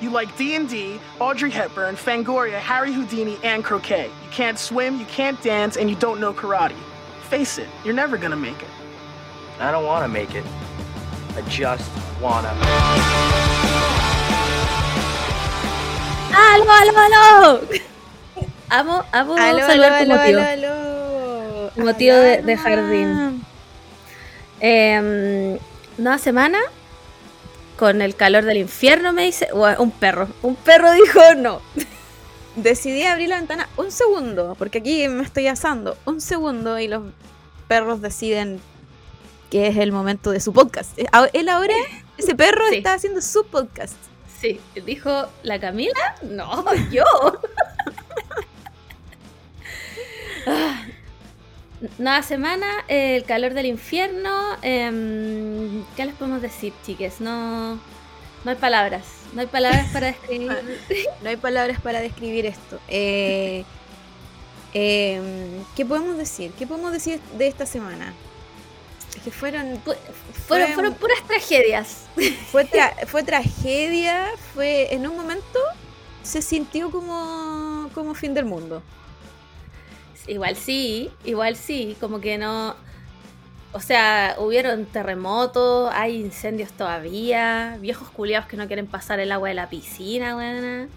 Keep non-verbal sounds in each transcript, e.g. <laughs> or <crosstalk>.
You like D&D, Audrey Hepburn, Fangoria, Harry Houdini, and croquet. You can't swim, you can't dance, and you don't know karate. Face it, you're never gonna make it. I don't want to make it. I just wanna. ¡Aló, aló, aló! Amo, amo Aló, saludar aló, tu aló, motivo. aló, aló. Tu motivo de, de ah. jardín. Em, nueva semana con el calor del infierno, me dice. Ua, Un perro. Un perro dijo no. <laughs> Decidí abrir la ventana un segundo, porque aquí me estoy asando. Un segundo y los perros deciden que es el momento de su podcast. Eh, Él ahora, <laughs> ese perro Sí. está haciendo su podcast. Sí, dijo la Camila. No, <laughs> yo. Ah, Nueva semana, el calor del infierno. em, ¿Qué les podemos decir, chiques? No, no hay palabras. No hay palabras para <laughs> describir. No hay palabras para describir esto. Eh, em, ¿Qué podemos decir? ¿Qué podemos decir de esta semana? Que fueron Fu- Fueron, Fue- fueron puras tragedias. fue, tra- <laughs> fue tragedia, fue en un momento se sintió como, como fin del mundo. Igual sí, igual sí, como que no. O sea, hubieron terremotos, hay incendios todavía, viejos culiados que no quieren pasar el agua de la piscina, weón.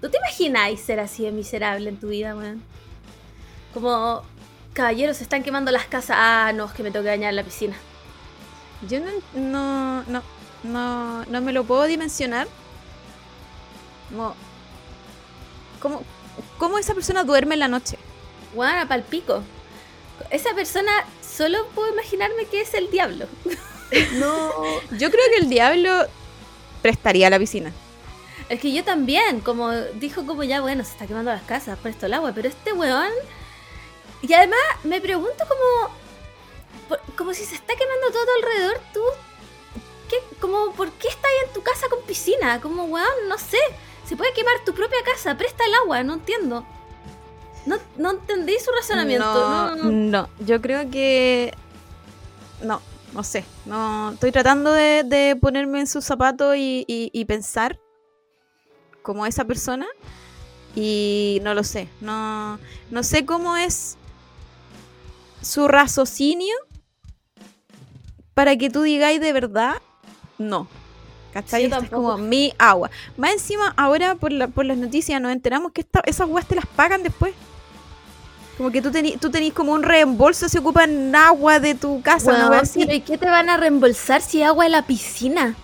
¿Tú te imagináis ser así de miserable en tu vida, weón? Como, caballeros, están quemando las casas. Ah, no, es que me tengo que bañar la piscina. Yo no, no, no, no, no me lo puedo dimensionar. Como, ¿cómo, cómo esa persona duerme en la noche? Weón, palpico. Esa persona solo puedo imaginarme que es el diablo. <laughs> No. Yo creo que el diablo prestaría la piscina. Es que yo también, como dijo como ya, bueno, se está quemando las casas, presto el agua, pero este weón... Y además me pregunto como... por- como si se está quemando todo alrededor, tú... ¿qué, como, ¿Por qué estás en tu casa con piscina? Como, weón, no sé. Se puede quemar tu propia casa, presta el agua, no entiendo. No, no entendí su razonamiento. No, No, no, yo creo que. No, no sé. No, estoy tratando de, de ponerme en sus zapatos y, y- y pensar como esa persona. Y no lo sé. No, no sé cómo es su raciocinio para que tú digáis de verdad no. ¿Cachai? Sí, es como mi agua. Más encima, ahora por, la- por las noticias nos enteramos que esta- esas aguas te las pagan después. Como que tú tenés tú tenís como un reembolso si ocupan agua de tu casa, ¿no? Pero ¿y qué te van a reembolsar si agua de la piscina?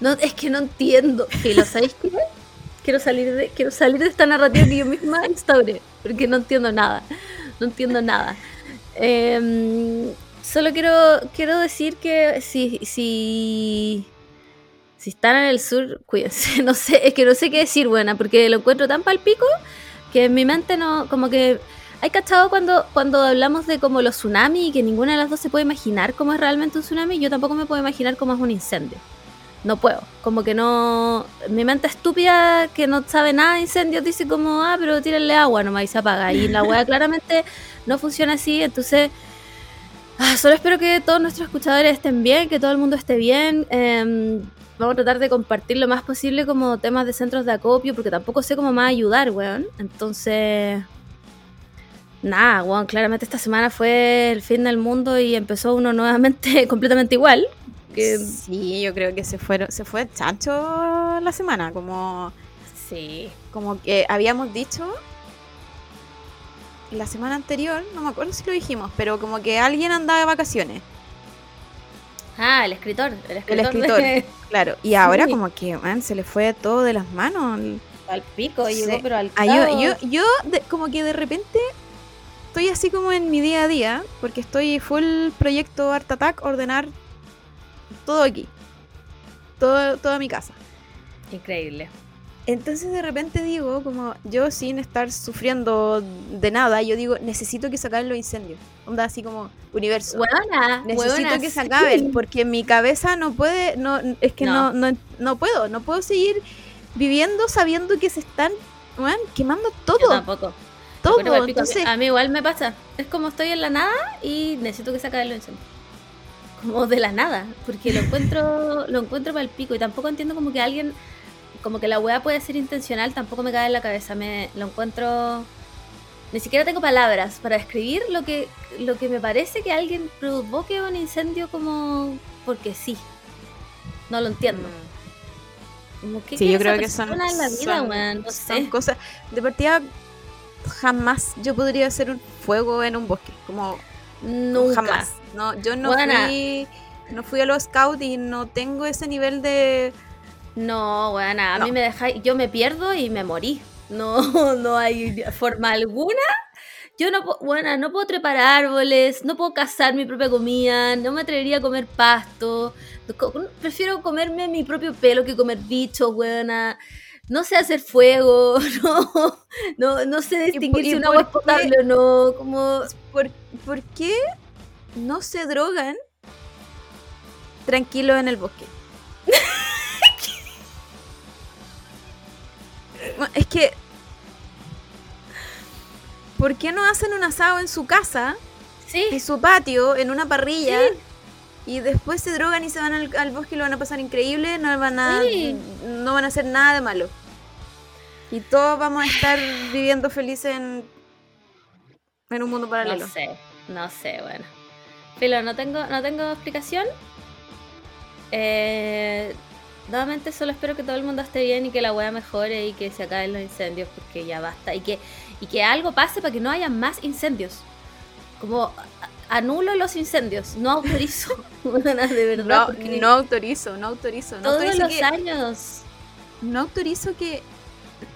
No, es que no entiendo. ¿lo sabéis qué? Quiero salir de, quiero salir de esta narrativa que yo misma instauré, porque no entiendo nada. No entiendo nada. Em, solo quiero, quiero decir que si, si, si están en el sur, cuídense. <laughs> No sé, es que no sé qué decir, buena, porque lo encuentro tan palpico que en mi mente no, como que ¿Hay cachado cuando, cuando hablamos de como los tsunamis y que ninguna de las dos se puede imaginar cómo es realmente un tsunami? Yo tampoco me puedo imaginar cómo es un incendio. No puedo. Como que no. Mi mente estúpida que no sabe nada de incendios dice como, ah, pero tírenle agua nomás y se apaga. Y la weá <laughs> claramente no funciona así. Entonces, ah, solo espero que todos nuestros escuchadores estén bien, que todo el mundo esté bien. Em, vamos a tratar de compartir lo más posible como temas de centros de acopio, porque tampoco sé cómo más ayudar, weón. Entonces. Nada, weón, claramente esta semana fue el fin del mundo y empezó uno nuevamente <laughs> completamente igual. Que, Sí, yo creo que se fueron, se fue chancho la semana, como, sí. como que habíamos dicho la semana anterior, no me acuerdo si lo dijimos, pero como que alguien andaba de vacaciones, Ah, el escritor. El escritor. el escritor, de- <laughs> claro, y ahora Sí. como que man, se le fue todo de las manos. al pico, Sí. llegó, pero al Ah, yo, yo, yo de- como que de repente estoy así como en mi día a día, porque estoy full proyecto Art Attack, ordenar todo aquí, todo, toda mi casa. Increíble. Entonces de repente digo, como yo sin estar sufriendo de nada, yo digo, necesito que se acaben los incendios. Onda así como universo. Buena, necesito que se acaben, porque mi cabeza no puede, no, es que no, No. no, no puedo, no puedo seguir viviendo sabiendo que se están quemando Yo todo, tampoco. Todo. Bueno, Entonces, a mí igual me pasa. Es como estoy en la nada y necesito que se acabe el incendio. Como de la nada, porque lo encuentro <laughs> lo encuentro para el pico y tampoco entiendo como que alguien como que la weá puede ser intencional, tampoco me cae en la cabeza. Me lo encuentro. Ni siquiera tengo palabras para describir lo que, lo que me parece que alguien provoque un incendio como porque sí. No lo entiendo. Como, ¿qué Sí, yo creo que son, persona en la vida, son- weón? No son sé. cosas. De partida, jamás yo podría hacer un fuego en un bosque. Como Nunca. jamás. No, yo no Buena. fui. No fui a los scouts y no tengo ese nivel de. No, bueno, a No. mí me dejáis, yo me pierdo y me morí. No, <laughs> no hay forma alguna. Yo no puedo, bueno, no puedo trepar árboles, no puedo cazar mi propia comida, no me atrevería a comer pasto. Prefiero comerme mi propio pelo que comer bichos, buena. No sé hacer fuego, <laughs> no, no, no sé distinguir si un agua es potable o no. Como, ¿Por, por qué no se drogan tranquilos en el bosque? <laughs> Es que. ¿Por qué no hacen un asado en su casa, sí, en su patio, en una parrilla? Y después se drogan y se van al, al bosque y lo van a pasar increíble, no van a, Sí. no van a hacer nada de malo. Y todos vamos a estar <sighs> viviendo felices en, en un mundo paralelo. No sé, no sé, bueno. Filo, no tengo, no tengo explicación. Eh, nuevamente solo espero que todo el mundo esté bien y que la wea mejore y que se acaben los incendios porque ya basta. Y que, y que algo pase para que no haya más incendios. Como anulo los incendios, no autorizo. <laughs> <laughs> De verdad. No, autorizo, no autorizo. No todos autorizo, los que, años. no autorizo que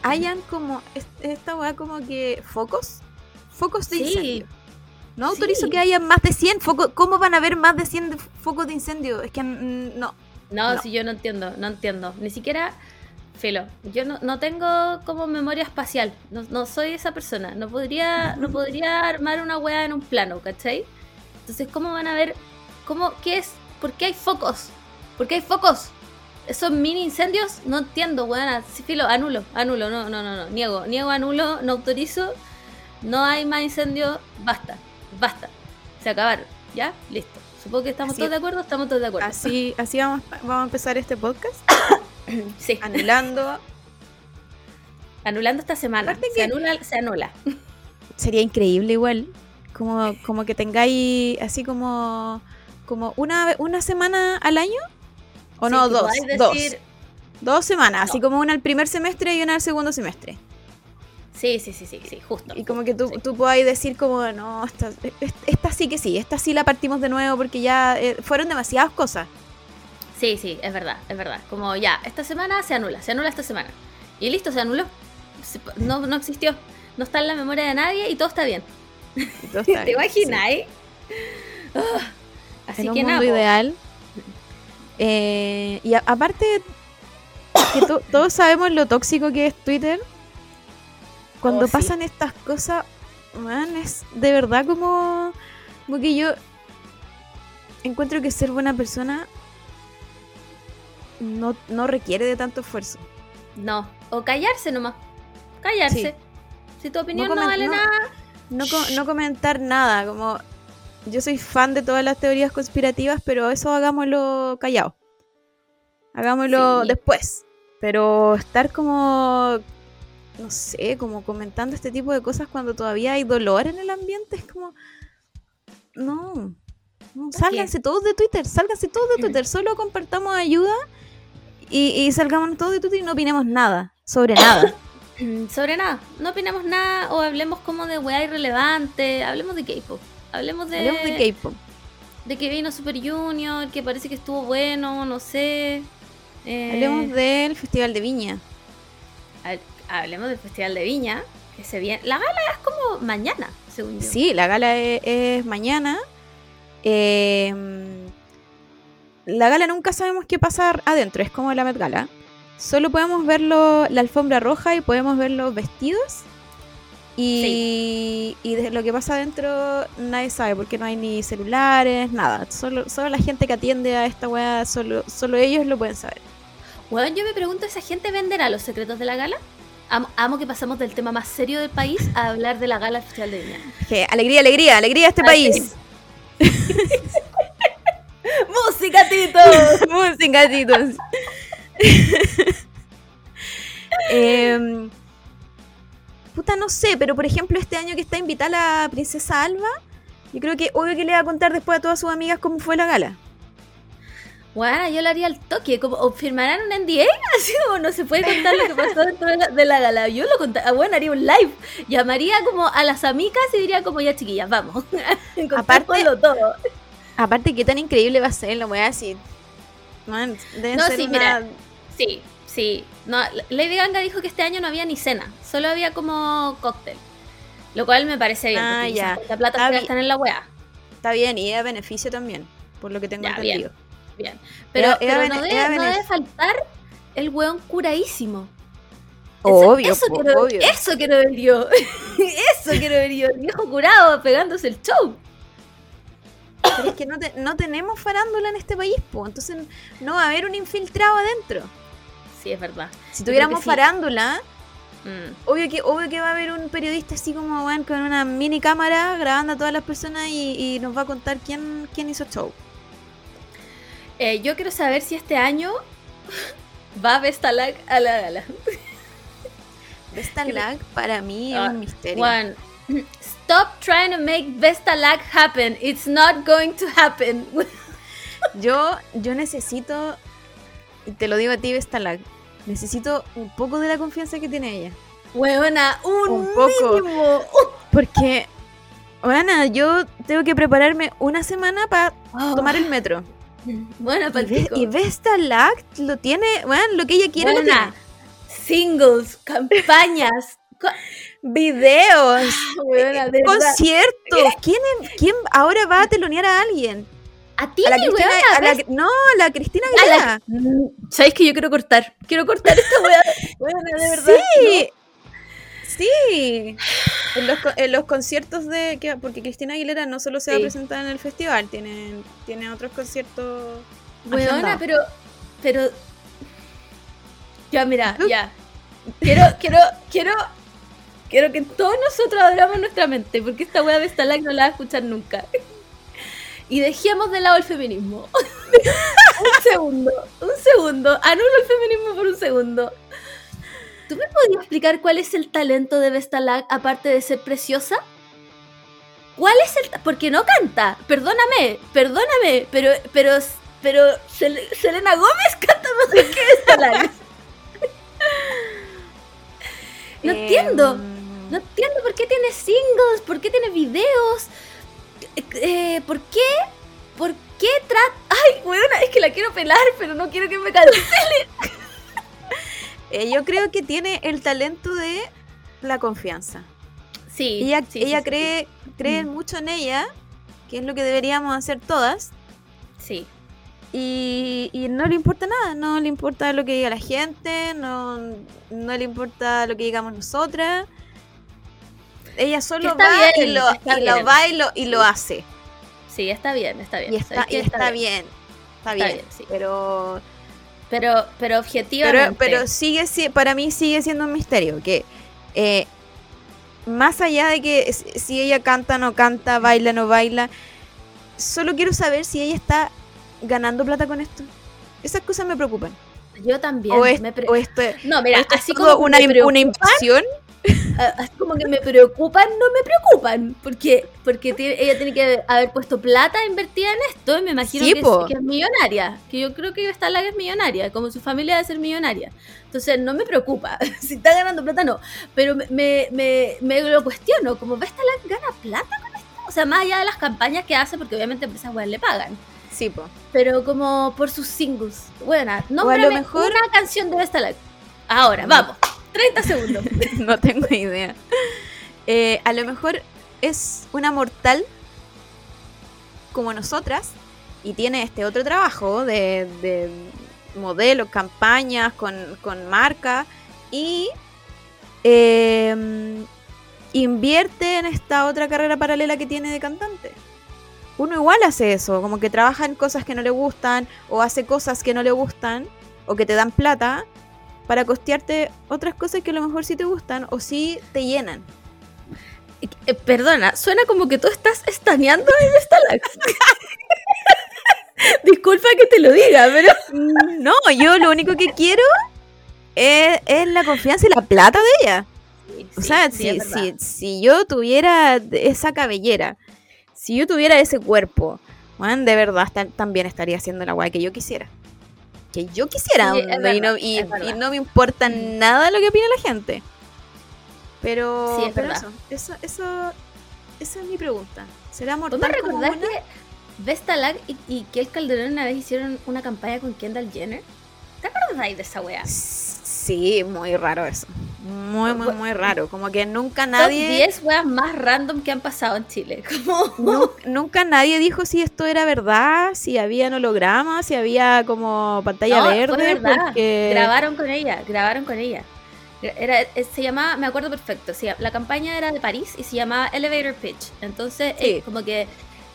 hayan como es- esta weá como que focos. Focos de Sí. incendio. No autorizo Sí. que haya más de 100 focos. ¿Cómo van a haber más de 100 de- focos de incendio? Es que no. No, No. si yo no entiendo, no entiendo. Ni siquiera, Filo, yo no, no tengo como memoria espacial. No, no soy esa persona. No podría, no podría armar una weá en un plano, ¿cachai? Entonces, ¿cómo van a ver? ¿Cómo? ¿Qué es? ¿Por qué hay focos? ¿Por qué hay focos? ¿Esos mini incendios? No entiendo, weón. Sí, Filo, anulo, anulo, no, no, no, no. Niego, niego, anulo, no autorizo. No hay más incendios, basta, basta. Se acabaron, ¿ya? Listo. Supongo que estamos Así- todos de acuerdo, estamos todos de acuerdo. Así, así vamos, vamos a empezar este podcast. <coughs> Sí. Anulando. Anulando esta semana. Se que- anula, se anula. Sería increíble igual. Como, como que tengáis así como, como una, una semana al año. O Sí, no, dos. podáis Dos. decir- Dos semanas, así como una al primer semestre y una al segundo semestre. Sí, sí, sí, sí, sí, justo. Y como que tú, sí. tú podáis decir como, no, esta, es- esta sí que sí, esta sí la partimos de nuevo porque ya eh, fueron demasiadas cosas. Sí, sí, es verdad, es verdad. Como ya, esta semana se anula, se anula esta semana. Y listo, se anuló. No, no existió. No está en la memoria de nadie y todo está bien. <laughs> ¿Te imagináis? Sí. Así En un que mundo nada. ideal. Eh, y a- aparte, que to- <coughs> todos sabemos lo tóxico que es Twitter. Cuando Oh, sí. pasan estas cosas, man, es de verdad como, como que yo encuentro que ser buena persona no, no requiere de tanto esfuerzo. No, o callarse nomás. Callarse. Si tu opinión no, vale no- nada, No, no comentar nada, como yo soy fan de todas las teorías conspirativas, pero eso hagámoslo callado. Hagámoslo Sí. después. Pero estar como, no sé, como comentando este tipo de cosas cuando todavía hay dolor en el ambiente, es como, no. no sálganse todos de Twitter, sálganse todos de Twitter, solo compartamos ayuda y, y salgamos todos de Twitter y no opinemos nada, sobre nada. <coughs> Mm, sobre nada. No opinamos nada o hablemos como de weá irrelevante. Hablemos de K-pop. Hablemos de, Hablemos de K-pop. de que vino Super Junior, que parece que estuvo bueno, no sé. Eh, Hablemos del Festival de Viña. ha- hablemos del Festival de Viña, que se viene. La gala es como mañana, según yo. Sí, la gala e- es, mañana. Eh, la gala nunca sabemos qué pasar adentro, es como la Met Gala. Solo podemos ver lo- la alfombra roja y podemos ver los vestidos. Y, y de lo que pasa adentro nadie sabe porque no hay ni celulares, nada. Solo, solo la gente que atiende a esta weá, solo, solo ellos lo pueden saber. Bueno, yo me pregunto, ¿esa gente venderá los secretos de la gala? Amo, amo que pasamos del tema más serio del país a hablar de la gala Festival de Viña. Que <laughs> alegría, alegría, alegría a este país. <laughs> ¡Música, Tito! <laughs> Música, chicos. <laughs> Em, puta, no sé, pero por ejemplo, este año que está invitada la princesa Alba, yo creo que obvio que le va a contar después a todas sus amigas cómo fue la gala. Bueno, yo lo haría al toque, como o firmarán un NDA, <laughs> así como no se puede contar lo que pasó dentro de la, de la gala. Yo lo contaría, bueno, haría un live, llamaría como a las amigas y diría como ya chiquillas, vamos, <laughs> Aparte- todo. Aparte, qué tan increíble va a ser, lo voy a decir. Man, deben No, ser sí, una- mira. Sí, sí. No, Lady Ganga dijo que este año no había ni cena, solo había como cóctel. Lo cual me parece bien, Ah, porque ya. la plata Está se bien. gastan en la weá. Está bien, y es a beneficio también, por lo que tengo Ya, entendido. Bien. Pero, Era- pero no, debe, no faltar el weón curadísimo. Obvio, eso, po, quiero, obvio. eso quiero ver yo. <laughs> eso quiero ver yo. El viejo curado pegándose el show. Pero es que no, te- no tenemos farándula en este país, po, entonces no va a haber un infiltrado adentro. Sí, es verdad. Si tuviéramos sí. farándula, Mm. obvio que, obvio que va a haber un periodista así como weón, con una mini cámara grabando a todas las personas y, y nos va a contar quién, quién hizo show. Eh, yo quiero saber si este año <laughs> va Vestalag a la gala. <laughs> Esta Creo- lag <laughs> para mí es Ah, un misterio. Juan, stop trying to make Vestalag happen. It's not going to happen. Yo, yo necesito, y te lo digo a ti, esta lag, necesito un poco de la confianza que tiene ella. Huevona, un, Un poco. mínimo. Porque, Ana, yo tengo que prepararme una semana para Oh, tomar el metro. Ve, pico. y Vesta Lag lo tiene, bueno, lo que ella quiere lo Buena. tiene. Singles, campañas. <laughs> co- Videos, Huevona, de verdad. conciertos. ¿Quién, ¿Quién ahora va a telonear a alguien? A ti, A la Cristina, a la- no, a la Cristina Aguilera. la- ¿Sabes que yo quiero cortar? Quiero cortar esta. Huevona, <laughs> de verdad. Sí, sí. En los, en los conciertos de. que- Porque Cristina Aguilera no solo se va a presentar en el festival, tiene, tiene otros conciertos. Agendados. pero. Pero. Ya, mira, ya. Quiero, quiero, quiero. Quiero que todos nosotros abramos nuestra mente, porque esta wea de Stalag no la va a escuchar nunca. Y dejemos de lado el feminismo. <laughs> un segundo, un segundo. Anulo el feminismo por un segundo. ¿Tú me podrías explicar cuál es el talento de Vestalag aparte de ser preciosa? ¿Cuál es el porque no canta? Perdóname, perdóname, pero pero pero Sel- Selena Gómez canta mejor que Vestalag. <laughs> No Em, entiendo. No entiendo por qué tiene singles, por qué tiene videos, eh, por qué, por qué trata... Ay, weona, es que la quiero pelar, pero no quiero que me cancele. <laughs> eh, yo creo que tiene el talento de la confianza. Sí, Ella, sí, ella sí, sí, cree, cree Mm. mucho en ella, que es lo que deberíamos hacer todas. Sí, Y, y no le importa nada, no le importa lo que diga la gente, no, no le importa lo que digamos nosotras. Ella solo va y lo, y lo va y lo, y lo hace. sí, está bien, está bien. Y está, bien. Está bien. bien, sí. Pero, Pero, pero objetivamente... pero, pero sigue si- para mí sigue siendo un misterio. Que eh, más allá de que si ella canta, no canta, baila, no baila, solo quiero saber si ella está ganando plata con esto. Esas cosas me preocupan. yo también. O, es- me pre- o esto, No, mira, esto así como una, una impresión. <laughs> ah, como que me preocupan, no me preocupan. Porque, porque ella tiene que haber puesto plata invertida en esto y me imagino Sí, que, es, que es millonaria. Que yo creo que esta es millonaria, como su familia debe ser millonaria. Entonces no me preocupa. <laughs> si está ganando plata, no. Pero me, me, me, me lo cuestiono, como esta gana plata con esto. O sea, más allá de las campañas que hace, porque obviamente empresas weas le pagan. Sí, po. Pero como por sus singles. Lo nómbrame mejor- una canción de Vestalag. Ahora, vamos. 30 segundos. <laughs> no tengo idea. Eh, a lo mejor es una mortal como nosotras y tiene este otro trabajo de, de modelos, campañas con, con marca y eh, invierte en esta otra carrera paralela que tiene de cantante. Uno igual hace eso, como que trabaja en cosas que no le gustan o hace cosas que no le gustan o que te dan plata para costearte otras cosas que a lo mejor sí te gustan o sí te llenan. Eh, perdona, suena como que tú estás estaneando en Vestalag. <laughs> Disculpa que te lo diga, pero. No, yo lo único que quiero es, es la confianza y la plata de ella. Sí, O sea, sí, si, si, si yo tuviera esa cabellera, si yo tuviera ese cuerpo, bueno, de verdad ta- también estaría haciendo la weá que yo quisiera. Que yo quisiera. Sí, es onda, y, no, verdad, y- es verdad. y no me importa nada lo que opine la gente. Pero, Sí, es pero verdad. eso, eso, eso, esa es mi pregunta. ¿Será ¿Vos me mortal como una? que Vestalag y, y Kel Calderón una vez hicieron una campaña con Kendall Jenner? ¿Te acuerdas de esa wea? Sí, muy raro eso. Muy, muy, muy raro. Como que nunca Top nadie... 10 weas más random que han pasado en Chile. <laughs> Como... Nu- nunca nadie dijo si esto era verdad, si había hologramas, si había como pantalla No, fue verde, verdad. porque Grabaron con ella, grabaron con ella. Era, eh, se llamaba, me acuerdo perfecto, se la campaña era de París y se llamaba Elevator Pitch. Entonces, Sí. eh, como que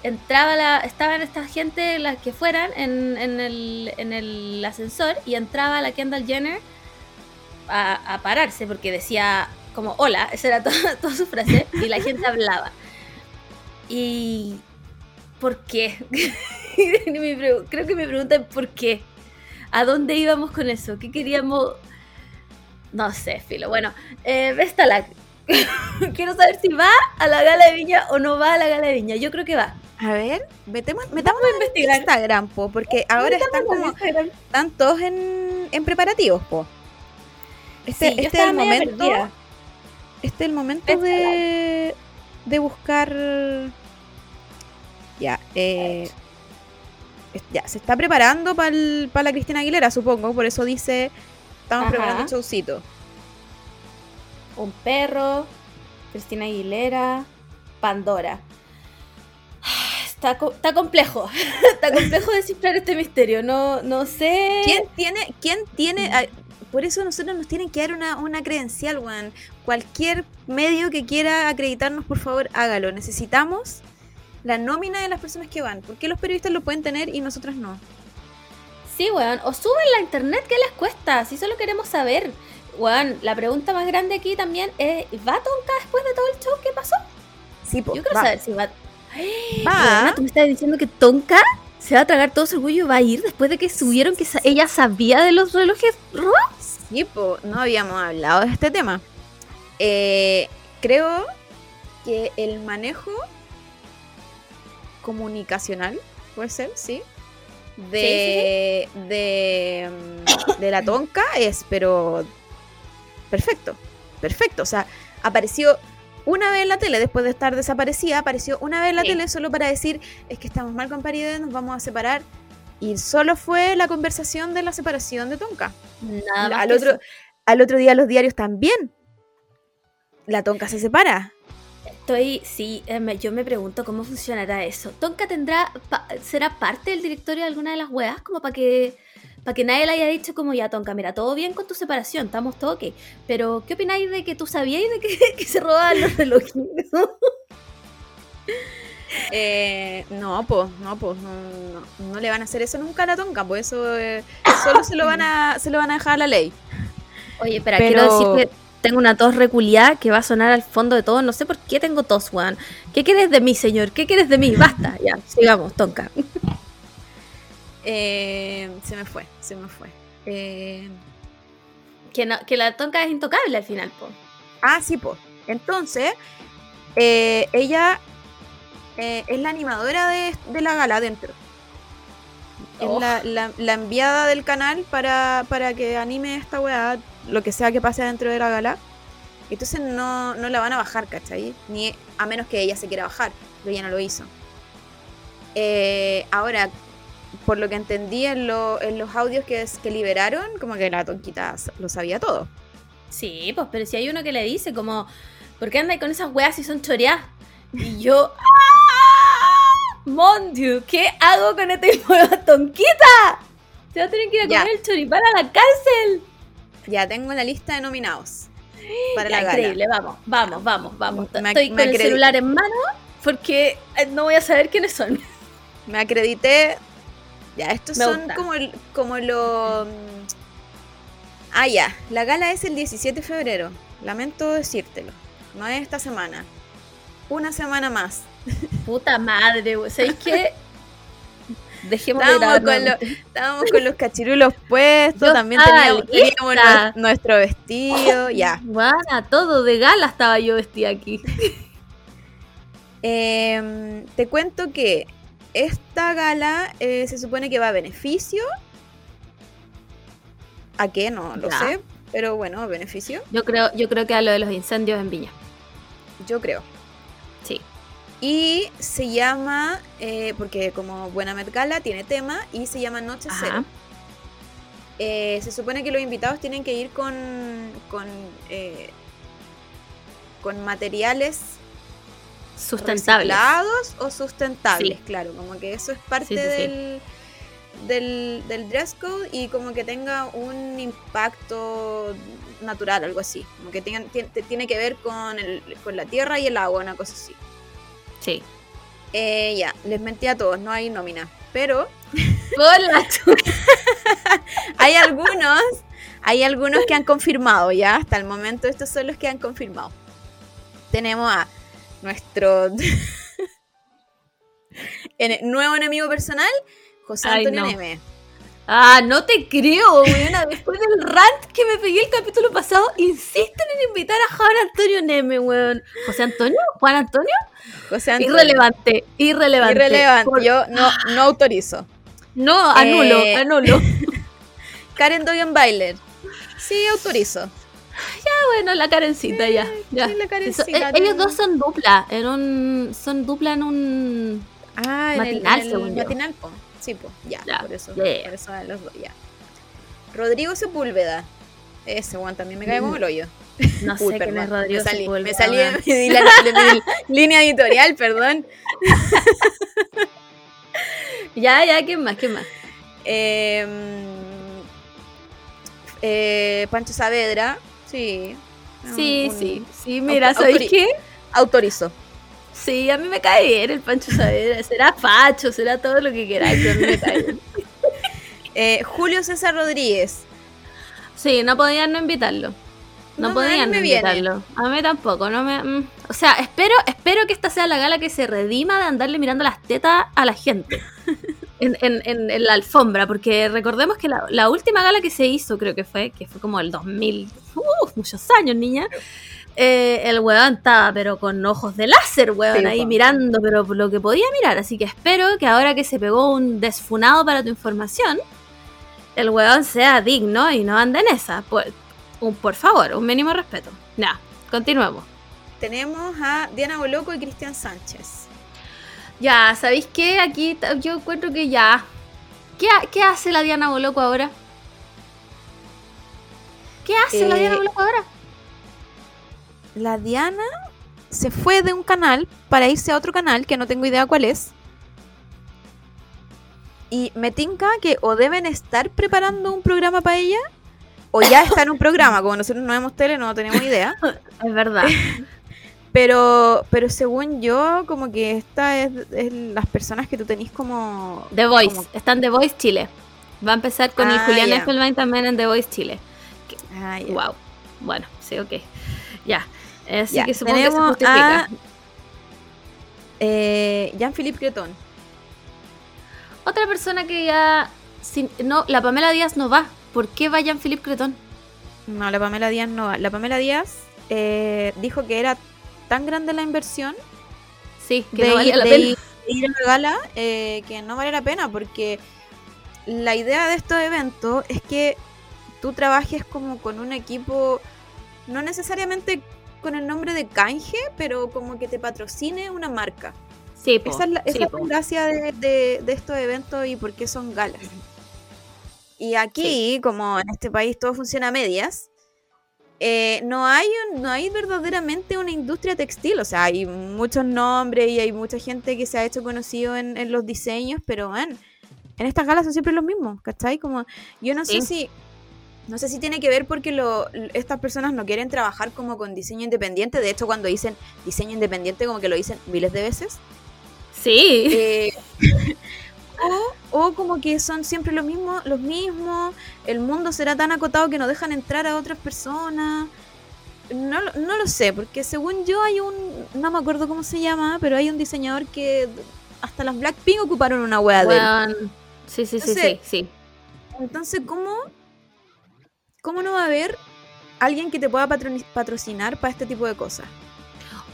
entraba la, estaban esta gente, las que fueran, en, en el, en el ascensor y entraba la Kendall Jenner a, a pararse porque decía como hola, esa era <laughs> toda, toda su frase y la gente hablaba. Y ¿por qué? <laughs> Creo que me preguntan por qué. ¿A dónde íbamos con eso? ¿Qué queríamos? No sé, filo. Bueno, eh, Vestalag. <laughs> Quiero saber si va a la gala de viña o no va a la gala de viña. Yo creo que va. a ver, metemos, metamos a en investigar. Instagram, po, porque ahora están como están todos en, en preparativos, po. Este, Sí, yo este es el momento, perdida. este es el momento de, de buscar ya, eh, ya, se está preparando para la Cristina Aguilera, supongo, por eso dice, estamos Ajá. preparando el showcito. Un perro, Cristina Aguilera, Pandora. Está, co- está complejo. <laughs> está complejo descifrar este misterio. No, no sé. ¿Quién tiene, quién tiene, ah, por eso nosotros nos tienen que dar una, una credencial, weón. Cualquier medio que quiera acreditarnos, por favor, hágalo. Necesitamos la nómina de las personas que van. ¿Por qué los periodistas lo pueden tener y nosotros no? Sí, weón. O suben la internet, ¿qué les cuesta? Si solo queremos saber. Weón, la pregunta más grande aquí también es: ¿va Tonka después de todo el show? ¿Qué pasó? Sí, po, Yo quiero va. saber si va. Va. Weona, ¿Tú me estás diciendo que Tonka se va a tragar todo su orgullo y va a ir después de que subieron que ella sabía de los relojes robados? Sí, po, no habíamos hablado de este tema. Eh, creo que el manejo comunicacional, puede ser, sí, de, de, mm, de la tonca es, pero perfecto, perfecto. O sea, apareció una vez en la tele, después de estar desaparecida, apareció una vez en la Sí. tele solo para decir, es que estamos mal con Paride, nos vamos a separar. Y solo fue la conversación de la separación de Tonka. Nada más. Al otro, eso. al otro día los diarios también. La Tonka se separa. Estoy, sí, eh, me- yo me pregunto cómo funcionará eso. ¿Tonka tendrá, pa- será parte del directorio de alguna de las weas? Como para que, para que nadie le haya dicho como ya, Tonka, mira, todo bien con tu separación, estamos todo ok. Pero, ¿qué opináis de que tú sabíais de que, <laughs> que se robaban los relojes? <laughs> Eh, no, pues, no, pues, no, no, no le van a hacer eso nunca a la Tonka, pues eso eh, solo se lo van a, se lo van a dejar a la ley. Oye, espera, Pero- quiero decir que tengo una tos reculiada que va a sonar al fondo de todo. No sé por qué tengo tos, weón. ¿Qué quieres de mí, señor? ¿Qué quieres de mí? Basta, ya, sigamos, Tonka. <laughs> Eh, se me fue, se me fue. Eh, Que, no- que la Tonka es intocable al final, po. ah, sí, pues. Entonces, eh, ella es la animadora de, de la gala dentro. Es Oh. la, la- la enviada del canal para, para que anime esta weá, lo que sea que pase dentro de la gala. Entonces no, no la van a bajar, ¿cachai? Ni a menos que ella se quiera bajar, pero ella no lo hizo. Eh, ahora, por lo que entendí en, lo- en los audios que, es- que liberaron, como que la tonquita lo sabía todo. Sí, pues, pero si hay uno que le dice como, ¿por qué andas con esas weas si son choreadas? Y yo, <laughs> ¡ah! Mon Dieu, ¿qué hago con <laughs> esta tonquita? Se va a tener que ir a Ya. comer el choripán a la cárcel. Ya tengo la lista de nominados <gasps> para Ya, la gala. increíble, vamos, vamos, vamos, vamos. Me- Estoy me con el celular en mano porque eh, no voy a saber quiénes son. Me acredité. Ya, estos Me son gusta. como, el- como lo. mm, Ah, ya. La gala es el 17 de febrero. Lamento decírtelo. No es esta semana. Una semana más. <laughs> Puta madre. ¿Sabéis qué? <laughs> Dejemos de Estábamos grabar con, lo- estábamos con los cachirulos puestos, Yo también teníamos, teníamos lista. nue- nuestro vestido, <laughs> ya. Guana, todo de gala estaba yo vestida aquí. Em, te cuento que esta gala eh, se supone que va a beneficio. ¿A qué? No lo Ya. sé, pero bueno, beneficio, Yo creo, yo creo que a lo de los incendios en Viña. yo creo. Sí. Y se llama, eh, porque como buena Met Gala tiene tema, y se llama Noche Ajá. Cero. Eh, se supone que los invitados tienen que ir con, con, con materiales Sustentables. o sustentables, Sí. claro, como que eso es parte Sí, sí, sí. del, del, del dress code y como que tenga un impacto natural, algo así, como que tengan- tien- te- tiene que ver con, el, con la tierra y el agua, una cosa así. Sí. Eh, ya, les mentí a todos, no hay nómina, pero <laughs> <laughs> hay algunos, hay algunos que han confirmado ya, hasta el momento estos son los que han confirmado. Tenemos a nuestro <laughs> nuevo enemigo personal, José Ay, Antonio no. Neme. Ah, no te creo, weona. <laughs> Después del rant que me pegué el capítulo pasado, insisten en invitar a Juan Antonio Neme, weón. ¿José Antonio? ¿Juan Antonio? José Antonio. Irrelevante, irrelevante. Irrelevante, Por- yo no, <gasps> no autorizo. No, anulo, Eh, anulo. <laughs> Karen Dogan Bailer. Sí, autorizo. Ah, bueno, la Karencita ya. ya. sí, la Sí, Karencita, so- eh, ellos dos son dupla, en un, son dupla en un... Ah, Matinal, en el, en el según yo. matinal, po. Sí, pues, ya, Ya, por eso, ya, ya. por eso los dos, ya. Rodrigo Sepúlveda. Ese one también me cae como el hoyo. No <laughs> sé quién perdón, es Rodrigo me salí, Sepúlveda, me salí de, mi <laughs> línea editorial, perdón. <laughs> Ya, ya, ¿quién más? ¿Quién más? Eh, eh, Pancho Saavedra, sí. Sí, Un- sí, sí, mira, ¿sabéis qué? Autorizo. Sí, a mí me cae bien el Pancho Saavedra. Será facho, será todo lo que queráis, pero a mí me cae bien. <laughs> Eh, Julio César Rodríguez. Sí, no podían no invitarlo. No, podían no viene. invitarlo. A mí tampoco, no me... mm. O sea, espero, espero que esta sea la gala que se redima de andarle mirando las tetas a la gente. <laughs> En, en- en- en la alfombra, porque recordemos que la, la última gala que se hizo, creo que fue, que fue como el 2000, uf, muchos años, niña. eh, el weón estaba, pero con ojos de láser, weón, Sí, ahí mirando, pero lo que podía mirar. Así que espero que ahora que se pegó un desfunado para tu información, el weón sea digno y no ande en esa. Por, un, por favor, un mínimo respeto. Ya, continuemos. Tenemos a Diana Boloco y Cristian Sánchez. Ya, ¿sabéis qué? Aquí yo encuentro que ya. ¿Qué, qué hace la Diana Boloco ahora? ¿Qué hace la Eh, Diana Boloco ahora? La Diana se fue de un canal para irse a otro canal que no tengo idea cuál es. Y me tinca que o deben estar preparando un programa para ella o ya está en un programa. Como nosotros no vemos tele, no tenemos idea. <laughs> Es verdad. <laughs> Pero, pero según yo, como que esta es, es las personas que tú tenés como. The Voice. como- Está en The Voice Chile. Va a empezar con el Ah, Julián. Esfelbein también en The Voice Chile. Ah, ya. Wow. Bueno, sí, ok. Ya. Así que supongo que se justifica. a- Eh, Jean-Philippe Creton. Otra persona que ya. sin- no, la Pamela Díaz no va. ¿Por qué va Jean-Philippe Cretón? No, la Pamela Díaz no va. La Pamela Díaz eh, dijo que era tan grande la inversión Sí, que de, no valía la de pena. ir- de ir a la gala eh, que no vale la pena porque la idea de estos eventos es que tú trabajes como con un equipo, no necesariamente con el nombre de canje, pero como que te patrocine una marca. Sí, po, Esa es la, esa sí, es la gracia de, de- de estos eventos y por qué son galas. Y aquí, como en este país todo funciona a medias, eh, no, hay un- no hay verdaderamente una industria textil. O sea, hay muchos nombres y hay mucha gente que se ha hecho conocido en, en los diseños, pero en estas galas son siempre los mismos, ¿cachai? Como, yo no sé si... No sé si tiene que ver porque lo, estas personas no quieren trabajar como con diseño independiente. De hecho, cuando dicen diseño independiente, como que lo dicen miles de veces. Sí. Eh, <laughs> o, o como que son siempre los mismos, los mismos, el mundo será tan acotado que no dejan entrar a otras personas. No, lo- no lo sé, porque según yo hay un, no me acuerdo cómo se llama, pero hay un diseñador que hasta las Blackpink ocuparon una wea de él. Sí, sí, sí, Entonces- sí, sí. Entonces, ¿cómo, ¿cómo no va a haber alguien que te pueda patrocinar para este tipo de cosas?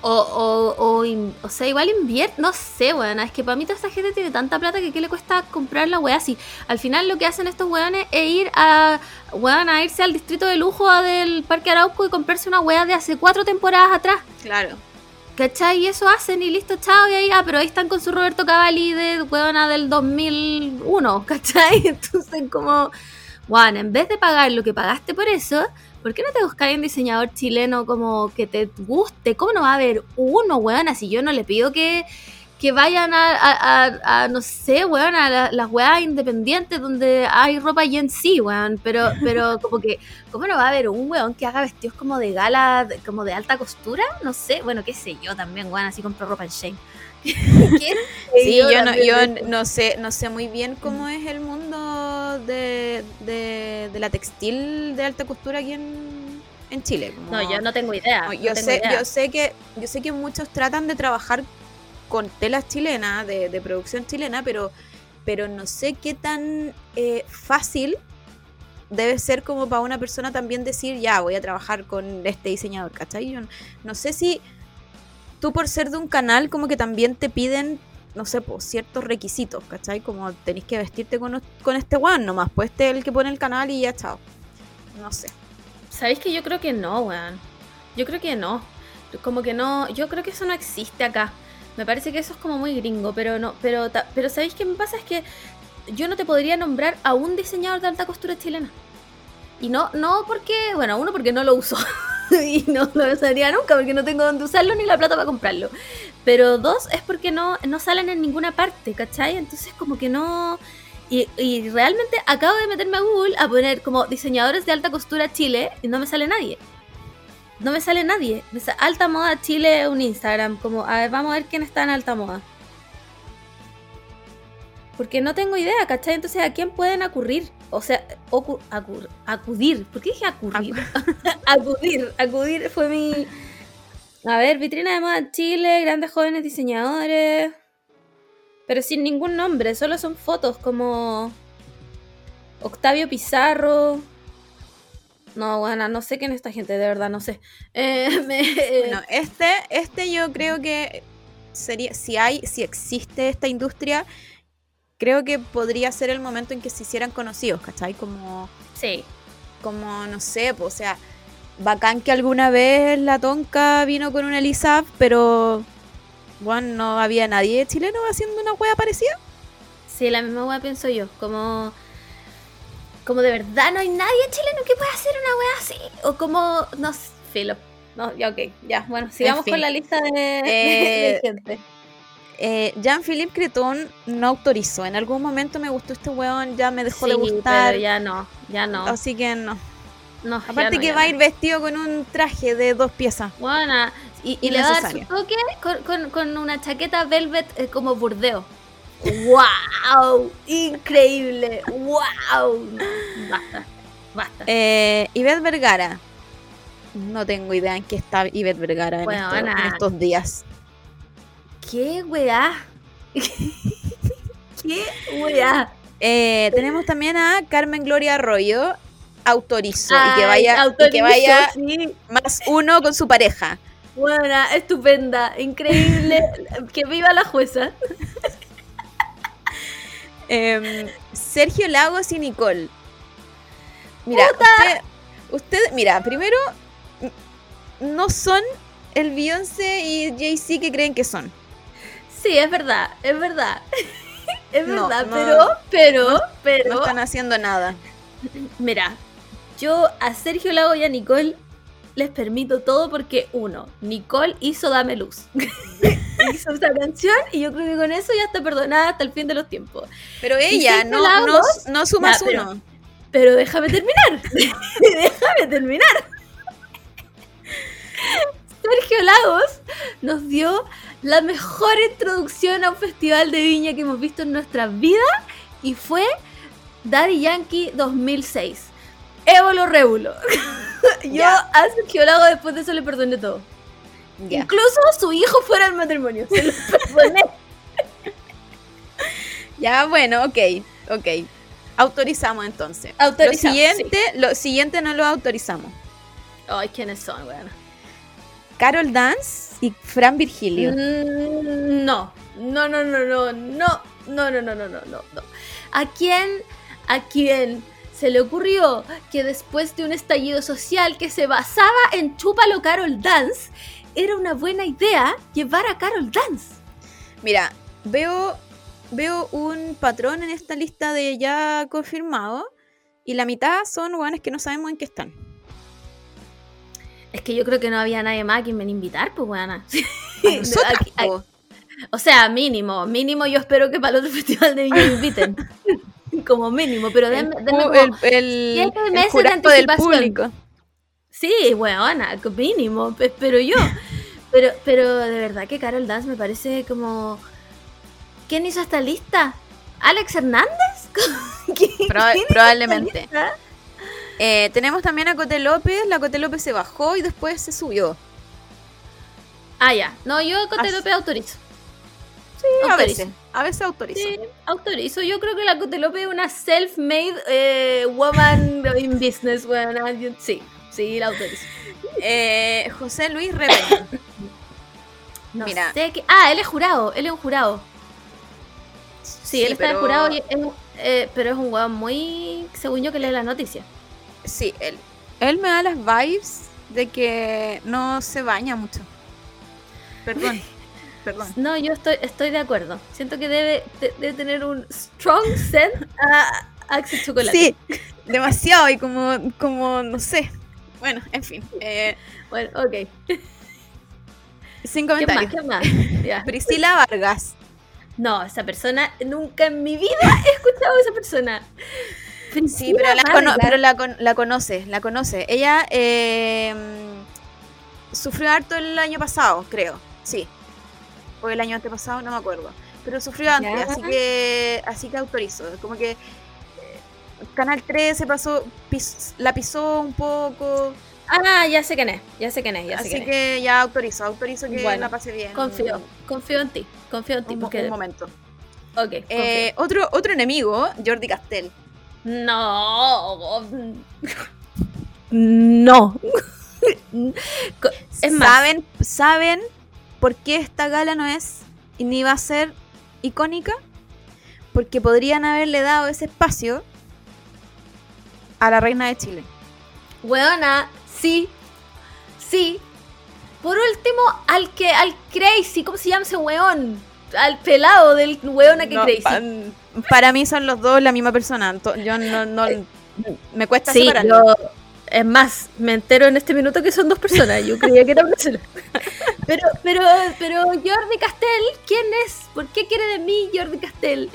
O, o, o, o sea, igual invierte, no sé, weón. Es que para mí toda esta gente tiene tanta plata que ¿qué le cuesta comprar la weá así? Al final lo que hacen estos weones es ir a, weón, a irse al distrito de lujo del Parque Arauco y comprarse una weá de hace cuatro temporadas atrás. Claro. ¿Cachai? Y eso hacen y listo, chao, y ahí, ah, pero ahí están con su Roberto Cavalli de weona del 2001, ¿cachai? <laughs> Entonces, como, bueno, en vez de pagar lo que pagaste por eso, ¿por qué no te buscáis un diseñador chileno como que te guste? ¿Cómo no va a haber uno, weona? Si yo no le pido que, que vayan a, a, a- a, no sé, weón, a la- las weas independientes donde hay ropa Gen Z, weón, pero, <laughs> pero como que, ¿cómo no va a haber un weón que haga vestidos como de gala, como de alta costura? No sé, bueno, qué sé yo también, weón, así compro ropa en Shane. ¿Qué sé <laughs> Sí, yo, no, yo no sé, no sé muy bien cómo es el mundo de, de, de la textil de alta costura aquí en, en Chile. como- No, yo no tengo idea. No, no yo tengo sé, idea. yo sé que, yo sé que muchos tratan de trabajar con telas chilenas, de, de producción chilena, pero, pero no sé qué tan eh, fácil debe ser como para una persona también decir, ya, voy a trabajar con este diseñador, ¿cachai? Yo no, no sé si tú por ser de un canal como que también te piden, no sé, pues, ciertos requisitos, ¿cachai? Como tenés que vestirte con, con este one nomás, pues este es el que pone el canal y ya, chao. No sé. ¿Sabéis que yo creo que no, weón? Yo creo que no. Como que no, yo creo que eso no existe acá. Me parece que eso es como muy gringo, pero no, pero, pero ¿sabéis qué me pasa? Es que yo no te podría nombrar a un diseñador de alta costura chilena. Y no, no porque, bueno, uno porque no lo uso. <laughs> <laughs> y no lo usaría nunca porque no tengo dónde usarlo ni la plata para comprarlo. Pero dos, es porque no, no salen en ninguna parte, ¿cachai? Entonces como que no... Y, realmente acabo de meterme a Google a poner como diseñadores de alta costura Chile y no me sale nadie. No me sale nadie. Me sa- alta moda Chile, un Instagram. Como, a ver, vamos a ver quién está en alta moda. Porque no tengo idea, ¿cachai? Entonces, ¿a quién pueden acurrir? O sea, ocu- acur- acudir. ¿Por qué dije acurrir? <laughs> acudir. Acudir fue mi... A ver, vitrina de moda Chile, grandes jóvenes diseñadores. Pero sin ningún nombre, solo son fotos como... Octavio Pizarro. No, bueno, no sé quién es esta gente, de verdad, no sé. Eh, <laughs> me- Bueno, este, este yo creo que sería, si hay, si existe esta industria, creo que podría ser el momento en que se hicieran conocidos, ¿cachai? Como, sí. como no sé, pues, o sea, bacán que alguna vez la tonca vino con una Elisa, pero bueno, no había nadie chileno haciendo una wea parecida. Sí, la misma wea pienso yo. Como. Como de verdad no hay nadie chileno que pueda hacer una wea así. O como. No sé, filo. No, ya, ok. Ya, bueno, sigamos fin. con la lista de- <laughs> Eh, de gente. Eh, Jean-Philippe Creton no autorizó. En algún momento me gustó este weón, ya me dejó de gustar. pero ya no, ya no. Así que no. no Aparte no, que va a no. ir vestido con un traje de dos piezas. Buena. Y, y le va a dar su toque con, con- con una chaqueta velvet eh, como burdeo. ¡Wow! Increíble. ¡Wow! Basta. Basta. Eh, Ivette Vergara. No tengo idea en qué está Ivette Vergara en, Bueno, esto- en nada. estos días. ¿Qué weá? <laughs> ¿Qué weá? Eh, tenemos también a Carmen Gloria Arroyo. Autorizo y que Ay, vaya, y que vaya sí. más uno con su pareja. Buena, estupenda, increíble. <laughs> que viva la jueza. Em, Sergio Lagos y Nicole. Mira, usted, usted- mira, primero, no son el Beyoncé y Jay-Z que creen que son. Sí, es verdad, es verdad. <laughs> Es No, verdad, no. pero, pero, pero. No están haciendo nada. <laughs> Mira, yo a Sergio Lago y a Nicole les permito todo porque, uno, Nicole hizo Dame Luz. <laughs> hizo esa canción y yo creo que con eso ya está perdonada hasta el fin de los tiempos. Pero ella no, no, no sumas pero- uno. Pero déjame terminar. déjame terminar. Sergio Lagos nos dio la mejor introducción a un festival de viña que hemos visto en nuestra vida y fue Daddy Yankee 2006. Évolo Rébulo. <laughs> Yo Ya. a Sergio Lagos después de eso le perdoné todo. Incluso su hijo fuera del matrimonio. Se lo <laughs> perdoné. Ya, bueno, ok, ok. Autorizamos entonces. Autorizamos, Lo siguiente, lo siguiente no lo autorizamos. Ay, ¿quiénes son, weón? Carol Dance y Fran Virgilio. Mm, No, no, no, no, no, no, no, no, no, no, no, no, no. ¿A quién, a quién se le ocurrió que después de un estallido social que se basaba en Chúpalo Carol Dance, era una buena idea llevar a Carol Dance? Mira, veo, veo un patrón en esta lista de ya confirmado y la mitad son hueones que no sabemos en qué están. Es que yo creo que no había nadie más a quien me invitar, pues, weona. <laughs> A nosotras, Aquí- aquí- po. O sea, mínimo, mínimo yo espero que para el otro <laughs> festival de me inviten. <laughs> como mínimo, pero denme, denme como- el, el- el meses de jurado del anticipación. público. Sí, weona, mínimo, pe- pero yo. Pero, pero de verdad que Carol Dance me parece como. ¿Quién hizo esta lista? ¿Alex Hernández? ¿Quién- Proba- quién hizo probablemente. esta lista? Eh, tenemos también a Cote López. La Cote López se bajó y después se subió. Ah, ya. No, yo Cote As- López autorizo. Sí, a Autorizo. veces. A veces autorizo. Sí, autorizo. Yo creo que la Cote López es una self-made eh, woman in business. Yo- Sí, sí, la autorizo. Eh, José Luis Repeña. No Mira. sé qué. Ah, él es jurado, él es un jurado. Sí, él está de pero- jurado, y es- eh, pero es un weón muy. Según yo que lee las noticias. Sí, él. Él me da las vibes de que no se baña mucho. Perdón. <laughs> Perdón. No, yo estoy, estoy de acuerdo. Siento que debe, de- debe tener un strong scent a Axe Chocolate. Sí, demasiado y como, como, no sé. Bueno, en fin. Eh, Bueno, ok. sin ¿Qué más? comentarios. ¿Qué más? <laughs> Priscila Vargas. No, esa persona, nunca en mi vida he escuchado a esa persona. Sí, pero la, cono- Vargas. pero la, con- la conoce, la conoce. Ella eh, sufrió harto el año pasado, creo. Sí. O el año antepasado, no me acuerdo. Pero sufrió antes, Ya. así que así que autorizo. Como que eh, Canal 13 pasó, pis- la pisó un poco. Ah, ya sé quién es, ya sé quién es, ya sé Así quién es. que ya autorizo, autorizo que Bueno, la pase bien. Confío, confío en ti, confío en ti. Un, porque- un momento. Ok, Eh, otro, otro enemigo, Jordi Castell. No. No. Co- <laughs> es más, ¿Saben, ¿Saben por qué esta gala no es y ni va a ser icónica? Porque podrían haberle dado ese espacio a la reina de Chile. Weona, sí. Sí. Por último, al que, al crazy, ¿cómo se llama ese weón? Al pelado del weona que No, crazy. Para mí son los dos la misma persona. Yo no, no me cuesta Sí, separarlo. yo, es más, me entero en este minuto que son dos personas. Yo creía que era una sola. <laughs> Pero, pero, pero Jordi Castell, ¿quién es? ¿Por qué quiere de mí Jordi Castell?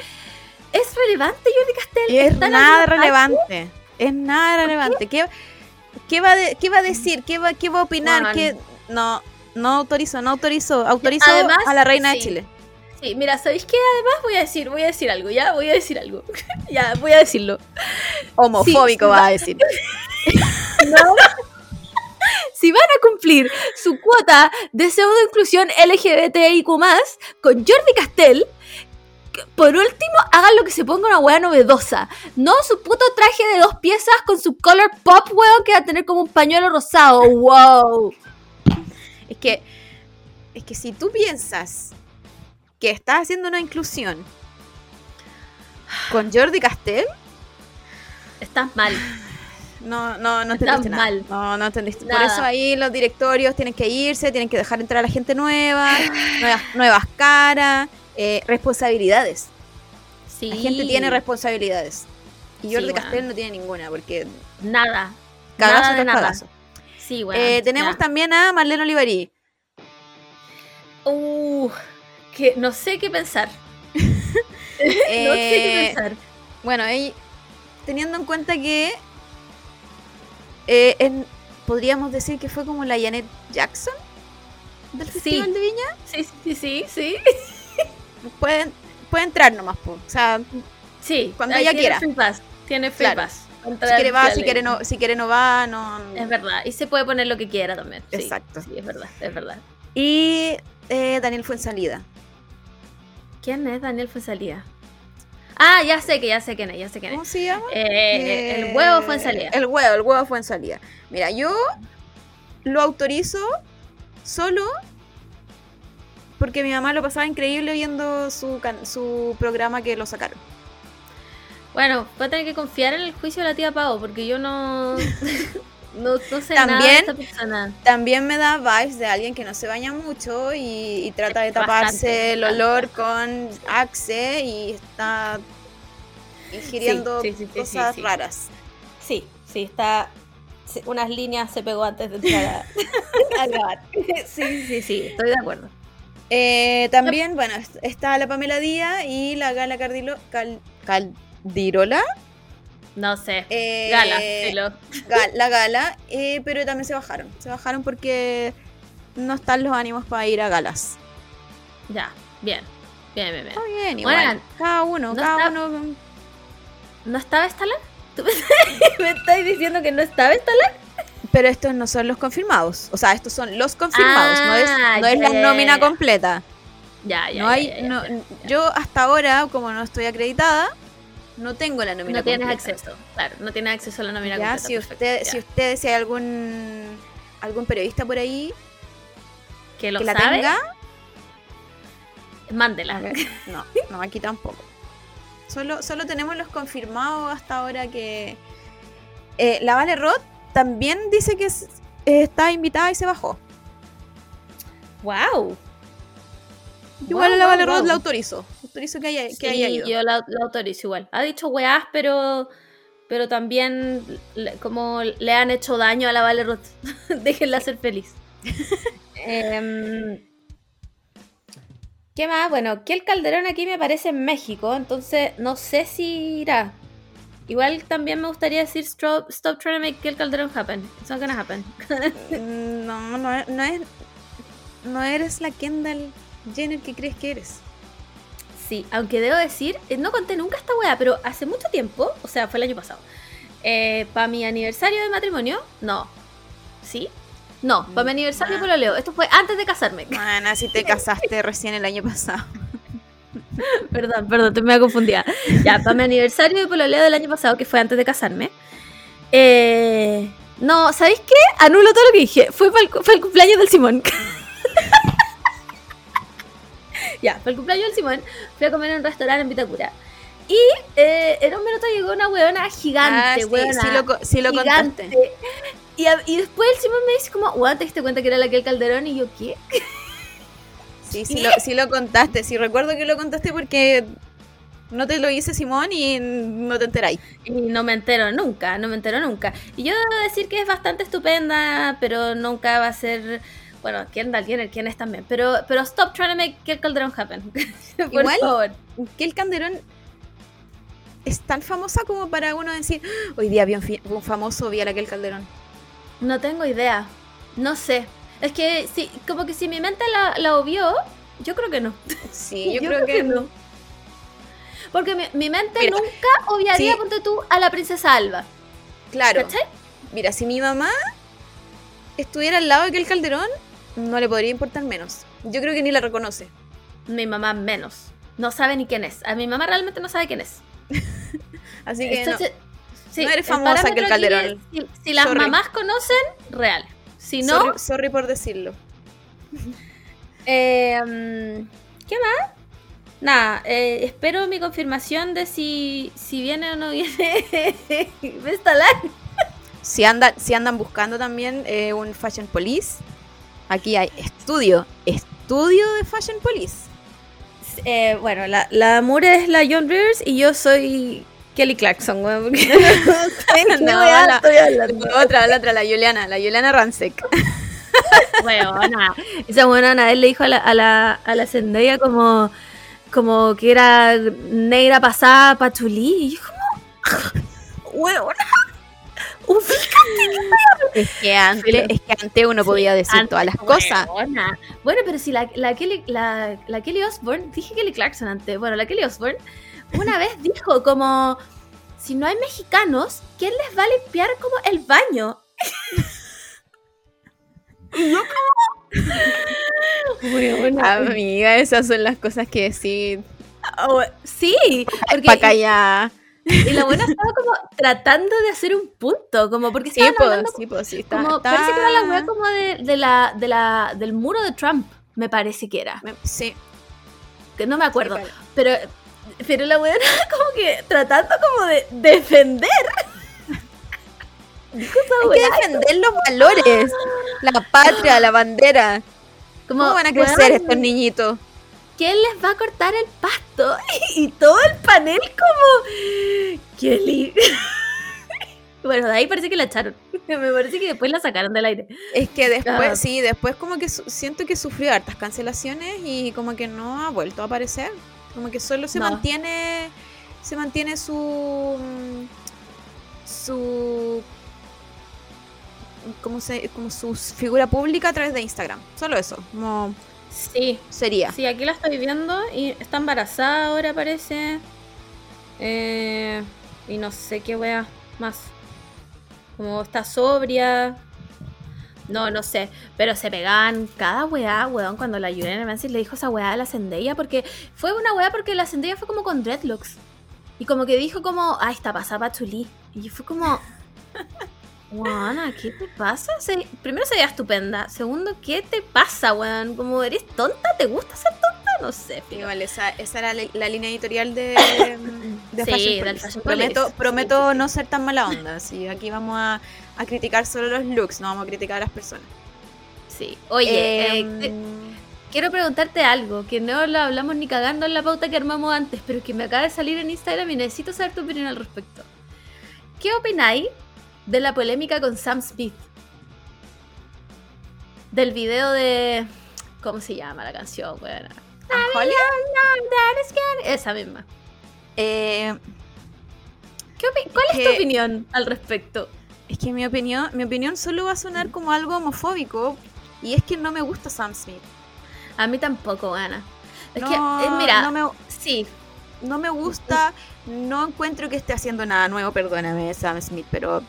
¿Es relevante Jordi Castell? Es ¿Está en nada relevante. Es nada relevante. ¿Qué, qué, va de- qué va a decir? ¿Qué va, qué va a opinar? Juan. ¿Qué- No, no autorizo, no autorizo. Autorizo Además, a la reina sí. de Chile. Sí, mira, ¿sabéis qué? Además voy a decir, voy a decir algo, ¿ya? Voy a decir algo. <laughs> ya, voy a decirlo. Homofóbico Sí, va a decir. <laughs> Si van a cumplir su cuota de pseudo inclusión LGBTIQ+, con Jordi Castell, por último, hagan lo que se ponga una weá novedosa. No su puto traje de dos piezas con su color pop, weón, que va a tener como un pañuelo rosado. Wow. Es que, es que si tú piensas que estás haciendo una inclusión con Jordi Castell, Estás mal. no, no, no Estás entendiste nada. mal. No, no entendiste. Por eso ahí los directorios tienen que irse, tienen que dejar entrar a la gente nueva, nuevas, nuevas caras, eh, responsabilidades. Sí. La gente tiene responsabilidades. Y Sí, Jordi weón. Castell no tiene ninguna, porque Nada. cagazo nada de nada. cagazo. Sí, weón. Eh, tenemos ya. también a Marlene Olivarí. Uh, que no sé qué pensar. <laughs> no sé qué Eh, pensar. Bueno, ella- teniendo en cuenta que eh, en- podríamos decir que fue como la Janet Jackson del Sí. Festival de Viña, Sí, sí, sí, sí. puede, <laughs> puede entrar nomás. po. O sea, Sí, Cuando ella tiene quiera. Free pass, tiene free Claro. pass. si quiere va, si quiere no, si quiere no va, no. Es verdad, y se puede poner lo que quiera también. sí. Exacto. Sí, es verdad, es verdad. Y eh, Daniel Fuensalida. ¿Quién es Daniel Fuensalida? Ah, ya sé que ya sé quién es, ya sé quién ¿Cómo es. se llama? Eh, el huevo fue en salida. El huevo, el huevo fue en salida. Mira, yo lo autorizo solo porque mi mamá lo pasaba increíble viendo su, su programa que lo sacaron. Bueno, voy a tener que confiar en el juicio de la tía Pau, porque yo no. <laughs> no, no sé nada de También- esta persona. También me da vibes de alguien que no se baña mucho y, y trata de taparse Bastante, el olor con Axe y está ingiriendo Sí, sí, sí, sí, cosas raras. Sí, sí, está. Unas líneas se pegó antes de entrar a, <laughs> grabar. <laughs> Sí, sí, sí, estoy de acuerdo. Eh, también, bueno, est- está la Pamela Díaz y la Gala Cardilo, Cal- Caldirola. No sé. Eh, Gala. Ga- <laughs> la Gala, eh, pero también se bajaron. Se bajaron porque no están los ánimos para ir a galas. Ya, bien. Bien, bien, bien. Está bien, igual. Bueno, cada uno, no cada está- uno. ¿No estaba Estalar? ¿Tú <laughs> me, estás diciendo que no estaba Estalar? Pero estos no son los confirmados. O sea, estos son los confirmados. no es, Ah, no es la ya, nómina ya. completa. Ya, ya. no hay, no- ya. Yo hasta ahora, como no estoy acreditada, no tengo la nómina No tienes completa. acceso, claro, no tienes acceso a la nómina Ya, completa. si perfecto, usted, ya. si ustedes, si hay algún algún periodista por ahí que lo que la tenga, mándela. no, no, aquí tampoco. Solo, solo tenemos los confirmados hasta ahora que eh, la Vale Roth también dice que es- eh, está invitada y se bajó. Wow. Igual la Vale Roth la autorizo. Autorizo que haya, que Sí, haya ido. yo la, la autorizo igual. Ha dicho weás, pero pero también le- como le han hecho daño a la Vale Roth. <laughs> Déjenla ser feliz. Em, ¿Qué más? Bueno, que el Calderón aquí me aparece en México, entonces no sé si irá. Igual también me gustaría decir stop, stop trying to make el Calderón happen. It's not gonna happen. <laughs> Mm, No, no, no es. No eres la Kendall Jenner que crees que eres. Sí, aunque debo decir, eh, no conté nunca esta wea, pero hace mucho tiempo, o sea, fue el año pasado, para mi aniversario de matrimonio, no. ¿Sí? No, para mi aniversario Ah. por lo leo. Esto fue antes de casarme. <laughs> Mana, si te casaste recién el año pasado. <laughs> perdón, perdón, te me confundida. Ya, para mi aniversario de pololeo del año pasado, que fue antes de casarme. eh, no, ¿sabéis qué? Anulo todo lo que dije. Fue para el, fue el cumpleaños del Simón. <laughs> ya, fue el cumpleaños del Simón. Fui a comer en un restaurante en Vitacura. Y eh, en un minuto llegó una huevona gigante, Ah, sí, huevona, sí lo, co- sí lo gigante. contaste. Y, a- y después el Simón me dice como, weón, ¿te diste cuenta que era la que el Calderón? Y yo, ¿qué? <laughs> Sí, sí lo, sí lo contaste. Sí recuerdo que lo contaste porque no te lo hice Simón y no te enteráis. Y no me entero nunca, no me entero nunca. Y yo debo decir que es bastante estupenda, pero nunca va a ser. Bueno, Kendall Jenner, quién es también. Pero, pero stop trying to make el Calderón happen. <laughs> Por Igual, favor. Que el Calderón es tan famosa como para uno decir, "Ah, hoy día vi un, famoso, vi a la que el Calderón. No tengo idea. No sé. Es que sí, como que si mi mente la, la obvió, yo creo que no. Sí, <laughs> yo, creo, que, no. Porque mi, mi mente Mira, nunca obviaría, sí. ponte tú, a la princesa Alba. Claro. ¿Cachai? Mira, si mi mamá estuviera al lado de que el Calderón, no le podría importar menos. Yo creo que ni la reconoce. Mi mamá menos. No sabe ni quién es. A mi mamá realmente no sabe quién es. <laughs> Así que no. Sí, No eres famosa que el Calderón. Si, si las Sorry. mamás conocen, real. Si no, sorry, sorry por decirlo. <laughs> eh, mm, ¿qué más? Nada, eh, espero mi confirmación de si, si viene o no viene <laughs> Vestalan. Si andan, si andan buscando también eh, un Fashion Police, aquí hay estudio, estudio de Fashion Police. Eh, bueno, la, la Mure es la John Rivers y yo soy Kelly Clarkson, weón, porque <laughs> <laughs> no No, la- estoy hablando. Otra, la otra, la Juliana, la Juliana Ransek. <laughs> Weona. Esa buena una vez le dijo a la, a la, a la Zendaya como, como que era negra pasada pachulí. Y yo como, weona. Ubícate. Es que antes, es que antes uno podía decir todas las cosas. Bueno, pero si la, la, Kelly, la, la Kelly Osbourne, dije Kelly Clarkson antes, bueno, la Kelly Osbourne, una vez dijo como, si no hay mexicanos, ¿quién les va a limpiar como el baño? <laughs> Weona. Amiga, esas son las cosas que decir. Oh, sí, porque Para ya. Y la buena estaba como tratando de hacer un punto, como porque Sí, hablando sí, sí. Está, como, está- parece que era la wea como de, de la, de la, del muro de Trump, me parece que era, Sí. que no me acuerdo, Sí, pero, pero la wea era <laughs> como que tratando como de defender. <laughs> Hay que defender los valores. La patria, la bandera. ¿Cómo van a crecer estos niñitos? ¿Quién les va a cortar el pasto? <laughs> Y todo el panel como... Kelly. <laughs> bueno, de ahí parece que la echaron. <laughs> Me parece que después la sacaron del aire. Es que después, Ah. sí, después como que siento que sufrió hartas cancelaciones y como que no ha vuelto a aparecer. Como que solo se No. mantiene, se mantiene su, su, como se, como su figura pública a través de Instagram. Solo eso, como Sí, sería. sí, aquí la estoy viendo y está embarazada ahora parece. Eh, y no sé qué wea más. Como está sobria. No, no sé. Pero se pegaban cada weá, weón, cuando la Juliana Nancy le dijo esa weá a la Zendaya. Porque fue una weá porque la Zendaya fue como con dreadlocks. Y como que dijo como, ah, está pasada Chulí. Y fue como, <laughs> Juana, ¿qué te pasa? Se- primero se veía estupenda. Segundo, ¿qué te pasa, weón? Como, ¿eres tonta? ¿Te gusta ser tonta? No sé, vale, esa, esa era la, la línea editorial de, <coughs> de Sí, Fashion del. Fashion Prometo, prometo Sí, no ser tan mala onda. Sí, aquí vamos a, a criticar solo los looks, no vamos a criticar a las personas. Sí. Oye, Em, eh, te- quiero preguntarte algo que no lo hablamos ni cagando en la pauta que armamos antes, pero que me acaba de salir en Instagram y necesito saber tu opinión al respecto. ¿Qué opináis de la polémica con Sam Smith? Del video de. ¿Cómo se llama la canción, weón? Esa misma. Eh, ¿Qué opi- ¿Cuál es que- tu opinión al respecto? es que mi opinión, mi opinión solo va a sonar como algo homofóbico y es que no me gusta Sam Smith. A mí tampoco, Ana. Es no, que, eh, mira, no me, sí, no me gusta, no encuentro que esté haciendo nada nuevo, perdóname Sam Smith, pero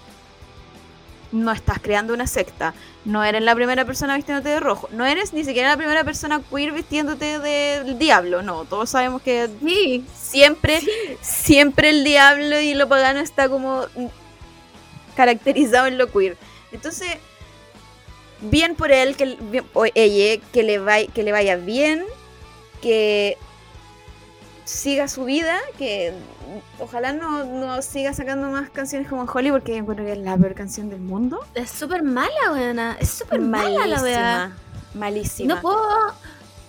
no estás creando una secta, no eres la primera persona vistiéndote de rojo, no eres ni siquiera la primera persona queer vistiéndote del diablo, no, todos sabemos que sí, siempre, siempre el diablo y lo pagano está como caracterizado en lo queer. Entonces, bien por él, que, o ella, que le, vaya, que le vaya bien, que siga su vida, que ojalá no, no siga sacando más canciones como en Holly, porque encuentro que es la peor canción del mundo. es súper mala, weona. Es súper mala la weá. Malísima. No puedo,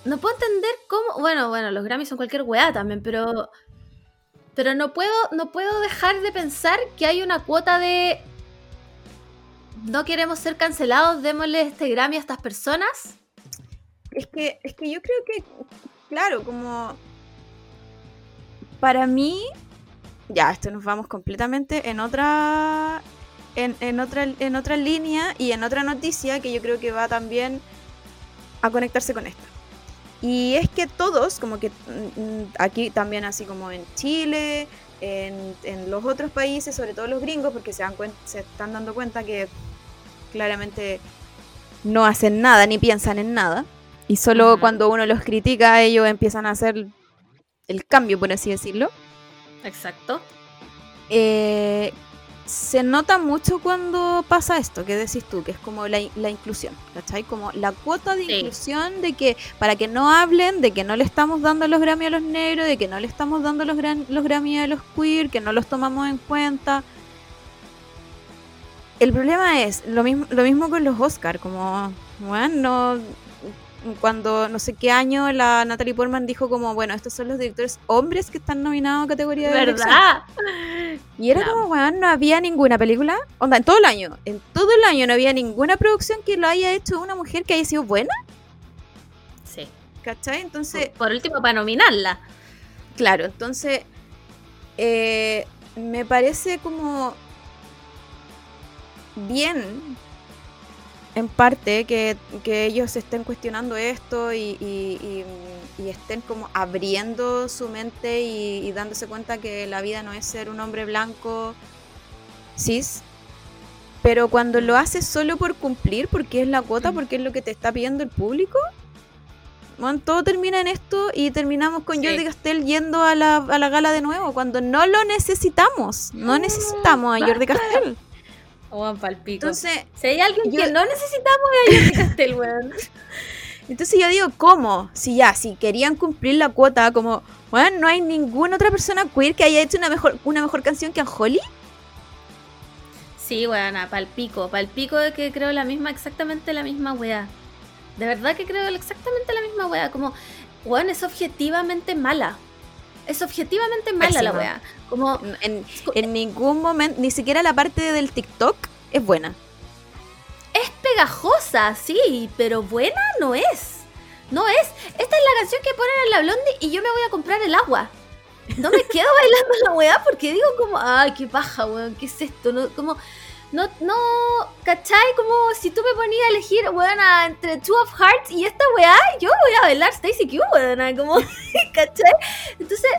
no puedo entender cómo. Bueno, bueno, los Grammys son cualquier weá también, pero. Pero no puedo, no puedo dejar de pensar que hay una cuota de. No queremos ser cancelados, démosle este Grammy a estas personas. Es que, es que yo creo que, claro, como para mí, ya, esto nos vamos completamente en otra, en, en otra, en otra línea y en otra noticia que yo creo que va también a conectarse con esta. Y es que todos, como que mm, aquí también así como en Chile, en, en los otros países, sobre todo los gringos, porque se, dan cuen- se están dando cuenta que claramente no hacen nada ni piensan en nada. Y solo cuando uno los critica, ellos empiezan a hacer el cambio, por así decirlo. Exacto. Eh, se nota mucho cuando pasa esto, que decís tú, que es como la, la inclusión, ¿cachai? Como la cuota de Sí. inclusión de que para que no hablen, de que no le estamos dando los Grammy a los negros, de que no le estamos dando los, gran- los Grammy a los queer, que no los tomamos en cuenta. El problema es lo mismo, lo mismo con los Oscar, como, bueno, no- cuando no sé qué año la Natalie Portman dijo como, bueno, estos son los directores hombres que están nominados a categoría de dirección. ¿Verdad? Y era No. como, weón, no había ninguna película. Onda, en todo el año. En todo el año no había ninguna producción que lo haya hecho una mujer que haya sido buena. Sí. ¿Cachai? Entonces, Por último, para nominarla. claro, entonces. eh, me parece como. Bien. En parte que, que ellos estén cuestionando esto y, y- y- y estén como abriendo su mente y, dándose cuenta que la vida no es ser un hombre blanco cis. Pero cuando lo haces solo por cumplir, porque es la cuota, porque es lo que te está pidiendo el público, Bueno, todo termina en esto y terminamos con Sí. Jordi Castell yendo a la, a la gala de nuevo cuando no lo necesitamos. No necesitamos a Jordi Castell. Juan palpico. Entonces, si hay alguien yo- que no necesitamos es Castell, weón. <laughs> entonces yo digo, ¿cómo? Si ya, si querían cumplir la cuota, como, bueno, no hay ninguna otra persona queer que haya hecho una mejor, una mejor canción que Anjoli. Sí, weón, palpico. Palpico de que creo la misma, exactamente la misma weá. De verdad que creo exactamente la misma weá. Como, weón, es objetivamente mala. Es objetivamente mala la weá. Como, En, en ningún momento, ni siquiera la parte del TikTok es buena. es pegajosa, sí, pero buena no es. No es. Esta es la canción que ponen en la blondie y yo me voy a comprar el agua. No me quedo <laughs> bailando la weá porque digo como, ay, qué paja, weón, ¿qué es esto? No, como, no, no, ¿cachai? Como si tú me ponías a elegir, weón, entre Two of Hearts y esta weá, yo voy a bailar Stacy Q, weón, como, <laughs> ¿cachai? Entonces,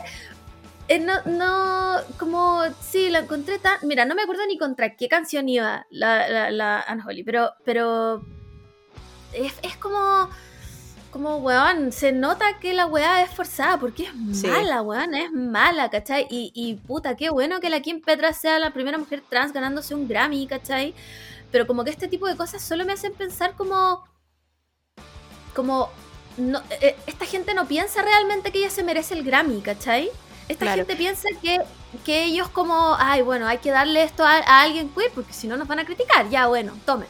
eh, no, no, como, sí, la encontré tan, mira, no me acuerdo ni contra qué canción iba la, la, la Unholy, pero, pero, es, es como, como, weón, se nota que la weá es forzada, porque es Sí. mala, weón, es mala, ¿cachai? Y, y puta, qué bueno que la Kim Petra sea la primera mujer trans ganándose un Grammy, ¿cachai? Pero como que este tipo de cosas solo me hacen pensar como, como, no, eh, esta gente no piensa realmente que ella se merece el Grammy, ¿cachai? Esta Claro. gente piensa que, que ellos como, ay, bueno, hay que darle esto a, a alguien queer porque si no nos van a criticar. Ya, bueno, tome.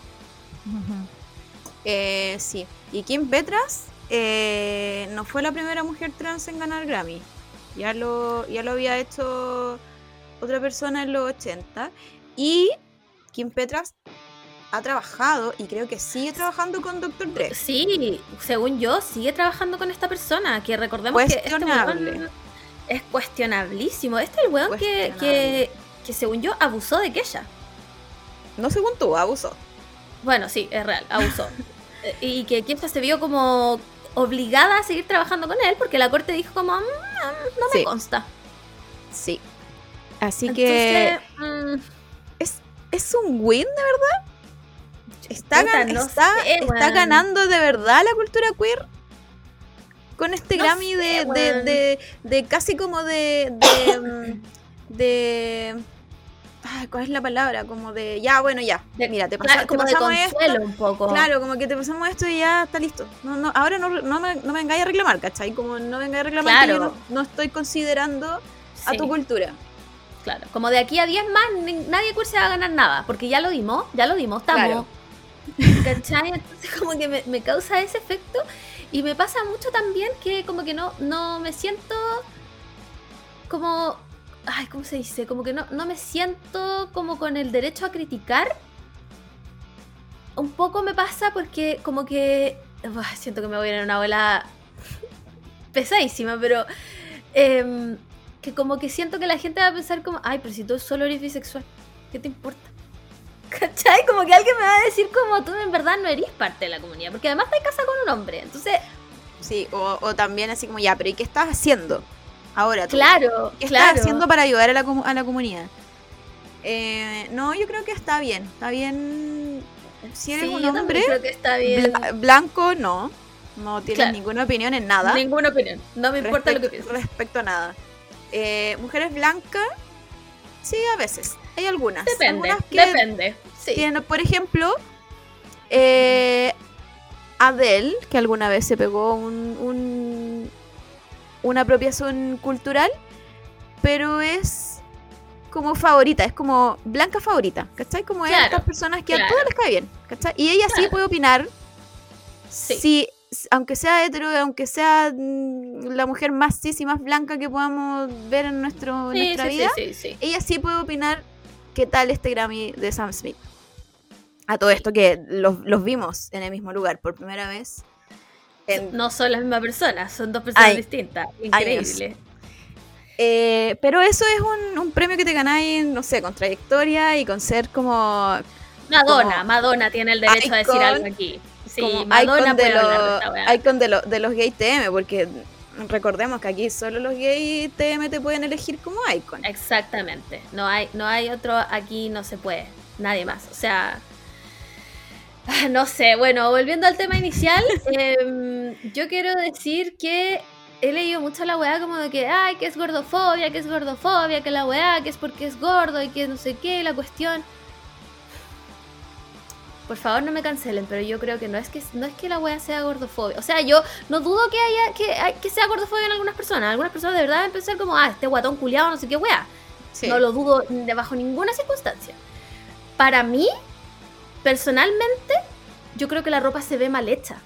Eh, sí. Y Kim Petras eh, no fue la primera mujer trans en ganar Grammy. Ya lo, ya lo había hecho otra persona en los 80. Y Kim Petras ha trabajado y creo que sigue trabajando con Dr. Dre. Sí, según yo, sigue trabajando con esta persona, que recordemos que este es cuestionablísimo. Este es el weón que, que, que según yo abusó de Kesha. No según tú, abusó. Bueno, sí, es real, abusó. <laughs> Y que Kesha se vio como obligada a seguir trabajando con él porque la corte dijo como, "Mm, no me Sí. consta. Sí. Así que mm, es, es un win, de verdad. Está, Puta, gan- no está, sé, está weón. ganando de verdad la cultura queer con este No Grammy sé, de, de, de, de casi como de de, mm, de ay, ¿cuál es la palabra? Como de ya, bueno, ya. de- Mira, te, claro, pasa- te como de pasamos consuelo esto. un poco. Claro, como que te pasamos esto y ya está listo. No, no, ahora no, no, me, no me vengáis a reclamar, ¿cachai? Como no vengáis a reclamar que yo Claro. no, no estoy considerando a tu cultura. Claro, como de aquí a 10 más, ni- nadie queer se va a ganar nada, porque ya lo dimos, ya lo dimos, estamos. Claro. ¿Cachai? Entonces como que me, me causa ese efecto y me pasa mucho también que como que no, no me siento como... Ay, ¿cómo se dice? Como que no, no me siento como con el derecho a criticar. Un poco me pasa porque como que... Siento que me voy a ir en una bola <laughs> pesadísima, pero... em, que como que siento que la gente va a pensar como, ay, pero si tú solo eres bisexual, ¿qué te importa? ¿Cachai? Como que alguien me va a decir como tú en verdad no eres parte de la comunidad, porque además te casas con un hombre, entonces, Sí, o, o también así como ya, pero ¿y qué estás haciendo ahora tú? claro, ¿Qué claro. estás haciendo para ayudar a la, a la comunidad? Eh, no, yo creo que está bien. Está bien. Si eres Sí, un hombre creo que está bien. bla- blanco, no. No tienes Claro. ninguna opinión en nada. Ninguna opinión, no me importa lo que pienses. Respecto a nada. Eh, mujeres blancas, sí, a veces. Hay algunas. Depende, Algunas que depende. Sí. tienen, por ejemplo, eh, Adele, que alguna vez se pegó un, un- una apropiación cultural, pero es como favorita, es como blanca favorita, ¿cachai? Como es Claro, estas personas que a todas les cae bien, ¿cachai? Y ella sí puede opinar, Sí. si, aunque sea hetero, aunque sea mm, la mujer más cis y más blanca que podamos ver en, nuestro, Sí, nuestra sí, vida, sí, sí, sí. ella sí puede opinar qué tal este Grammy de Sam Smith. A todo esto que los, los vimos en el mismo lugar por primera vez. en- No son la misma persona, son dos personas Ay, distintas. Increíble. eh, pero eso es un, un premio que te ganáis, no sé, con trayectoria y con ser como, Madonna, Como Madonna tiene el derecho a decir algo aquí. Sí, Madonna icon, de, puede hablar de lo- icon de, lo- de los gay TM, porque recordemos que aquí solo los gay TM te pueden elegir como icon. Exactamente. No hay, no hay otro aquí, no se puede. Nadie más. O sea. <laughs> No sé, bueno, volviendo al tema inicial, <laughs> em, yo quiero decir que he leído mucho la weá como de que, ay, que es gordofobia, que es gordofobia, que la weá, que es porque es gordo y que no sé qué, la cuestión. Por favor, no me cancelen, pero yo creo que no es que no es que la weá sea gordofobia. O sea, yo no dudo que haya que, que sea gordofobia en algunas personas. Algunas personas de verdad van a pensar como, ah, este guatón culiado, no sé qué weá. Sí. No lo dudo de bajo ninguna circunstancia. Para mí, personalmente, yo creo que la ropa se ve mal hecha.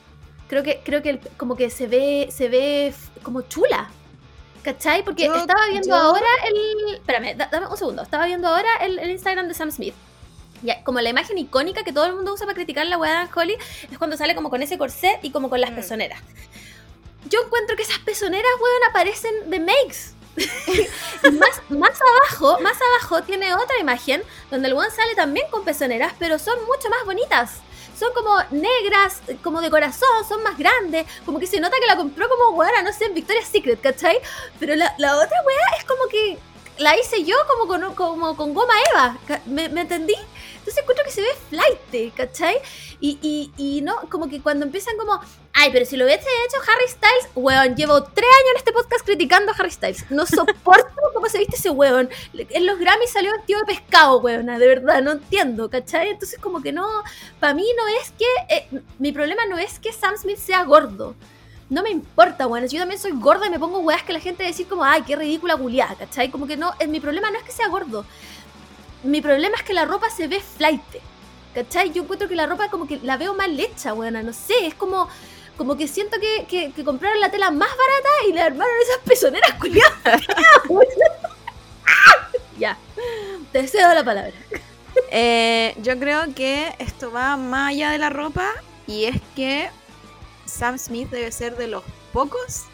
Creo que, creo que el- como que se ve, se ve como chula. ¿Cachai? Porque Yo- estaba viendo yo- ahora el. Espérame, da- dame un segundo. Estaba viendo ahora el, el Instagram de Sam Smith. Ya, como la imagen icónica que todo el mundo usa para criticar la weá de Holly es cuando sale como con ese corset y como con las Mm. pezoneras. Yo encuentro que esas pezoneras, weón, aparecen de makes. <laughs> Más, más abajo, más abajo tiene otra imagen donde el weón sale también con pezoneras, pero son mucho más bonitas. Son como negras, como de corazón, son más grandes. Como que se nota que la compró como weona, no sé, en Victoria's Secret, ¿cachai? Pero la, la otra weá es como que la hice yo como con, como con goma Eva. ¿Me, me entendí? Entonces encuentro que se ve flight, ¿cachai? Y, y, y no, como que cuando empiezan como, ay, pero si lo hubiese hecho Harry Styles, weón, llevo tres años en este podcast criticando a Harry Styles. No soporto <laughs> cómo se viste ese weón. En los Grammys salió vestido de pescado, weona, de verdad, no entiendo, ¿cachai? Entonces como que no, para mí no es que, eh, mi problema no es que Sam Smith sea gordo. No me importa, weón. Yo también soy gorda y me pongo weas que la gente decir como, ay, qué ridícula culiada, ¿cachai? Como que no, eh, mi problema no es que sea gordo. Mi problema es que la ropa se ve flight. ¿Cachai? Yo encuentro que la ropa como que la veo mal hecha, weona. No sé, es como, como que siento que, que- que compraron la tela más barata y le armaron esas pezoneras culiadas. <laughs> <laughs> ya. Te cedo la palabra. Eh, yo creo que esto va más allá de la ropa y es que Sam Smith debe ser de los pocos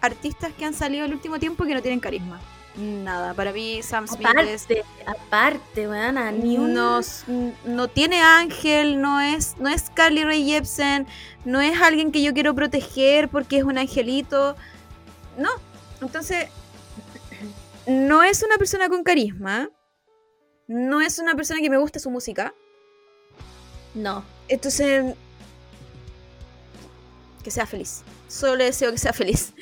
artistas que han salido el último tiempo que no tienen carisma. Nada, para mí Sam Smith es Aparte, aparte, weona, ni no tiene ángel, no es, no es Carly Rae Jepsen, no es alguien que yo quiero proteger porque es un angelito. No. Entonces, no es una persona con carisma. No es una persona que me gusta su música. No. Entonces, que sea feliz. Solo le deseo que sea feliz.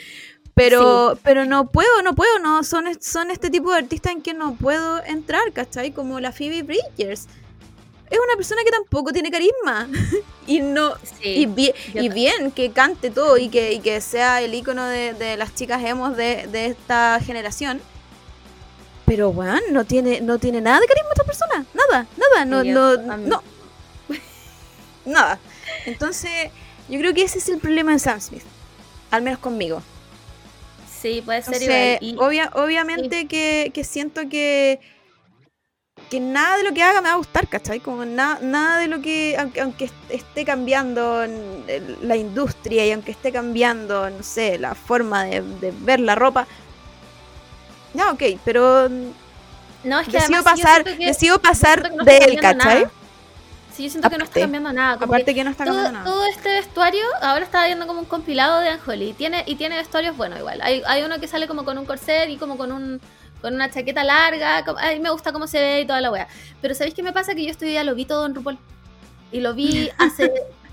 Pero, pero no puedo, no puedo, no. Son, son este tipo de artistas en que no puedo entrar, ¿cachai? Como la Phoebe Bridgers. Es una persona que tampoco tiene carisma. <laughs> y no. Sí. Y, bien, y que cante todo y que, y que sea el icono de, de las chicas emos de, de esta generación. Pero, weón, no tiene, no tiene nada de carisma esta persona. Nada, nada. No, Sí, no, también. no. <laughs> Nada. Entonces, yo creo que ese es el problema de Sam Smith. Al menos conmigo. Sí, puede ser Entonces, igual. Y- obvia- obviamente que, que siento que que nada de lo que haga me va a gustar, ¿cachai? Como na- nada de lo que, aunque, aunque est- esté cambiando la industria y aunque esté cambiando, no sé, la forma de, de ver la ropa. Ya, ok, pero No, es que decido además pasar, que- decido pasar de él, ¿cachai? nada. Yo siento que no está Aparte. cambiando nada. Como Aparte que que no está todo, cambiando nada. todo este vestuario, ahora estaba viendo como un compilado de Anjoli. Y tiene, y tiene vestuarios buenos igual. Hay, hay uno que sale como con un corset y como con un con una chaqueta larga. como- a mí me gusta cómo se ve y toda la wea. Pero ¿sabéis qué me pasa? Que yo esto ya lo vi todo en RuPaul. Y lo vi <laughs> hace,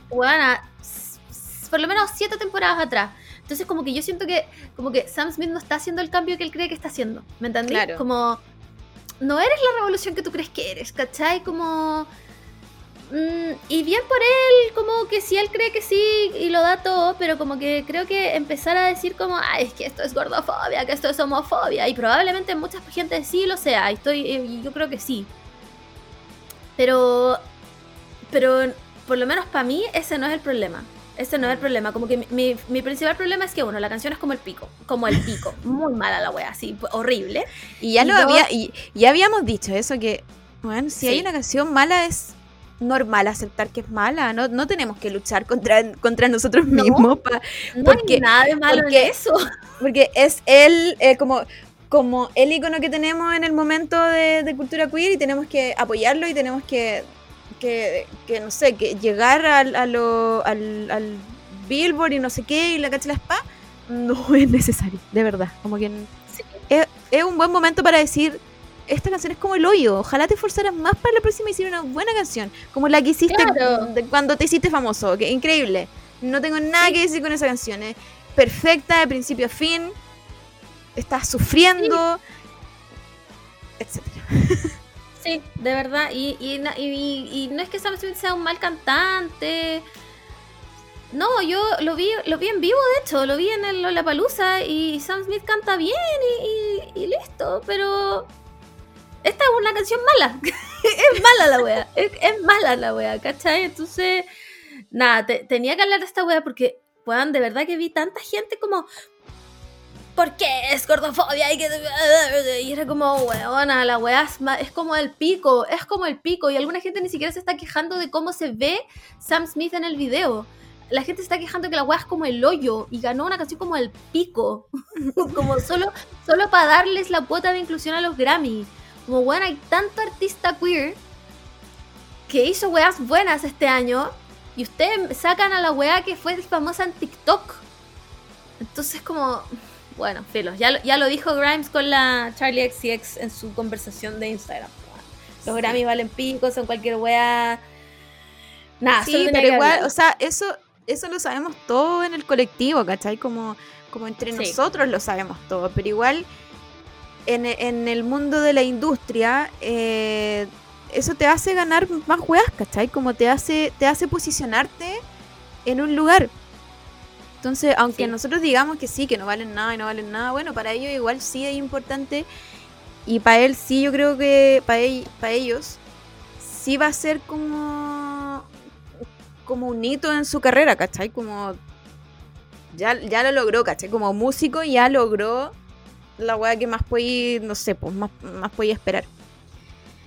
weana, por lo menos siete temporadas atrás. Entonces como que yo siento que como que Sam Smith no está haciendo el cambio que él cree que está haciendo. ¿Me entendí? Claro. Como no eres la revolución que tú crees que eres, ¿cachai? Como... mm, y bien por él, como que si él cree que sí y lo da todo, pero como que creo que empezar a decir como, ay, es que esto es gordofobia, que esto es homofobia, y probablemente mucha gente sí lo sea, y estoy, y yo creo que sí. Pero, pero por lo menos para mí ese no es el problema. Ese no es el problema. Como que mi, mi- mi principal problema es que, uno, la canción es como el pico. Como el pico. <laughs> Muy mala la wea, así, horrible. Y ya Y lo dos- había, y ya habíamos dicho eso que, bueno, si hay Sí. una canción mala es normal aceptar que es mala, no, no tenemos que luchar contra, contra nosotros No. mismos pa- No Porque- hay nada de malo porque- en eso. porque es él eh, como, como el icono que tenemos en el momento de, de cultura queer y tenemos que apoyarlo y tenemos que, que, que, no sé, que llegar al, a lo- al, al Billboard y no sé qué y la cacha la spa, no <laughs> es necesario, de verdad, como que Sí. es, es un buen momento para decir esta canción es como el hoyo. Ojalá te esforzaras más para la próxima y hicieras una buena canción. Como la que hiciste Claro. cuando te hiciste famoso. Que increíble. No tengo nada que decir con esa canción. Es perfecta de principio a fin. Estás sufriendo. Etcétera. <laughs> Sí, de verdad. Y, y, na- y- y no es que Sam Smith sea un mal cantante. No, yo lo vi, lo vi en vivo, de hecho, lo vi en el Lollapalooza y Sam Smith canta bien y, y- y listo, pero esta es una canción mala. <laughs> es mala la wea, es, mala la wea, ¿cachai? Entonces, nada, te- tenía que hablar de esta wea porque, puedan, de verdad que vi tanta gente como, ¿por qué es gordofobia? Y, era como, weona, la ma- es como el pico, es como el pico. Y alguna gente ni siquiera se está quejando de cómo se ve Sam Smith en el video. La gente se está quejando que la weá es como el hoyo y ganó una canción como el pico. <laughs> como solo, solo para darles la cuota de inclusión a los Grammy. Como, weón, hay tanto artista queer que hizo weas buenas este año y ustedes sacan a la weá que fue famosa en TikTok. Entonces, como, bueno, filo, ya, lo- ya lo dijo Grimes con la Charlie XCX en su conversación de Instagram. Los Sí. Grammy valen pico, son cualquier weá. Nada, Sí, pero igual, o sea, eso, eso lo sabemos todo en el colectivo, ¿cachai? Como, como entre Sí. nosotros lo sabemos todo, pero igual en, en el mundo de la industria, eh, eso te hace ganar más weas, ¿cachai? Como te hace, te hace posicionarte en un lugar. Entonces, aunque Sí. nosotros digamos que sí, que no valen nada y no valen nada, bueno, para ellos igual sí es importante. Y para él sí, yo creo que para ellos sí va a ser como como un hito en su carrera, ¿cachai? Como ya, ya lo logró, ¿cachai? Como músico ya logró la weá que más podía, no sé, pues más, más esperar.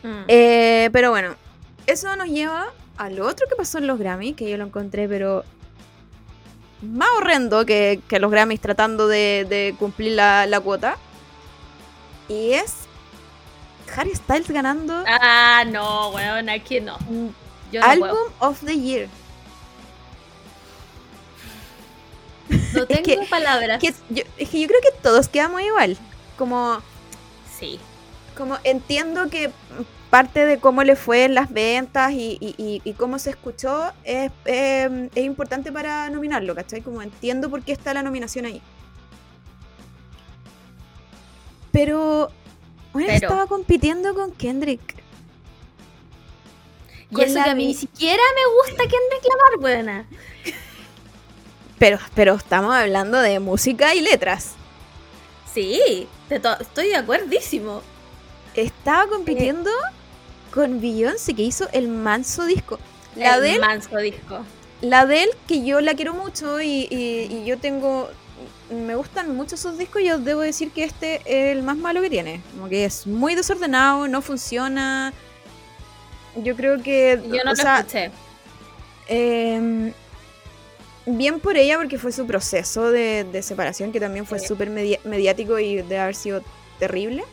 Mm. Eh, pero bueno, eso nos lleva a lo otro que pasó en los Grammy, que yo lo encontré, pero más horrendo que, que los Grammys tratando de, de cumplir la, la cuota. Y es Harry Styles ganando Ah, no, weón, aquí no. Yo no puedo. of the Year. <laughs> No es tengo que- palabras. Que yo- es que yo creo que todos quedamos igual. Como, Sí. como entiendo que parte de cómo le fue en las ventas y, y- y- y cómo se escuchó es, eh, es importante para nominarlo, ¿cachai? Como entiendo por qué está la nominación ahí. Pero, bueno, Pero- estaba compitiendo con Kendrick. Y Con eso que a mí ni siquiera me gusta Kendrick Lamar, buena. <laughs> Pero, pero estamos hablando de música y letras. Sí, estoy de acuerdísimo. Estaba compitiendo con Beyoncé que hizo el manso disco. La El de él manso disco. La de él, que yo la quiero mucho y, y- y yo tengo. Me gustan mucho sus discos. Yo debo decir que este es el más malo que tiene. Como que es muy desordenado, no funciona. Yo creo que. Yo no lo sea, escuché. eh, bien por ella, porque fue su proceso de, de separación, que también fue Sí. súper mediático y de haber sido terrible.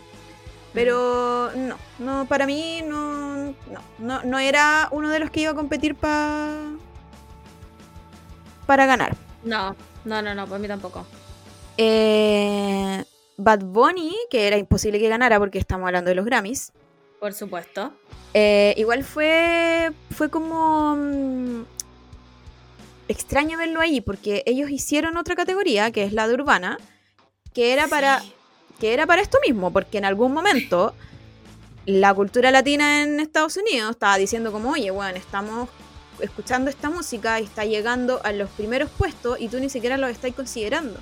Pero no, no, para mí no, no, no, no era uno de los que iba a competir pa, para ganar. No, no, no, no, para mí tampoco. Eh, Bad Bunny, que era imposible que ganara porque estamos hablando de los Grammys, Por supuesto. eh, igual fue, fue como mm, extraño verlo ahí porque ellos hicieron otra categoría, que es la de urbana, que era para que era para esto mismo, porque en algún momento la cultura latina en Estados Unidos estaba diciendo como, oye, bueno, estamos escuchando esta música y está llegando a los primeros puestos y tú ni siquiera lo estás considerando.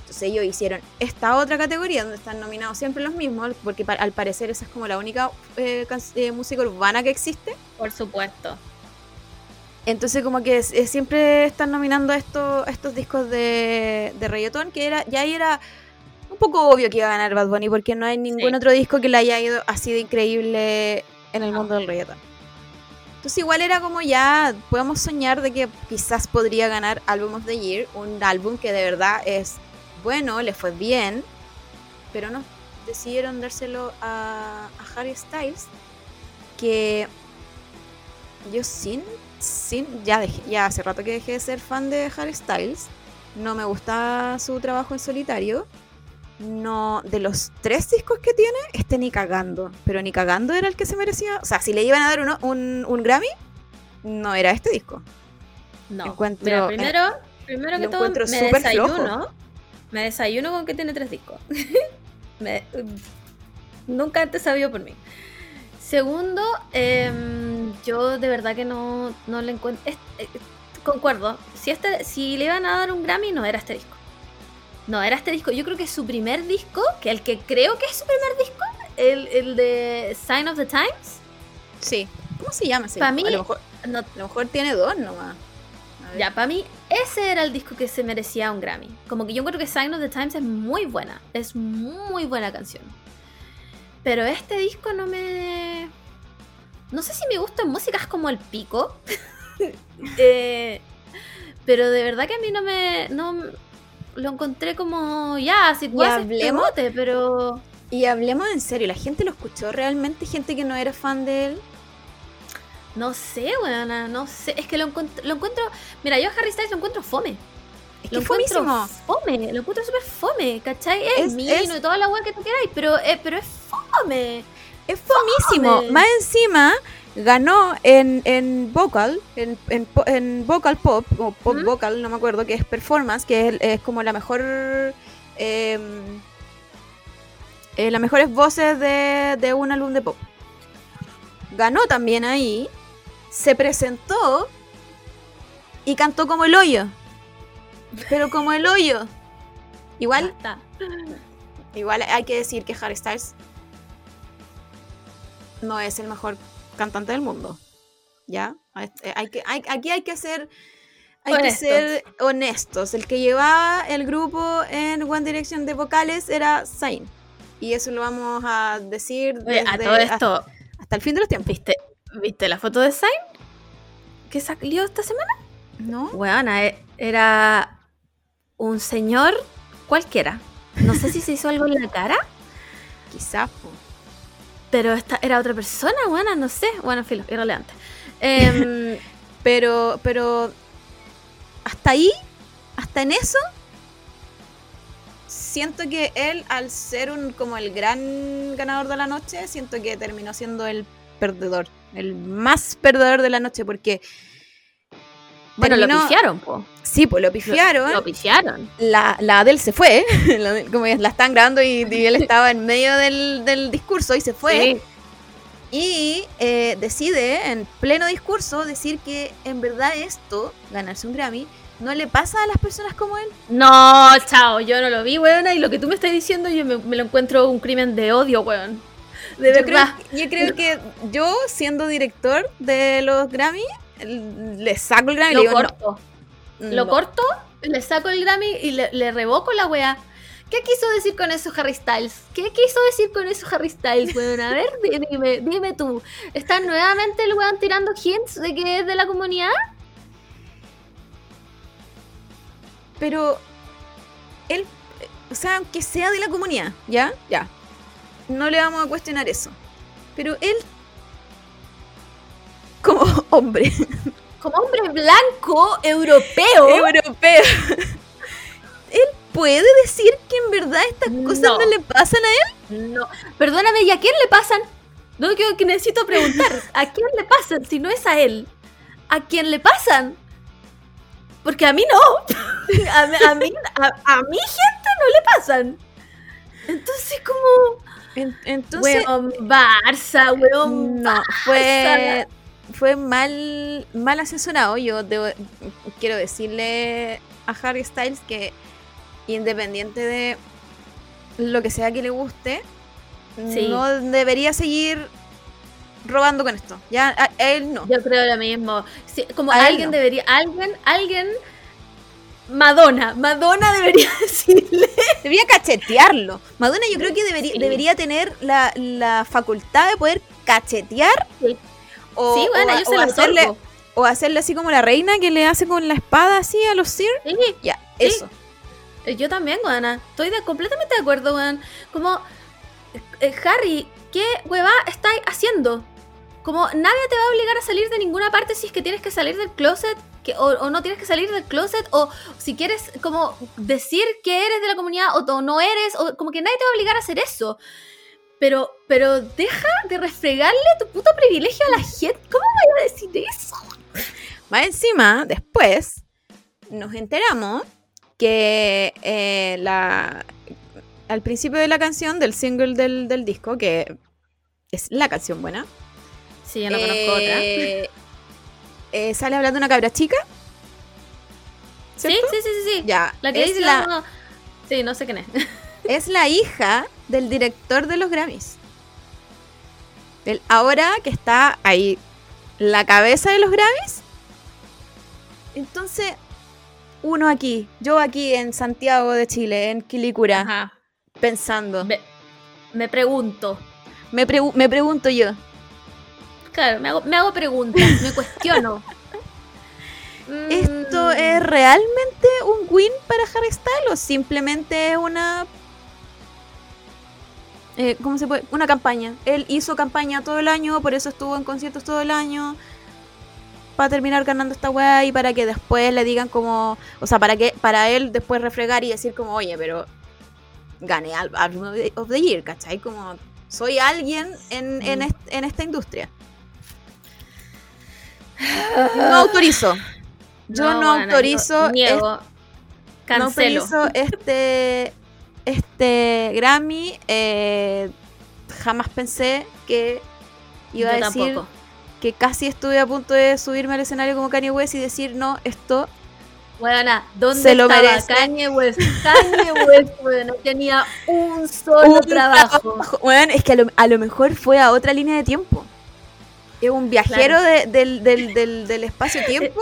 Entonces ellos hicieron esta otra categoría donde están nominados siempre los mismos, porque al parecer esa es como la única eh, eh, música urbana que existe. Por supuesto. Entonces como que es- es siempre están nominando a estos, discos de, de reggaetón, que era, ya ahí era un poco obvio que iba a ganar Bad Bunny, porque no hay ningún Sí. otro disco que le haya ido así de increíble en el No. mundo del reggaetón. Entonces igual era como ya, podemos soñar de que quizás podría ganar Album of the Year, un álbum que de verdad es bueno, le fue bien, pero no, decidieron dárselo a, a Harry Styles, que yo sin, sin, ya dejé, ya hace rato que dejé de ser fan de Harry Styles, no me gusta su trabajo en solitario, no, de los tres discos que tiene, este ni cagando. Pero ni cagando era el que se merecía. O sea, si le iban a dar uno- un, un Grammy, no era este disco. No. Encuentro- Mira, primero, primero que todo, me desayuno. Me desayuno con que tiene tres discos. <laughs> Me- nunca antes sabido por mí. Segundo, em, yo de verdad que no, no le encuentro. eh, concuerdo. Si, este, si le iban a dar un Grammy, no era este disco. No, era este disco. Yo creo que su primer disco, que el que creo que es su primer disco, el, el de Sign of the Times. Sí. ¿Cómo se llama ese Pa' disco? mí- a, lo mejor, No, a lo mejor tiene dos nomás. Ya, para mí, ese era el disco que se merecía un Grammy. Como que yo encuentro que Sign of the Times es muy buena. Es muy buena canción. Pero este disco no me. No sé si me gustan músicas como el pico. <laughs> Eh, pero de verdad que a mí no me. No, lo encontré como. Ya, si Y tú haces hablemos- pero. Y hablemos en serio, ¿la gente lo escuchó realmente? ¿Gente que no era fan de él? No sé, weona, no sé. Es que lo encuentro. Lo encuentro mira, yo a Harry Styles lo encuentro fome. Es lo que encuentro fomísimo. fome, lo encuentro súper fome, ¿cachai? Es, Es- mino es- y toda la weá que tú queráis, pero, eh, pero es fome. Es fomísimo. Fome. Más encima, ganó en, en vocal, en, en, vocal pop, o pop vocal, no me acuerdo, que es performance, que es, es como la mejor... em, eh, las mejores voces de, de un álbum de pop. Ganó también ahí, se presentó y cantó como el hoyo. Pero como el hoyo. Igual Basta. Igual hay que decir que Harry Styles no es el mejor cantante del mundo. ¿Ya? Hay hay que, hay- aquí hay que ser. Hay Honestos. que ser honestos. El que llevaba el grupo en One Direction de vocales era Zayn. Y eso lo vamos a decir Oye, a desde todo esto, hasta el fin de los tiempos. ¿viste, ¿viste la foto de Zayn? ¿Que salió esta semana? ¿No? Weona, e- era un señor cualquiera. No sé si se hizo algo en la cara, <laughs> Quizás. pero esta era otra persona, weona, no sé. Bueno, filo, irrelevante. Em, <laughs> Pero, pero hasta ahí, hasta en eso, siento que él, al ser un como el gran ganador de la noche, siento que terminó siendo el perdedor, el más perdedor de la noche, porque bueno, lo pifiaron, po. Sí, pues lo Lo- pifiaron. Lo pifiaron. la, la Adele se fue, <laughs> la Adele- como la están grabando y, <laughs> y él estaba en medio del, del discurso y se fue. Sí. Y eh, decide en pleno discurso decir que en verdad esto, ganarse un Grammy, no le pasa a las personas como él. No, chao, yo no lo vi, weona, y lo que tú me estás diciendo yo me, me lo encuentro un crimen de odio, weón. De Yo creo, yo creo que yo, siendo director de los Grammy, le saco el Grammy y Lo le digo, no, corto. Lo no. corto, le saco el Grammy y le, le revoco la wea. ¿Qué quiso decir con eso Harry Styles? ¿Qué quiso decir con eso Harry Styles, weón? A ver, di- dime, dime tú. ¿Está nuevamente el weón tirando hints de que es de la comunidad? Pero él, o sea, aunque sea de la comunidad, ¿ya? Ya. No le vamos a cuestionar eso. Pero él, como hombre <laughs> Como hombre blanco, europeo. europeo, él puede decir que en verdad estas cosas No. no le pasan a él. No, perdóname, ¿y a quién le pasan? No, que, que necesito preguntar. ¿A quién le pasan si no es a él? ¿A quién le pasan? Porque a mí no. <laughs> A, mí- a mí, a, a mi gente no le pasan. Entonces, como. En- entonces, Weón, Barça, weón. no, fue, fue mal, mal asesorado. Yo debo- quiero decirle a Harry Styles que independiente de lo que sea que le guste, Sí. no debería seguir robando con esto. Ya, a, a él no. Yo creo lo mismo. Sí, como A alguien no. debería. Alguien, alguien. Madonna. Madonna debería <laughs> decirle. Debería cachetearlo. Madonna yo creo que debería, Sí. debería tener la, la facultad de poder cachetear. O, sí, bueno, o- yo o se lo hacerle, o hacerle así como la reina que le hace con la espada así a los Sir. Sí. Ya, Sí. eso. Eh, Yo también, weona. Estoy de- completamente de acuerdo, weón. Como, eh, Harry, ¿qué hueva estáis haciendo? Como nadie te va a obligar a salir de ninguna parte si es que tienes que salir del closet que, o, o no tienes que salir del closet, o si quieres como decir que eres de la comunidad o, o no eres, o como que nadie te va a obligar a hacer eso. Pero, pero deja de refregarle tu puto privilegio a la gente. ¿Cómo voy a decir eso? Más encima, después, nos enteramos que eh, la, al principio de la canción, del single del, del disco, que es la canción buena, Sí, yo no conozco otra. eh, eh, sale hablando una cabra chica. Sí, ¿cierto? sí, sí, sí, sí. Ya, La que es, dice la, Sí, no sé quién es. Es la hija del director de los Grammys. El ahora que está ahí, la cabeza de los Grammys. Entonces, uno aquí, yo aquí en Santiago de Chile, en Quilicura, Ajá. pensando. Me, me pregunto. Me, pregu- me pregunto yo, Claro, me hago, me hago preguntas, me cuestiono. <laughs> ¿esto Mm, es realmente un win para Harry Styles o simplemente es una... eh, ¿Cómo se puede? Una campaña. Él hizo campaña todo el año, por eso estuvo en conciertos todo el año. Para terminar ganando esta weá y para que después le digan como... O sea, para que para él después refregar y decir como, oye, pero gané al- Album of the- Year, ¿cachai? Como soy alguien en, en, Mm. est- en esta industria. No autorizo. Yo no, bueno, autorizo, yo niego, es- no cancelo. autorizo este, este Grammy. eh, jamás pensé que iba a decir tampoco. que casi estuve a punto de subirme al escenario como Kanye West y decir, no, esto Weona, ¿dónde Se lo estaba merece. Kanye West? Kanye West, weona, tenía un solo un trabajo. trabajo. Bueno, es que a lo, a lo mejor fue a otra línea de tiempo. Es un viajero de- del, del, del, del espacio-tiempo.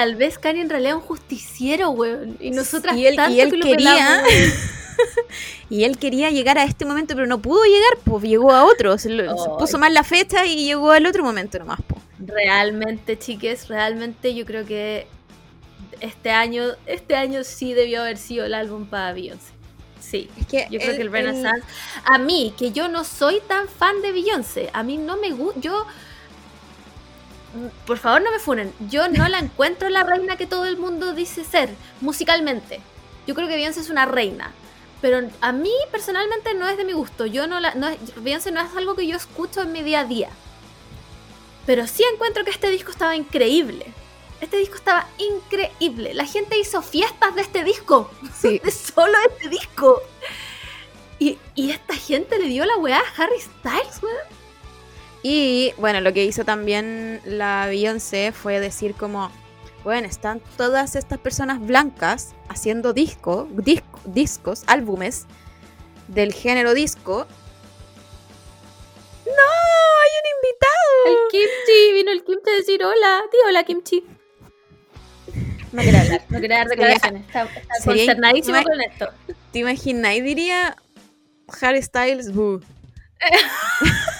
Tal vez Kanye en realidad es un justiciero, weón. Y nosotras Y él- y tanto él que lo quería-. <laughs> Y él quería llegar a este momento, pero no pudo llegar, pues llegó a otro. Se, lo- se Ay. puso mal la fecha y llegó al otro momento nomás, pues. Realmente, chiques, realmente yo creo que este año, este año sí debió haber sido el álbum para Beyoncé. Sí. Es que Yo creo él- que el Renaissance. A mí, que yo no soy tan fan de Beyoncé, a mí no me gusta. Yo. Por favor, no me funen. Yo no la encuentro la reina que todo el mundo dice ser, musicalmente. Yo creo que Beyoncé es una reina. Pero a mí personalmente no es de mi gusto. Yo no la. No es, Beyoncé no es algo que yo escucho en mi día a día. Pero sí encuentro que este disco estaba increíble. Este disco estaba increíble. La gente hizo fiestas de este disco Sí. <laughs> de solo este disco. Y, y esta gente le dio la weá a Harry Styles, weón. Y bueno, lo que hizo también la Beyoncé fue decir como, bueno, están todas estas personas blancas haciendo disco, dis- discos, álbumes del género disco. ¡No! ¡Hay un invitado! El Kimchi, vino el Kimchi a decir hola. Di hola, Kimchi. No quiere hablar, no quiere dar declaraciones. <laughs> Está, está con esto. ¿Te imaginas? Y diría Harry Styles, "Boo". <laughs>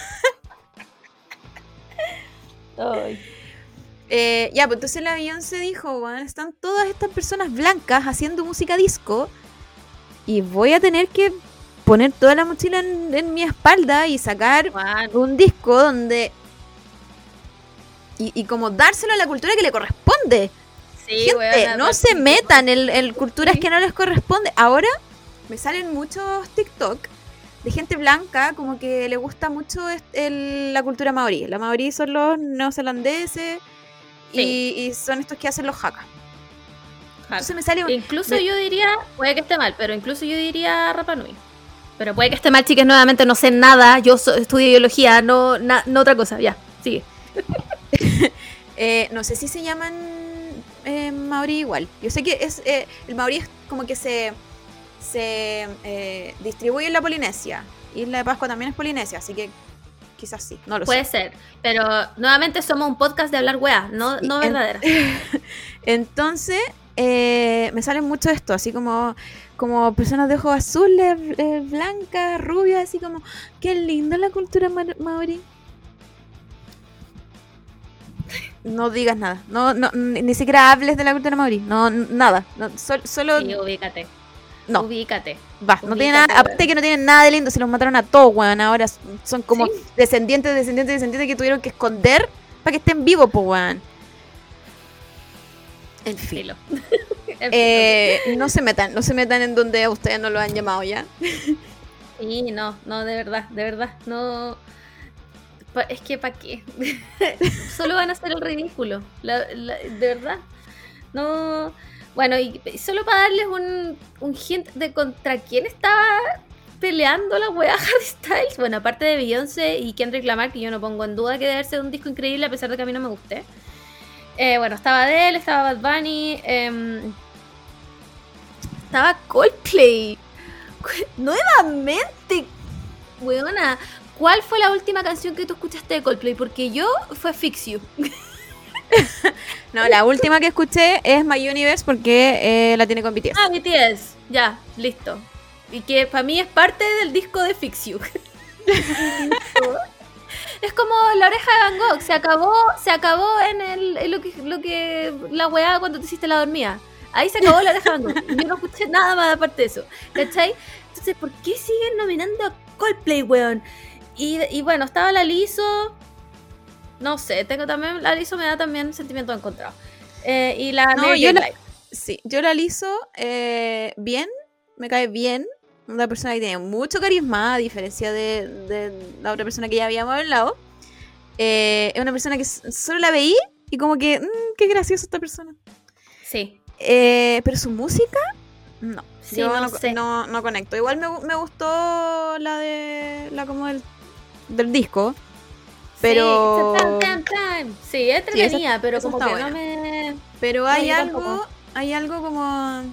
Eh, ya, pues entonces la Beyoncé dijo, bueno, están todas estas personas blancas haciendo música disco y voy a tener que poner toda la mochila en, en mi espalda y sacar un disco donde... Y, y como dárselo a la cultura que le corresponde. sí, Gente, weona, no se metan en, en culturas que no les corresponde. Ahora me salen muchos TikTok de gente blanca como que le gusta mucho el- la cultura maorí. La maorí son los neozelandeses y, Sí. y son estos que hacen los haka. Ajá. Entonces me sale un... Incluso me- yo diría, puede que esté mal, pero incluso yo diría Rapa Nui. Pero puede que esté mal, chicas, nuevamente no sé nada. Yo so- estudio biología, no, na- no otra cosa. Ya, sigue. <laughs> eh, no sé si se llaman eh, maorí igual. Yo sé que es eh, el maorí es como que se, se eh, distribuye en la Polinesia. Isla de Pascua también es Polinesia, así que quizás sí. No lo sé. Puede ser. Pero nuevamente somos un podcast de hablar weá, no, Sí, no en-. <laughs> Entonces, eh, me salen mucho esto, así como, como personas de ojos azules, eh, blancas, rubias, así como, qué linda la cultura ma- maorí. No digas nada, no, no, ni ni siquiera hables de la cultura maorí, no, nada, no, sol- solo, Sí, ubícate. No, Ubícate. va, no tiene nada, aparte que no tienen nada de lindo, se los mataron a todos, weón, ahora son como Sí. descendientes, descendientes, descendientes que tuvieron que esconder para que estén vivos, pues, weón. En. Filo. <laughs> Eh, no se metan, no se metan en donde a ustedes no lo han llamado ya. Sí, no, no, de verdad, de verdad, no. Pa- es que ¿para qué? <laughs> Solo van a hacer el ridículo, la- la- de verdad. No. Bueno, y solo para darles un, un hint de contra quién estaba peleando la wea <laughs> Harry Styles. Bueno, aparte de Beyoncé y Kendrick Lamar, que yo no pongo en duda que debe ser un disco increíble a pesar de que a mí no me guste. Eh, bueno, estaba Adele, estaba Bad Bunny, em, estaba Coldplay. Nuevamente, weona, ¿cuál fue la última canción que tú escuchaste de Coldplay? Porque yo fue Fix You. <laughs> <laughs> No, la última que escuché es My Universe porque eh, la tiene con BTS. Ah, BTS, ya, listo. Y que para mí es parte del disco de Fix You. <laughs> es como la oreja de Van Gogh, se acabó, se acabó en, el, lo que la weá cuando te hiciste la dormida. Ahí se acabó la oreja de Van Gogh. Yo no escuché nada más aparte de eso. ¿Cachai? Entonces, ¿por qué siguen nominando a Coldplay, weón? Y, y bueno, estaba la Liso. No sé, tengo también. La Liso me da también sentimientos encontrados. Eh, y la No, yo la-. Sí, yo la liso eh, bien, me cae bien. Una persona que tiene mucho carisma, a diferencia de, de la otra persona que ya habíamos hablado. Eh, es una persona que solo la veí y como que, mm, qué graciosa esta persona. Sí. Eh, pero su música, no. Sí, Yo no no, sé. no, no conecto. Igual me, me gustó la de. la como del, del disco. Pero. Sí. Sí, es entretenida, pero como que no me. Pero hay algo. tampoco. Hay algo como.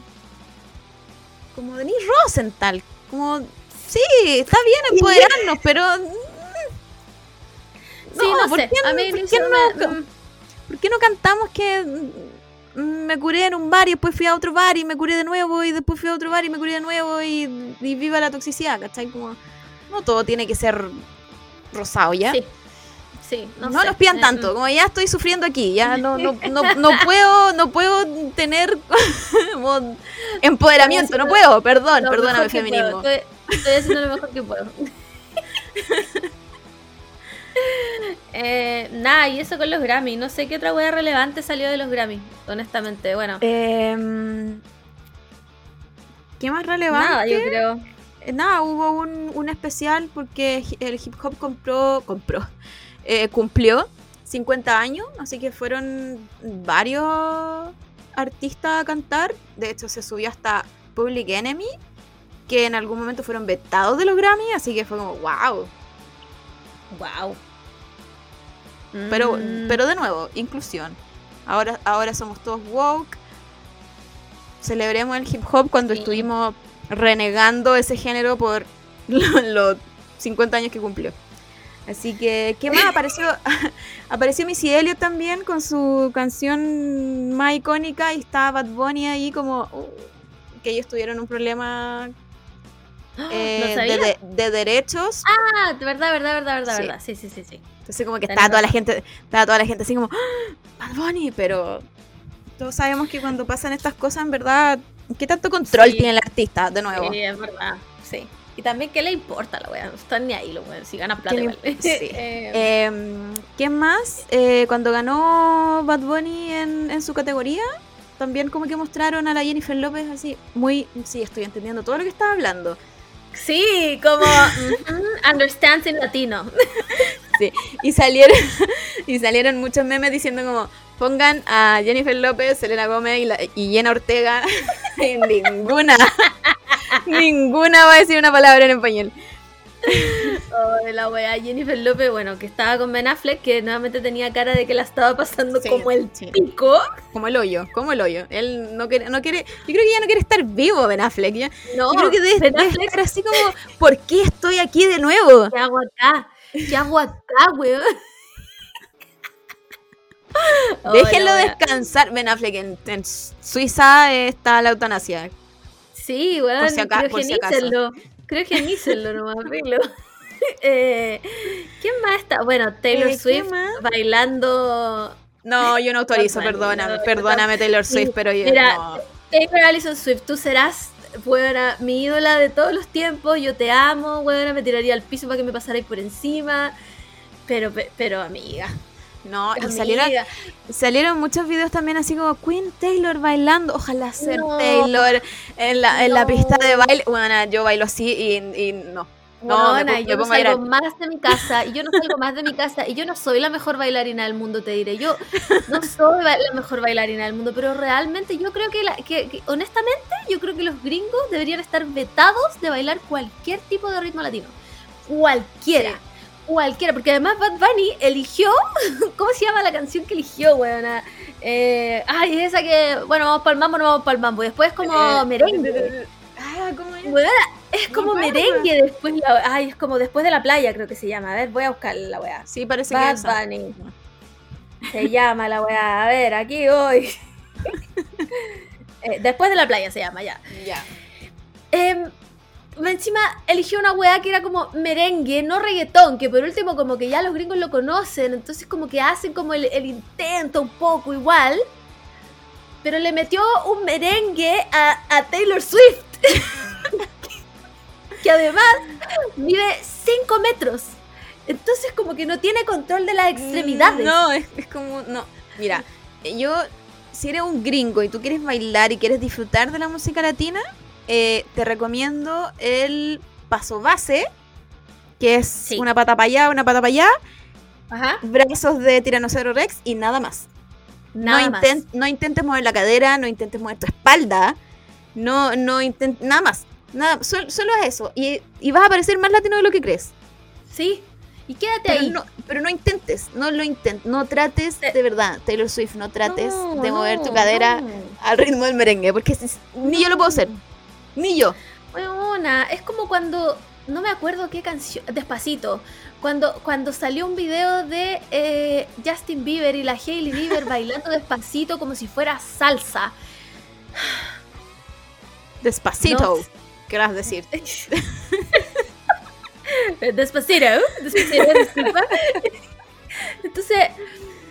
Como Denise Rosenthal. Como. Sí, está bien empoderarnos, pero. mm, Sí, no, ¿por sé. qué a mí ¿por Lisa qué me- no- mm, ¿Por qué no cantamos que me curé en un bar y después fui a otro bar y me curé de nuevo y después fui a otro bar y me curé de nuevo y, y viva la toxicidad, ¿cachai? Como, no todo tiene que ser rosado, ¿ya? Sí. Sí, no, No, sé. nos pidan Eh, tanto, mm. como ya estoy sufriendo aquí, ya <laughs> no, no, no, no puedo, no puedo tener <laughs> como empoderamiento, no puedo, perdón, perdóname feminismo. Estoy, estoy haciendo lo mejor que puedo. <laughs> eh, nada, y eso con los Grammy. No sé qué otra wea relevante salió de los Grammy, honestamente. Bueno, Em, ¿Qué más relevante? nada, yo creo. Eh, Nada, hubo un, un especial porque el hip hop compró, compró, eh, cumplió 50 años, así que fueron varios artistas a cantar. De hecho, se subió hasta Public Enemy, que en algún momento fueron vetados de los Grammy, así que fue como, wow. Wow. Pero, Mm, pero de nuevo, inclusión. Ahora, ahora somos todos woke. Celebremos el hip hop cuando Sí. estuvimos renegando ese género por <laughs> lo- los 50 años que cumplió. Así que, ¿qué más? Apareció, <laughs> apareció Missy Elliott también con su canción más icónica y está Bad Bunny ahí como uh, que ellos tuvieron un problema <gasps> eh, ¿No de, sabía? de- de derechos. Ah, de verdad, verdad, verdad, verdad, Sí. verdad. Sí, sí, sí, sí. Entonces como que estaba toda la gente, estaba toda la gente así como, ¡Ah! Bad Bunny, pero todos sabemos que cuando pasan estas cosas, en verdad, ¿qué tanto control Sí. tiene el artista? De nuevo. Sí, es verdad. Sí. Y también, ¿qué le importa a la wea? No están ni ahí los weones. Si ganan plata ¿Qué le- igual. sí. <laughs> Eh, Em, ¿Quién más? Eh, cuando ganó Bad Bunny en, en su categoría, también como que mostraron a la Jennifer López así, muy, sí, estoy entendiendo todo lo que estaba hablando. sí, como understands in latino. <laughs> Sí. Y salieron, <laughs> y salieron muchos memes diciendo como, pongan a Jennifer López, Selena Gómez y, la- y Jenna Ortega. y <laughs> <laughs> ninguna, ninguna va a decir una palabra en español. Oh, de la wea Jennifer López, bueno, que estaba con Ben Affleck, que nuevamente tenía cara de que la estaba pasando Sí, como el sí. pico. Como el hoyo, como el hoyo. Él no quiere, no quiere, yo creo que ya no quiere estar vivo Ben Affleck. ya. No, yo creo que debe, Ben Affleck, estar así como, ¿por qué estoy aquí de nuevo? ¿qué hago acá? ¿Qué hago acá, weón? Déjenlo descansar. Ben Affleck en, en Suiza está la eutanasia. Sí, weón, Por si aca- por si criogenícenlo. Criogenícenlo nomás, <laughs> <laughs> eh, ¿Quién más está? Bueno, Taylor Eh, ¿quién Swift bailando. No, yo no autorizo, perdóname, no, perdóname Taylor Sí, Swift, pero yo mira, no. Taylor Allison Swift, tú serás, buena, mi ídola de todos los tiempos. Yo te amo, buena, me tiraría al piso para que me pasarais por encima. Pero, pe- pero amiga, No, y salieron, salieron muchos videos también así como Queen Taylor bailando. Ojalá ser No. Taylor en la, en la No. pista de baile. Bueno, yo bailo así y, y no. No, me me yo no salgo más de mi casa y yo no salgo más de mi casa y yo no soy la mejor bailarina del mundo, te diré. Yo no soy la mejor bailarina del mundo, pero realmente yo creo que, la- que- que, honestamente, yo creo que los gringos deberían estar vetados de bailar cualquier tipo de ritmo latino. Cualquiera. Cualquiera, porque además Bad Bunny eligió, <laughs> ¿cómo se llama la canción que eligió, weona? Eh, ay, esa que, bueno, vamos para el mambo, no vamos para el mambo. Después como Eh, merengue. Ah, ¿cómo es? Weona, es como merengue después la, ay, es como después de la playa, creo que se llama. A ver, voy a buscar la weá. Sí, parece que Bad es esa. Bunny. Se llama la weá. A ver, aquí voy. <laughs> Eh, después de la playa se llama ya. Ya. Em, encima eligió una weá que era como merengue, no reggaetón, que por último como que ya los gringos lo conocen, entonces como que hacen como el, intento un poco igual, pero le metió un merengue a, Taylor Swift, <laughs> que además mide 5 metros, entonces como que no tiene control de las extremidades. No, es como. No. Mira, yo. Si eres un gringo y tú quieres bailar y quieres disfrutar de la música latina, eh, te recomiendo el paso base, que es Sí. una pata para allá, una pata para allá, Ajá. brazos de tiranosaurio rex y nada más. Nada no, más. inten- no intentes mover la cadera, no intentes mover tu espalda, no, no intentes, nada más. Nada, sol- solo es eso. Y, y vas a parecer más latino de lo que crees. Sí. Y quédate Pero ahí. no, pero no intentes, no lo intentes, no trates de verdad, Taylor Swift, no trates No, de mover tu cadera al ritmo del merengue, porque si- ni yo lo puedo hacer, ni yo. Weona, es como cuando. No me acuerdo qué canción. Despacito. Cuando, cuando salió un video de eh, Justin Bieber y la Hailey Bieber <laughs> bailando despacito como si fuera salsa. Despacito, No. querrás decir. <laughs> Despacito. Despacito, disculpa. Entonces,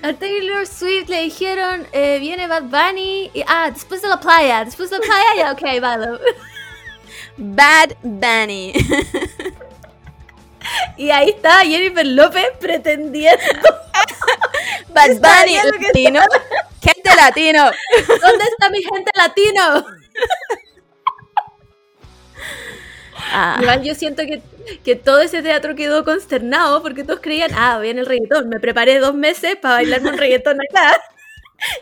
a Taylor Swift le dijeron: eh, Viene Bad Bunny. Y, ah, después de la playa. Después de la playa, ya, ok, bailo. Bad Bunny. <laughs> Y ahí está Jennifer López pretendiendo. <laughs> Bad Bunny latino. <laughs> Gente latino. ¿Dónde está mi gente latino? Ah, Igual yo siento que, que todo ese teatro quedó consternado porque todos creían, ah, viene el reggaetón. Me preparé dos meses para bailarme un reggaetón acá.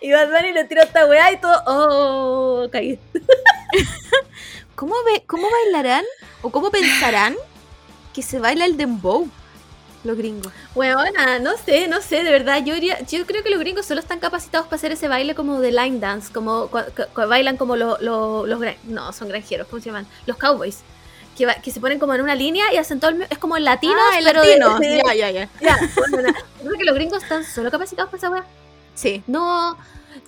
Y Bad Bunny le tiró esta weá y todo, oh, caí. ¿Cómo, ve, ¿Cómo bailarán o cómo pensarán que se baila el dembow los gringos? Weona, no sé, no sé, de verdad. Yo, diría- yo creo que los gringos solo están capacitados para hacer ese baile como de line dance, como cua- bailan como lo- lo- los gran- no, son granjeros, ¿cómo se llaman? Los cowboys. Que, se ponen como en una línea y hacen todo el, es como el latino, ah, el pero latino. de- Ya, ya, ya. <laughs> Bueno, yo creo que los gringos están solo capacitados para esa weá. Sí. No,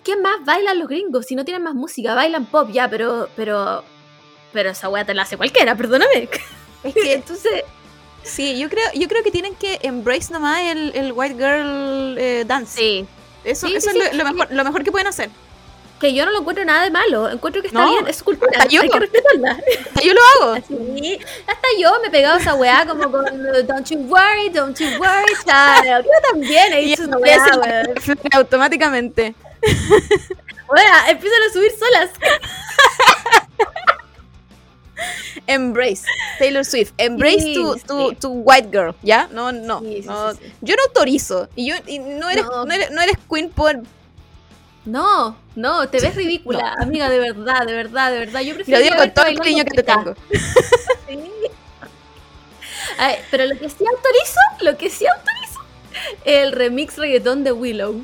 ¿qué más bailan los gringos? Si no tienen más música, bailan pop ya, pero, pero, pero esa weá te la hace cualquiera, perdóname. Es que <laughs> Entonces, Sí, yo creo, yo creo que tienen que embrace nomás el, el white girl eh, dance. sí, Eso, Sí, eso sí, es sí. lo, lo mejor, lo mejor que pueden hacer. que yo no lo encuentro nada de malo, encuentro que está No, bien, es cultura, <laughs> hasta yo. hay que respetarla. Hasta yo lo hago. <laughs> Así, hasta yo me he pegado esa weá como con Don't you worry, don't you worry, child. Yo también he hecho esa weá, fluir automáticamente. Weá, empiezan a subir solas. <laughs> Embrace. Taylor Swift. Embrace Sí, tu, tu, sí. tu white girl. ¿Ya? No, no. Sí, no. Yo no autorizo. Y yo y no, eres, No. no. eres, no eres queen por. No, no, te ves <laughs> ridícula, amiga, de verdad, de verdad, de verdad. Yo Lo prefiero digo con todo el cariño que te tengo. <laughs> Sí. Pero lo que sí autorizo, lo que sí autorizo, el remix reggaetón de Willow.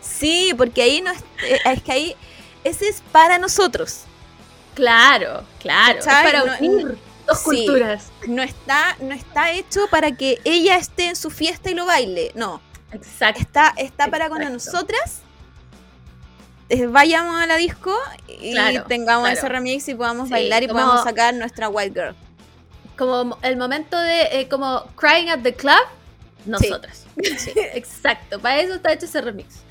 Sí, porque ahí no es, eh, es que ahí. Ese es para nosotros. Claro, claro. Es ¿Cachai? para No- unir dos sí. culturas. No está, no está hecho para que ella esté en su fiesta y lo baile. No. Exacto. Está, está para cuando nosotras eh, vayamos a la disco y Claro, tengamos claro. ese remix y podamos Sí, bailar y como- podamos sacar nuestra white girl. Como el momento de eh, como crying at the club, nosotras. <laughs> Exacto, para eso está hecho ese remix.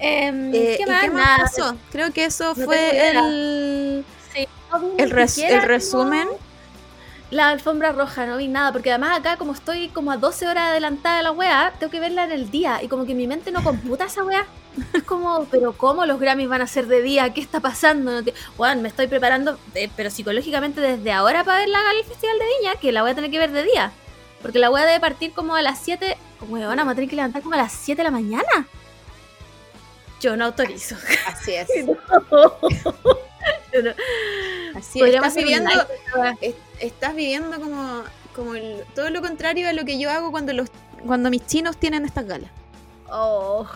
Em, Eh, ¿Qué ¿y más? qué más Nada. pasó? Creo que eso No fue el, Sí, no el, res- el resumen. la alfombra roja, no vi nada, porque además acá como estoy como a 12 horas adelantada de la weá, tengo que verla en el día y como que mi mente no computa esa weá. Es como, pero ¿cómo los Grammys van a ser de día? ¿Qué está pasando? No te- Weón, me estoy preparando, eh, pero psicológicamente desde ahora para ver la gala del Festival de Viña, que la voy a tener que ver de día. Porque la weá debe partir como a las 7. Weón, vamos a tener que levantar como a las 7 de la mañana. Yo no autorizo. Así es. <laughs> <laughs> No- Así es. Estás viviendo, es- estás viviendo como, como el- todo lo contrario a lo que yo hago cuando los cuando mis chinos tienen estas galas. Oh.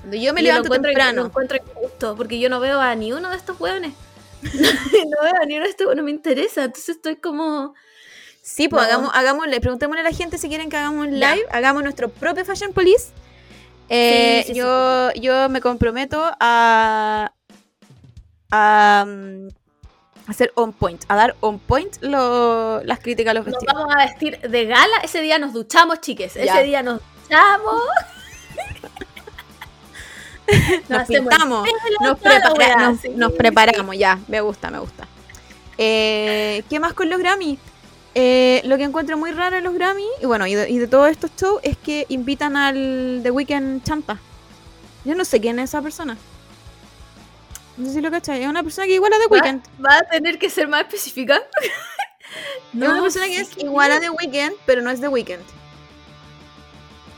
Cuando yo me Yo lo levanto encuentro, temprano. Lo encuentro injusto, porque yo no veo a ni uno de estos hueones. <laughs> no veo a ni uno de estos, no me interesa. Entonces estoy como. Sí, pues No. hagamos, hagámosle, preguntémosle a la gente si quieren que hagamos un Ya. live, hagamos nuestro propio Fashion Police. Eh, Sí, sí, sí. yo, yo me comprometo a, a mm, hacer on point, a dar on point lo- las críticas a los Nos vestidos. vamos a vestir de gala. Ese día nos duchamos, chiques. Ya. Ese día nos duchamos. <laughs> Nos hacemos pintamos, nos, prepara- weá, nos, sí, nos preparamos, ya, me gusta, me gusta. Eh, ¿Qué más con los Grammy? Eh, lo que encuentro muy raro en los Grammy, y bueno, y de, y de todos estos shows, es que invitan al The Weeknd Champa. Yo no sé quién es esa persona. No sé si lo cachai. Es una persona que igual a The ¿Va? Weeknd. Va a tener que ser más específica. <laughs> es una persona que es igual a The Weeknd, pero no es The Weeknd.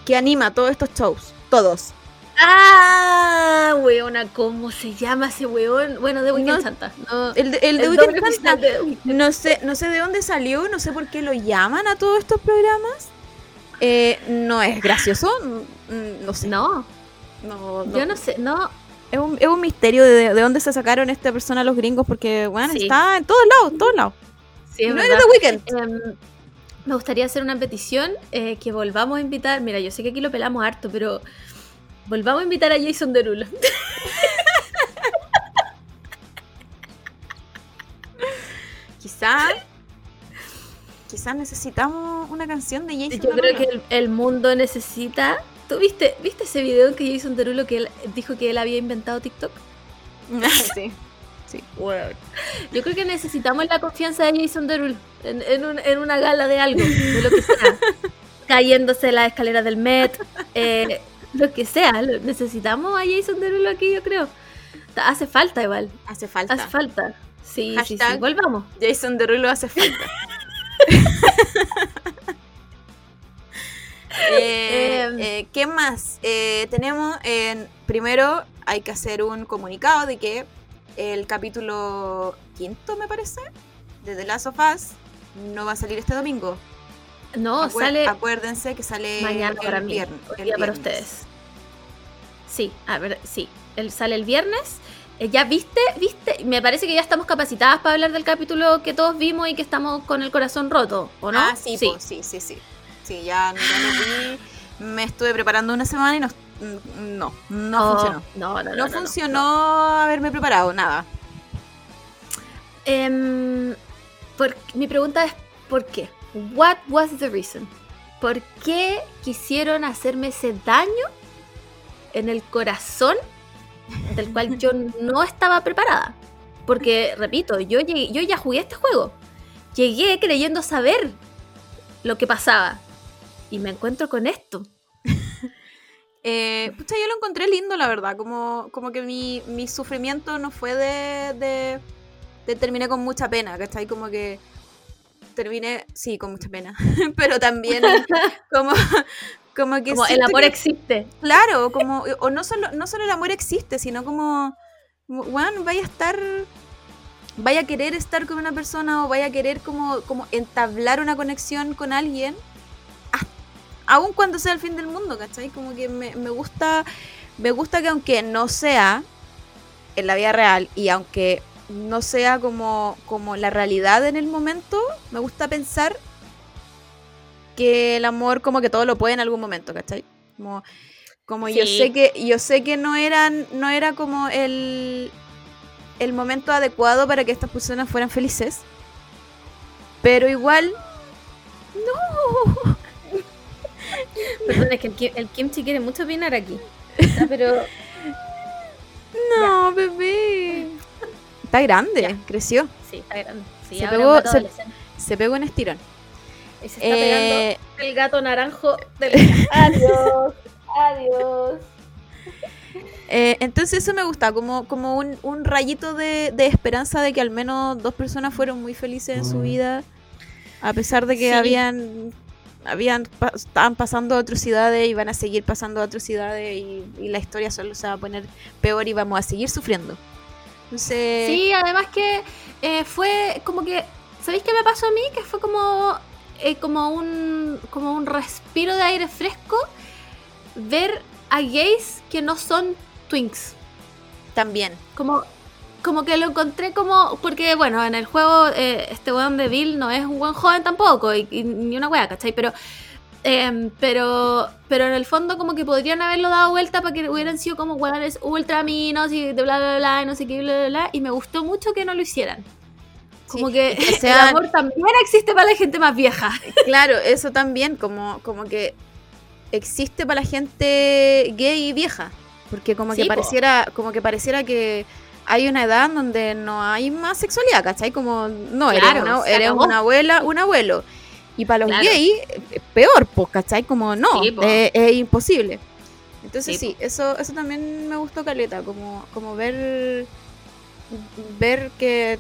Que anima todos estos shows. Todos. Ah, weona, ¿cómo se llama ese weón? Bueno, de Weekend No, Santa. No, El, de- el de Weeknd. No sé, no sé de dónde salió, no sé por qué lo llaman a todos estos programas. Eh, no es gracioso, mm, no sé. No, No, no. yo no sé, no. Es, un, es un misterio de, de dónde se sacaron esta persona los gringos, porque, bueno, Sí. está en todos lados, todos lados. Sí, es no verdad. era The Weeknd. Em, me gustaría hacer una petición eh, que volvamos a invitar. Mira, yo sé que aquí lo pelamos harto, pero volvamos a invitar a Jason Derulo. Quizás, quizás necesitamos una canción de Jason Yo creo que el, el mundo necesita. ¿Tú viste, viste ese video en que Jason Derulo que él dijo que él había inventado TikTok? <laughs> sí. Yo creo que necesitamos la confianza de Jason Derulo en, en, un- en una gala de algo, de lo que sea. <laughs> Cayéndose la escalera del Met, eh, lo que sea. necesitamos a Jason Derulo aquí, yo creo. Hace falta igual. Hace falta. Hace falta. Sí, sí, sí. Volvamos. Jason Derulo hace falta. <laughs> <laughs> Eh, Em. eh, ¿Qué más? Eh, tenemos, en, primero hay que hacer un comunicado de que el capítulo quinto, me parece, de The Last of Us no va a salir este domingo. No, Acuer- sale Acuérdense que sale mañana el para mí. viernes. el día para ustedes. Sí, a ver, sí. Él sale el viernes. Eh, ¿Ya viste? ¿Viste? Me parece que ya estamos capacitadas para hablar del capítulo que todos vimos y que estamos con el corazón roto, ¿o no? Ah, sí, sí. sí, sí, sí. Sí, ya, ya lo vi. Me estuve preparando una semana y no, no, no Oh, funcionó. No, no, no. No, funcionó haberme preparado, nada. Em, por- mi pregunta es, ¿por qué? What was the reason? ¿Por qué quisieron hacerme ese daño en el corazón del cual yo no estaba preparada? Porque, repito, yo, llegué- yo ya jugué este juego. Llegué creyendo saber lo que pasaba. Y me encuentro con esto. <laughs> Eh, pucha, yo lo encontré lindo, la verdad. Como, como que mi, mi sufrimiento no fue de, de, de terminé con mucha pena, ¿cachai? Como que terminé, sí, con mucha pena. <laughs> Pero también como, como que Como el amor que- existe. Claro, como, o no solo, no solo el amor existe, sino como, bueno, vaya a estar, vaya a querer estar con una persona o vaya a querer como, como entablar una conexión con alguien, aun cuando sea el fin del mundo, ¿cachai? Como que me, me gusta, me gusta que aunque no sea en la vida real y aunque no sea como, como la realidad en el momento, me gusta pensar que el amor como que todo lo puede en algún momento, ¿cachai? Como, como yo sé que yo sé que no eran no era como el el momento adecuado para que estas personas fueran felices. Pero igual no. <laughs> Perdón, es que el, Kim- el Kimchi quiere mucho opinar aquí. Ah, Pero <laughs> No, bebé. Está grande, Ya. creció. sí, está grande. Sí, Se pegó- se- se pegó un estirón. Y se está Eh, pegando el gato naranjo del... <laughs> Adiós, adiós. Eh, entonces eso me gusta, como, como un, un rayito de, de esperanza de que al menos dos personas fueron muy felices en su vida, a pesar de que Sí. habían, habían pa- estaban pasando atrocidades y van a seguir pasando atrocidades y, y la historia solo se va a poner peor y vamos a seguir sufriendo. Entonces, Sí, además que eh, fue como que, ¿sabéis qué me pasó a mí? Que fue como, eh, como, un, como un respiro de aire fresco ver a gays que no son twinks. también. Como, como que lo encontré como, porque bueno, en el juego eh, este weón de Bill no es un buen joven tampoco, y, y ni una wea, ¿cachai? Pero, em, pero, pero en el fondo como que podrían haberlo dado vuelta para que hubieran sido como weones ultra minos y de bla bla bla, y no sé qué, bla bla bla, y me gustó mucho que no lo hicieran. Como Sí, que, <laughs> el amor también existe para la gente más vieja. <laughs> Claro, eso también, como, como que existe para la gente gay y vieja. Porque como Sí, que po. pareciera, como que pareciera que hay una edad donde no hay más sexualidad, ¿cachai? Como, no, eres, Claro, una, eres acabó. una abuela, un abuelo. Y para los Claro. gays, eh, peor, pues, ¿cachai? Como, no, Sí, po. es, es imposible. Entonces Sí, sí, eso, eso también me gustó Caleta, como, como ver, ver que,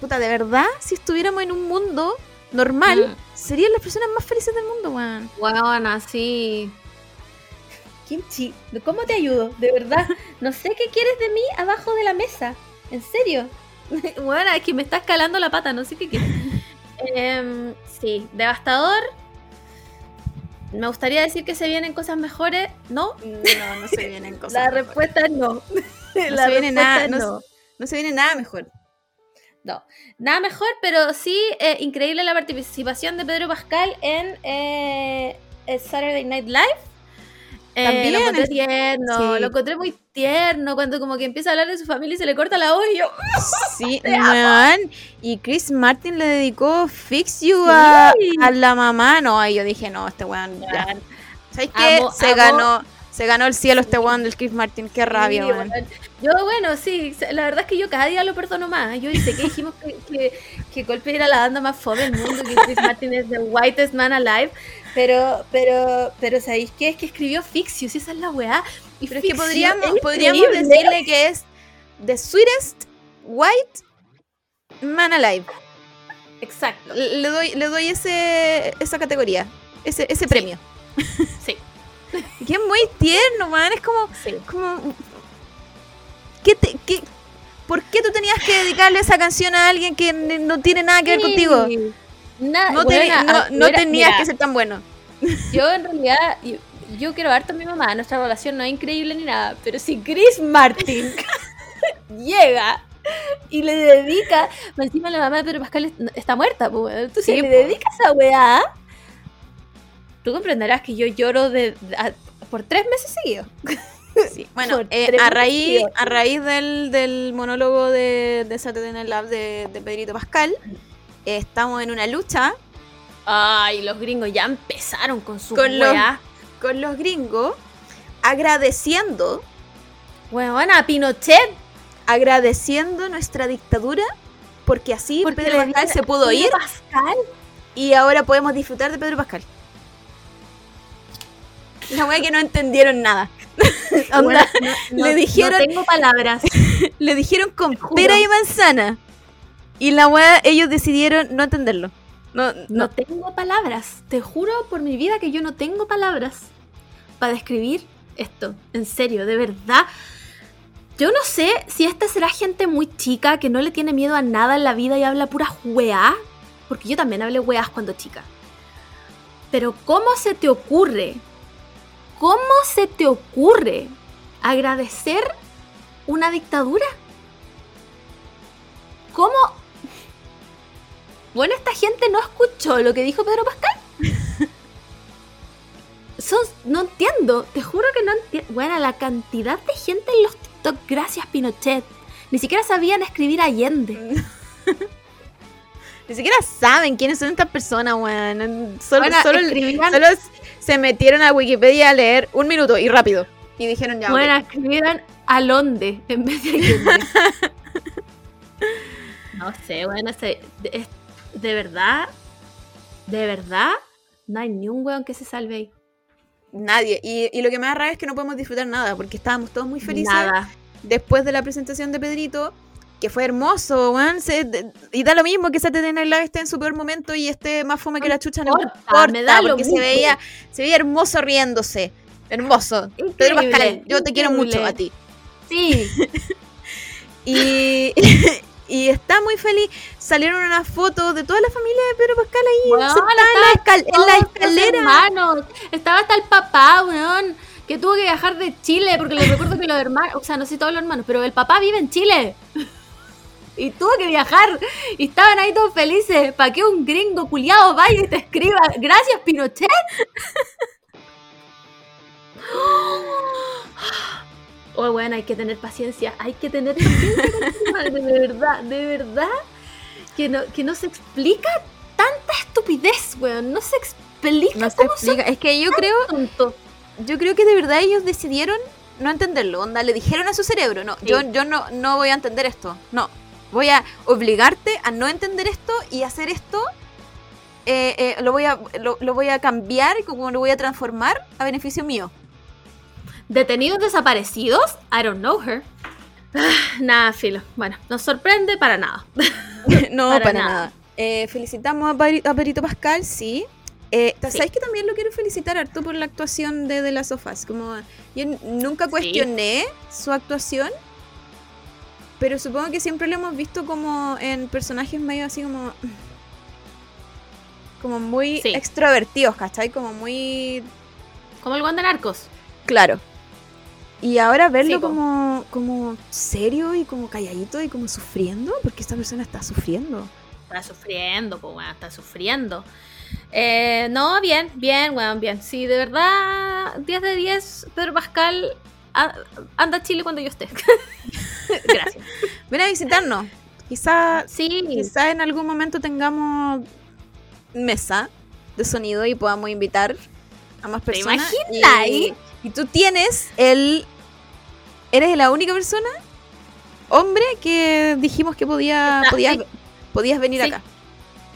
puta, de verdad, si estuviéramos en un mundo normal, Mm. serían las personas más felices del mundo, weón. Weón, así. Kimchi, ¿cómo te ayudo? De verdad, no sé qué quieres de mí abajo de la mesa. ¿En serio? <laughs> Bueno, es que me está escalando la pata, no sé qué quieres. Em, sí, devastador. Me gustaría decir que se vienen cosas mejores. No, No, no se vienen <laughs> cosas. la mejores. respuesta es no. No <laughs> la se viene nada, no, no se viene nada mejor. No, nada mejor, pero sí eh, increíble la participación de Pedro Pascal en eh, Saturday Night Live. Eh, También lo encontré tierno, sí. lo encontré muy tierno cuando como que empieza a hablar de su familia y se le corta la voz y yo, Sí, weón. Y Chris Martin le dedicó Fix You a, Sí. a la mamá. No, ahí yo dije, no, este weón. ya. ¿Sabes qué? Amo, se amo. ganó. Se ganó el cielo este weón del Chris Martin. Qué rabia, Sí. Yo, bueno, sí, la verdad es que yo cada día lo perdono más. Yo sé que dijimos que, que, que Coldplay era la banda más fome del mundo, que Chris Martin es the whitest man alive, pero, pero, pero ¿sabéis qué? Es que escribió Fixius, esa es la weá. Y Pero es que podríamos, es podríamos decirle que es The Sweetest White Man Alive. Exacto, Le doy, le doy ese, esa categoría, ese, ese premio. sí, <laughs> Que es muy tierno, man. Es como, sí. como ¿qué te, qué- ¿Por qué tú tenías que dedicarle esa canción a alguien que no tiene nada que ver contigo? Nada, No, weona, teni- no, no mira, tenías mira, que ser tan bueno. Yo en realidad, yo, yo quiero harto a mi mamá, nuestra relación no es increíble ni nada, pero si Chris Martin <laughs> llega y le dedica, encima la mamá de Pedro Pascal es- está muerta, pues, entonces Sí, le po. dedica esa weá, tú comprenderás que yo lloro de, a- por tres meses seguidos. Sí, Bueno, eh, a raíz, a raíz del, del monólogo de, de Saturday Night Live de, de Pedrito Pascal, estamos en una lucha Ay, los gringos ya empezaron con su Con los- con los gringos agradeciendo, Weón, a Pinochet. agradeciendo nuestra dictadura porque así porque Pedro Pascal se pudo Pedro ir Pascal. y ahora podemos disfrutar de Pedro Pascal. La wea que no entendieron nada. Onda, no- no- le dijeron- No tengo palabras. <laughs> le dijeron con pera y manzana. Y la wea, ellos decidieron no entenderlo. No, No no. tengo palabras. Te juro por mi vida que yo no tengo palabras para describir esto. En serio, de verdad. Yo no sé si esta será gente muy chica que no le tiene miedo a nada en la vida y habla pura weá. Porque yo también hablé weás cuando chica. Pero ¿cómo se te ocurre? ¿Cómo se te ocurre agradecer una dictadura? ¿Cómo bueno, esta gente no escuchó lo que dijo Pedro Pascal. Son, no entiendo, te juro que no entiendo. Bueno, la cantidad de gente en los TikTok, gracias Pinochet. Ni siquiera sabían escribir Allende. <laughs> Ni siquiera saben quiénes son estas personas, weón. Solo, Bueno, solo, escribían- solo se metieron a Wikipedia a leer un minuto y rápido. Y dijeron ya. Bueno, escribieran Alonde en vez de <laughs> no sé, bueno, se- es- de verdad, de verdad, no hay ni un weón que se salve ahí. Nadie. Y, y lo que me da rabia es que no podemos disfrutar nada, porque estábamos todos muy felices Nada. después de la presentación de Pedrito, que fue hermoso, weón. se- y da lo mismo que Saturday Night Live esté en su peor momento y esté más fome que la chucha, no me importa, importa, me da porque se veía, se veía hermoso riéndose. Hermoso. Pedro Increíble, Pascal, yo te quiero mucho a ti. Sí, <laughs> Y, <laughs> y está muy feliz. Salieron unas fotos de toda la familia de Pedro Pascal ahí sentada en la, en escalera. hermanos. Estaba hasta el papá, weón, que tuvo que viajar de Chile, porque les recuerdo que los hermanos, o sea, no sé todos los hermanos, pero el papá vive en Chile. Y tuvo que viajar. Y estaban ahí todos felices. ¿Para que un gringo culiado vaya y te escriba? Gracias, Pinochet. <gasps> <gasps> Oh, bueno, hay que tener paciencia. Hay que tener paciencia con de verdad, de verdad. Que no, que no se explica tanta estupidez, weón. No se explica No se explica. Es que yo creo, son tontos. yo creo que de verdad ellos decidieron no entenderlo. Onda, le dijeron a su cerebro, no, Sí. yo, yo no, no voy a entender esto. No. Voy a obligarte a no entender esto y hacer esto. eh, eh, lo, voy a, lo, lo voy a cambiar, como lo voy a transformar a beneficio mío. Detenidos desaparecidos, I don't know her. Ah, Nada, filo. Bueno, nos sorprende para nada. <laughs> no, Para para, nada. nada. Eh, felicitamos a, Pari- a Perito Pascal, sí. Eh, Sí. ¿Sabéis que también lo quiero felicitar harto por la actuación de, de las sofás? Como yo nunca cuestioné su actuación, pero supongo que siempre lo hemos visto como en personajes medio así como como muy Sí. extrovertidos, ¿cachai? Como muy Como el de narcos. claro. Y ahora verlo Sí, como, como serio y como calladito y como sufriendo, porque esta persona está sufriendo. Está sufriendo, pues, weón, está sufriendo. Eh, no, bien, bien, weón, bien. Sí, de verdad, 10 de 10, Pedro Pascal, a- anda a Chile cuando yo esté. <laughs> Gracias. Ven a visitarnos. Quizá, Sí, quizá en algún momento tengamos mesa de sonido y podamos invitar a más ¿Te personas. imaginas? Y, y tú tienes el. Eres la única persona, hombre, que dijimos que podía, Está- podías, sí. podías venir Sí. acá.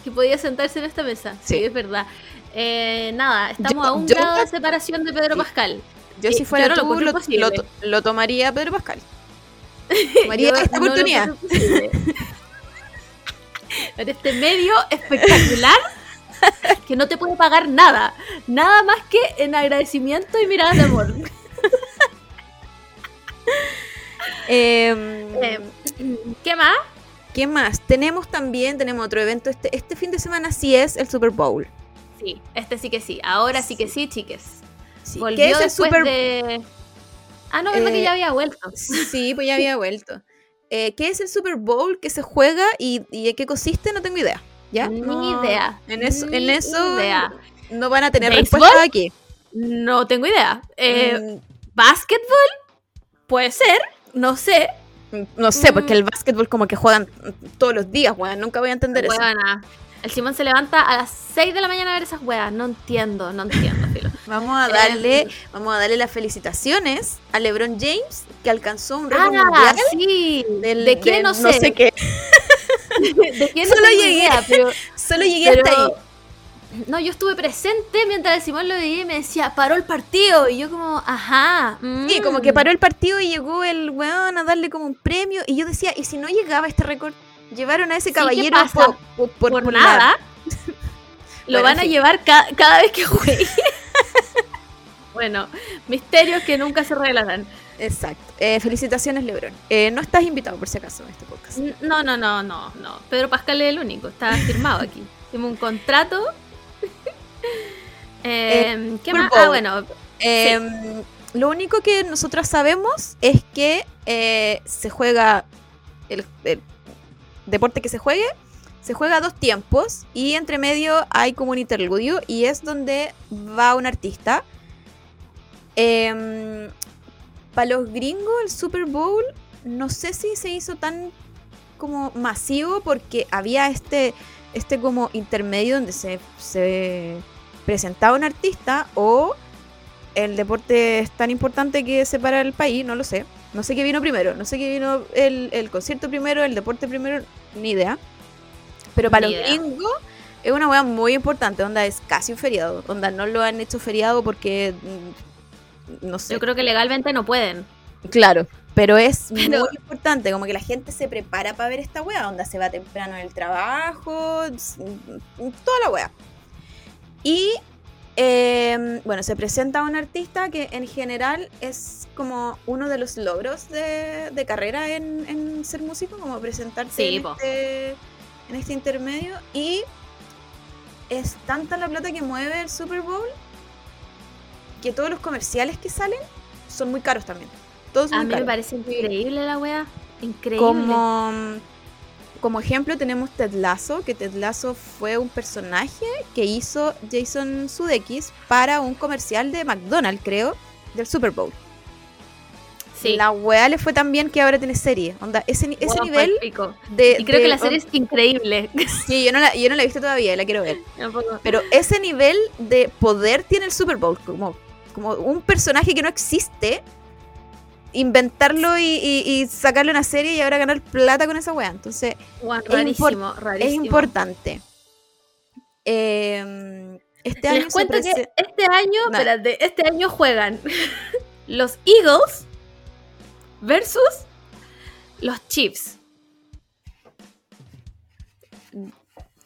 que podía sentarse en esta mesa. Sí, Sí. es verdad. Eh, nada, estamos Yo- a un yo- grado de separación de Pedro. Pascal. Yo, si fuera yo lo tú, lo, tomaría Pedro Pascal. <laughs> Tomaría esta no oportunidad. En <laughs> este medio espectacular que no te puede pagar nada. Nada más que en agradecimiento y miradas de amor. <laughs> <laughs> Eh, ¿Qué más? ¿Qué más? Tenemos también, tenemos otro evento. Este, este fin de semana sí es el Super Bowl. Sí, este sí que sí. Ahora sí, que sí, chiques. Sí. Volvió ¿Qué es el después Super de... Ah, no, verdad Eh, que ya había vuelto. <laughs> Sí, pues ya había vuelto. Eh, ¿Qué es el Super Bowl que se juega y, y en qué consiste? No tengo idea. ¿Ya? Ni No- idea. En eso, en Ni eso idea. no van a tener respuesta aquí. No tengo idea. Eh, Mm, ¿Básquetbol? Puede ser. No sé. Mm, no sé, mm. porque el básquetbol como que juegan todos los días, weón. Nunca voy a entender eso. El Simón se levanta a las 6 de la mañana a ver esas weas. No entiendo, no entiendo, filo. <laughs> Vamos a Eh, darle, vamos a darle las felicitaciones a LeBron James, que alcanzó un récord Ah, mundial. sí. del- ¿De del no sé? qué. <laughs> ¿De quién no Solo llegué. idea, pero, Solo llegué pero- hasta ahí. No, yo estuve presente mientras el Simón lo veía y me decía, paró el partido. Y yo como, ajá. Sí, mm. como que paró el partido y llegó el weón a darle como un premio. Y yo decía, ¿y si no llegaba este récord? Llevaron a ese Sí, ¿qué caballero por, por- nada. <laughs> lo Bueno, van a sí. llevar ca- cada vez que juegue. <laughs> bueno, misterios que nunca se revelarán. Exacto. Eh, felicitaciones, Lebron. Eh, no estás invitado, por si acaso, a este podcast. No, no, no, no, no. Pedro Pascal es el único, está firmado aquí. <laughs> Tengo un contrato. Eh, ¿Qué Super más? Ah, bueno, Eh, Lo único que nosotros sabemos es que eh, se juega el, el deporte que se juegue, se juega a dos tiempos y entre medio hay como un interludio y es donde va un artista. para los gringos el Super Bowl no sé si se hizo tan como masivo porque había este, este como intermedio donde se, se presentaba un artista o el deporte es tan importante que separa el país, no lo sé. No sé qué vino primero, no sé qué vino el, el concierto primero, el deporte primero, ni idea. Pero para Ni los idea. gringos es una weá muy importante. Onda es casi un feriado. Onda no lo han hecho feriado porque. mm, No sé. Yo creo que legalmente no pueden. Claro, pero es <laughs> Pero- muy importante, como que la gente se prepara para ver esta wea, onda se va temprano en el trabajo, s- toda la wea. Y eh, bueno, se presenta un artista que en general es como uno de los logros de, de carrera en, en ser músico, como presentarse Sí, en, po. este, en este intermedio. Y es tanta la plata que mueve el Super Bowl que todos los comerciales que salen son muy caros también. Todos A mí me parece increíble la wea. Increíble. Como, como ejemplo tenemos Ted Lasso, que Ted Lasso fue un personaje que hizo Jason Sudeikis para un comercial de McDonald's, creo, del Super Bowl. Sí. La weá le fue tan bien que ahora tiene serie. Onda, ese, ese nivel de... Y creo de- que la serie es increíble. <laughs> Sí, yo no la, yo no la he visto todavía, la quiero ver. Pero ese nivel de poder tiene el Super Bowl, como, como un personaje que no existe, inventarlo y, y- y sacarle una serie y ahora ganar plata con esa weá. Entonces, es rarísimo, impor- rarísimo. es importante. Eh, este año cuento que prese- este año, espérate, este año juegan <laughs> los Eagles versus los Chiefs.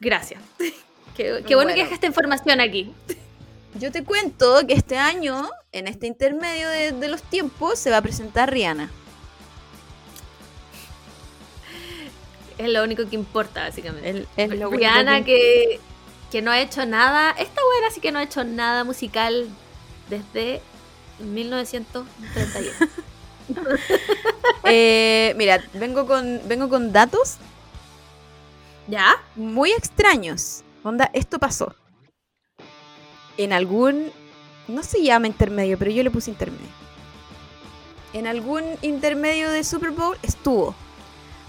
Gracias. <laughs> Qué, qué bueno, que Bueno. dejaste esta información aquí. Yo te cuento que este año, en este intermedio de, de los tiempos, se va a presentar Rihanna. Es lo único que importa, básicamente. El- es lo único Rihanna que- que, que no ha hecho nada. Esta buena sí que no ha hecho nada musical desde 1931. <laughs> Eh, mira, vengo con, vengo con datos ¿Ya? muy extraños. Onda, esto pasó. En algún. No se llama intermedio, pero yo le puse intermedio. En algún intermedio de Super Bowl estuvo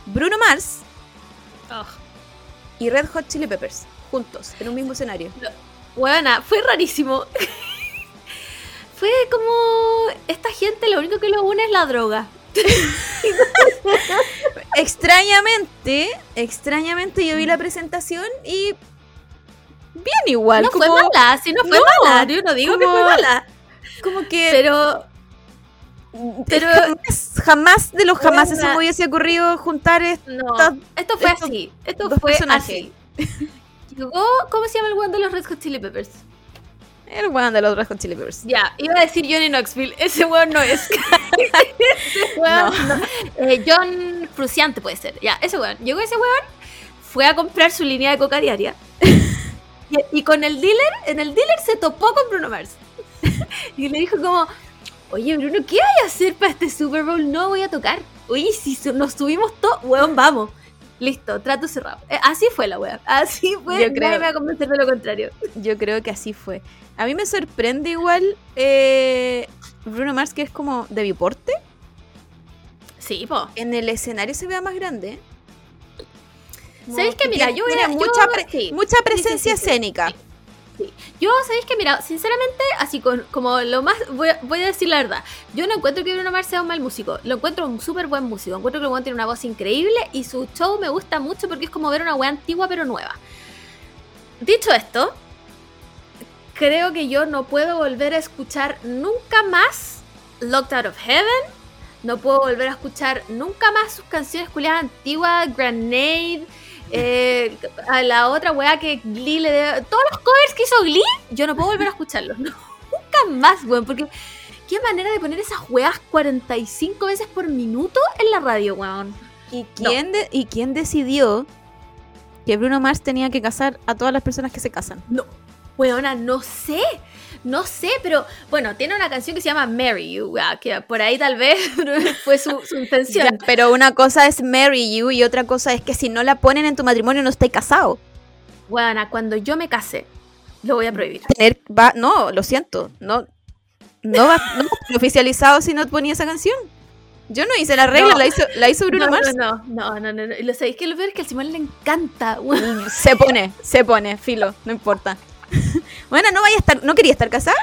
Bruno Mars Oh. y Red Hot Chili Peppers juntos en un mismo escenario. Buena, fue rarísimo. <laughs> fue como esta gente lo único que lo une es la droga. <laughs> Extrañamente, extrañamente yo vi la presentación y bien igual. no fue como, mala, sí, no fue No, mala. Yo no digo que fue mala. como que Pero pero jamás, jamás de los jamás se me hubiese ocurrido juntar est- no, esto fue así. Esto fue personajes. así. Llegó, ¿cómo se llama el weón de los Red Hot Chili Peppers? el weón de los Red Hot Chili Peppers. Ya, iba a decir Johnny Knoxville. Ese weón no es. <laughs> ese weón no. Eh, John Fruciante puede ser. Ya, ese weón. Llegó ese weón, fue a comprar su línea de coca diaria. Y, y con el dealer, en el dealer se topó con Bruno Mars. <laughs> y le dijo como, oye Bruno, ¿qué hay a hacer para este Super Bowl? No voy a tocar. Oye, si nos subimos todos, weón, vamos. Listo, trato cerrado. Eh, así fue la weón. Así fue. Yo Nadie creo- me va a convencer de lo contrario. Yo creo que así fue. A mí me sorprende igual eh, Bruno Mars, que es como de biporte. Sí, po. En el escenario se vea más grande. ¿Sabéis que, mira, yo era- mucha, yo- pre- sí. mucha presencia sí, sí. escénica. Yo, ¿sabéis que Mira, sinceramente, así con, como lo más, voy a, voy a decir la verdad, yo no encuentro que Bruno Mars sea un mal músico, lo encuentro un súper buen músico, encuentro que el tiene una voz increíble y su show me gusta mucho porque es como ver una wea antigua pero nueva. Dicho esto, creo que yo no puedo volver a escuchar nunca más Locked Out of Heaven, no puedo volver a escuchar nunca más sus canciones culiadas antiguas, Grenade, eh, a la otra weá que Glee le debe- Todos los covers que hizo Glee, yo no puedo volver a escucharlos. <laughs> no, nunca más, weón. Porque qué manera de poner esas weas 45 veces por minuto en la radio, weón. ¿Y quién, de- ¿Y quién decidió que Bruno Mars tenía que casar a todas las personas que se casan? No, weona, no sé. No sé, pero bueno, tiene una canción que se llama Marry You, weá, que por ahí tal vez <laughs> fue su, su intención. Ya, pero una cosa es marry you y otra cosa es que si no la ponen en tu matrimonio no estáis casado. Weona, cuando yo me case, lo voy a prohibir. Tener, va, no, lo siento, no, no va no oficializado si no ponía esa canción. Yo no hice la regla, No. la hizo, la hizo Bruno no, Mars. No, no, no, no, no. Lo sabéis que lo peor es que al Simón le encanta. Se pone, se pone, filo, no importa. Bueno, no vaya a estar, ¿no quería estar casada?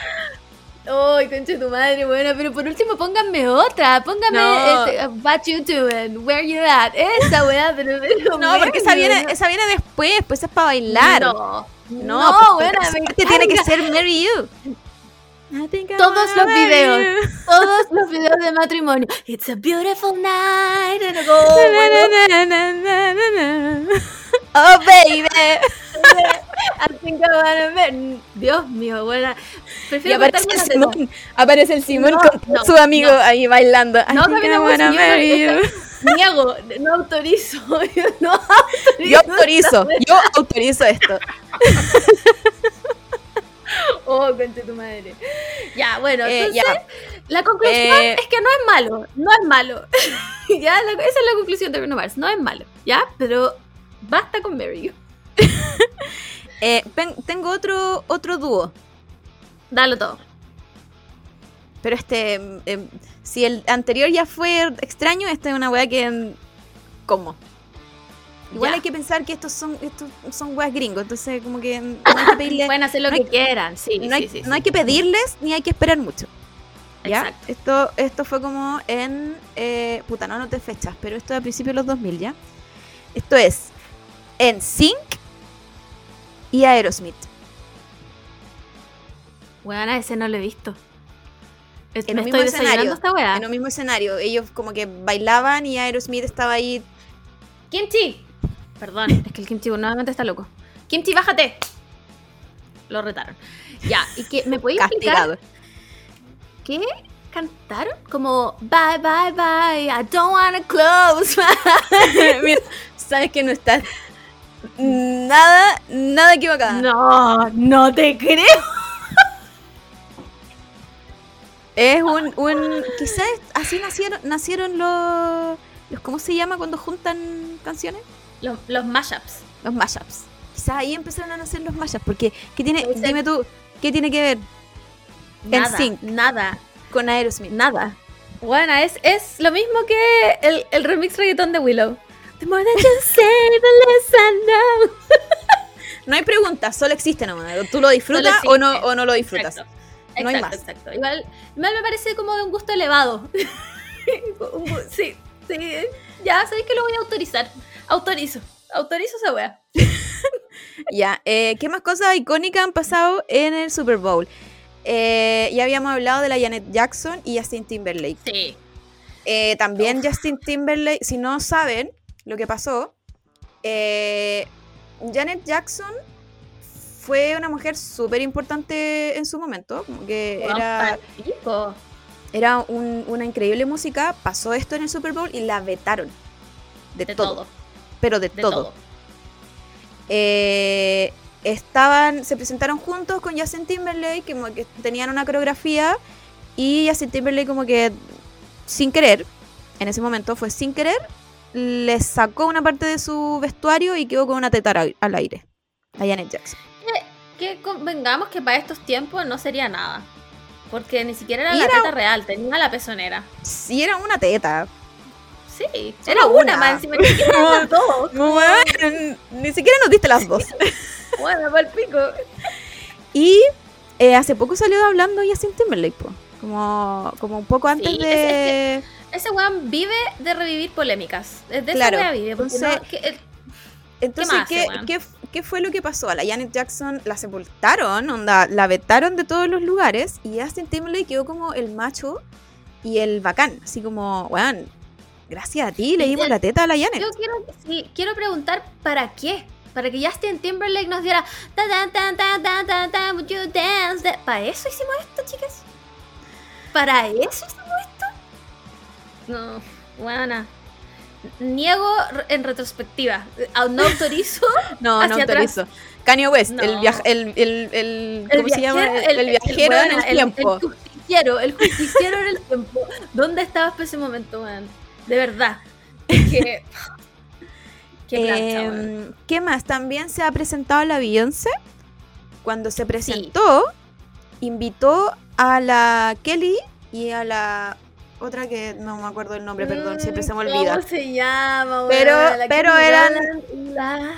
Ay, concha tu madre, bueno, pero por último pónganme otra, No. este, uh, What you doing, where you at, esa weá, pero, pero No, porque esa viene, esa viene después, pues es para bailar. No, No, no, pues, me parte tiene que ser Marry You. Todos los videos. you. Todos los videos de matrimonio. It's a beautiful night and a na. Oh, baby. I think I wanna ver. Dios mío, buena. Y aparece el. Simón. Aparece el Simón No, con no, su amigo no. ahí bailando. No, yo no- marry you. esta- Niego, no autorizo. Yo no autorizo. Yo autorizo, yo autorizo esto. <laughs> Oh, concha tu madre. Ya, bueno, Eh, entonces ya. la conclusión Eh, es que no es malo, no es malo. <laughs> ya, la- esa es la conclusión de Bruno Mars, no es malo, ¿ya? Pero basta con Mary. <laughs> Eh, tengo otro, otro dúo. Dalo todo. Pero este, em, si el anterior ya fue extraño, esta es una weá que. mm, ¿Cómo? Igual Ya. hay que pensar que estos son estos son weas gringos, entonces como que mm, no hay que <laughs> pedirle, Pueden hacer lo no que quieran, sí, no, hay, sí, sí, no hay que pedirles ni hay que esperar mucho. ¿ya? Exacto. Esto, esto fue como en. eh, puta, no anoté fechas, pero esto es a principios de los 2000 ya. Esto es en Sync y Aerosmith. Weona, ese no lo he visto. En estoy mismo escenario. esta. En el mismo escenario. Ellos como que bailaban y Aerosmith estaba ahí. Kimchi. Perdón, es que el Kimchi nuevamente está loco. Kimchi, bájate. Lo retaron. Ya, y que me podéis explicar qué cantaron? Como bye bye bye, I don't wanna close. my-" <laughs> Mira, sabes que no estás nada, nada equivocada. no, no te creo. Es un, un quizás así nacieron, nacieron los, los, ¿cómo se llama cuando juntan canciones? Los, los mashups. Los mashups. Quizás ahí empezaron a nacer los mashups, porque ¿qué tiene, dime tú, qué tiene que ver Nada, NSYNC. nada, con Aerosmith? nada. Bueno, es, es lo mismo que el, el remix reggaetón de Willow. The more that you say, the less I know. No hay preguntas, solo existe nomás. ¿Tú lo disfrutas o no, o no lo disfrutas? Exacto. No hay más. exacto. Igual, igual me parece como de un gusto elevado. <laughs> Sí, sí. Ya, sabéis que lo voy a autorizar. Autorizo. Autorizo esa wea. <laughs> Ya, eh, ¿qué más cosas icónicas han pasado en el Super Bowl? Eh, ya habíamos hablado de la Janet Jackson y Justin Timberlake. Sí. Eh, también Justin Timberlake, si no saben lo que pasó, eh, Janet Jackson fue una mujer súper importante en su momento, como que era, era un- una increíble música, pasó esto en el Super Bowl y la vetaron. De, De todo, todo. pero de, De todo. todo. Eh, estaban, se presentaron juntos con Justin Timberlake, como que tenían una coreografía y Justin Timberlake como que sin querer, en ese momento fue sin querer, le sacó una parte de su vestuario y quedó con una teta al aire. A Janet Jackson. Que convengamos que para estos tiempos no sería nada. Porque ni siquiera era la teta real, tenía la pezonera. Sí, era una teta. Sí, Solo era una, una. más encima, ni siquiera las dos. <laughs> Bueno, ni siquiera nos diste las dos. <laughs> Bueno, para el pico. Y eh, hace poco salió hablando Justin Timberlake, po. Como, como un poco antes Sí, de... Ese weón vive de revivir polémicas. De esa Claro, wea vive. Entonces- no- que el- Entonces, más ¿qué, qué, qué fue lo que pasó? A la Janet Jackson la sepultaron, onda, la vetaron de todos los lugares y Justin Timberlake quedó como el macho y el bacán. Así como, weón, gracias a ti le dimos la teta a la Janet. Yo quiero, sí, quiero preguntar ¿para qué? Para que Justin Timberlake nos diera tan tan tan tan tan tan tan would you dance that- ¿Para eso hicimos esto, chicas? ¿Para eso hicimos esto? No, buena. Niego en retrospectiva. Ah, No autorizo. <laughs> No, no autorizo. Kanye West, el, viaj- el, el, el- El ¿cómo se llama? El, el viajero en el tiempo. El, justiciero, el justiciero en el tiempo. ¿Dónde estabas para ese momento, man? De verdad. <laughs> Qué plancha. Em, ¿Qué más? También se ha presentado la Beyoncé. Cuando se presentó, invitó a la Kelly y a la otra que no me acuerdo el nombre, perdón, siempre se me Mm, olvida. ¿Cómo se llama, Pero-? La pero eran- la-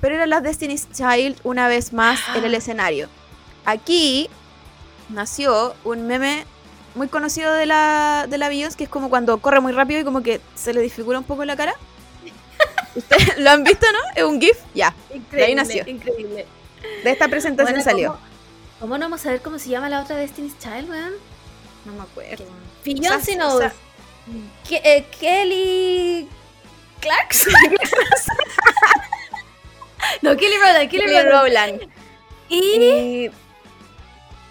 Pero eran las Destiny's Child una vez más en el escenario. Aquí, nació un meme muy conocido de la, de la Beyoncé, que es como cuando corre muy rápido y como que se le disfigura un poco la cara. <laughs> ¿Ustedes lo han visto, no? Es un GIF. Ya. Increíble, ahí nació. increíble. De esta presentación Bueno, salió. ¿cómo, cómo no vamos a saber cómo se llama la otra Destiny's Child, weón? No me acuerdo. Beyoncé O sea, knows. o sea, Ke- eh, Kelly Clarkson. <laughs> no, Kelly Rowland, Kelly, Kelly Rowland. Rowland. Y.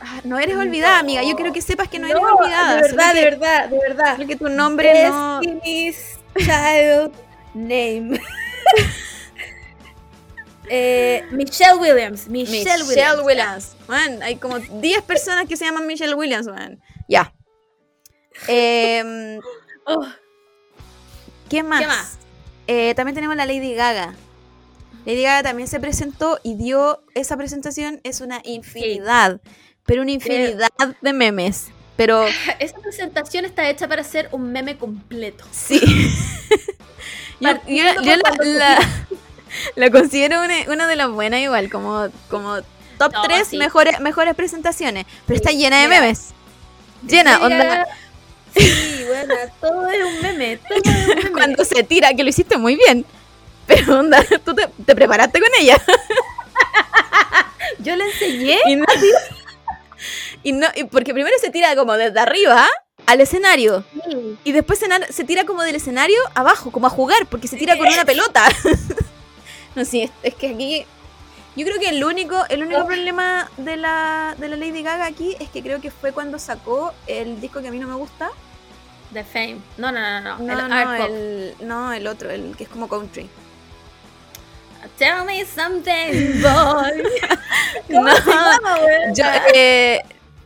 Ah, no eres olvidada, amiga. Yo quiero que sepas que no, eres No, olvidada. De verdad, de verdad, de verdad. solo que tu nombre no... Destiny's Child name. <laughs> eh, Michelle Williams. Michelle, Michelle Williams. Williams. Man, hay como 10 personas que se llaman Michelle Williams, man. Ya. Oh, ¿Qué más? ¿Qué más? Eh, también tenemos la Lady Gaga. Lady Gaga también se presentó y dio esa presentación es una infinidad, pero una infinidad de memes. Pero <laughs> esa presentación está hecha para ser un meme completo. sí. <laughs> yo la, cuando la- <laughs> la considero una, una de las buenas igual, como, como top No, 3 sí. mejores, mejores presentaciones. Pero Sí, está llena de mira. memes. Llena, onda. Sí, bueno, todo es un meme. Todo es un <laughs> meme. Cuando se tira, que lo hiciste muy bien. Pero onda, <laughs> tú te, te preparaste con ella. <laughs> Yo le enseñé. Y no, y no- y porque primero se tira como desde arriba al escenario. Y después se, tira como del escenario abajo, como a jugar, porque se tira con una pelota. no, sí, es, es que aquí. Yo creo que el único, el único Oh. problema de la, de la Lady Gaga aquí es que creo que fue cuando sacó el disco que a mí no me gusta. The Fame. No, no, no, no. No, el no, Art Pop. el, no, el otro, el que es como country. Tell me something, boy. <laughs> <laughs> No, yo, eh,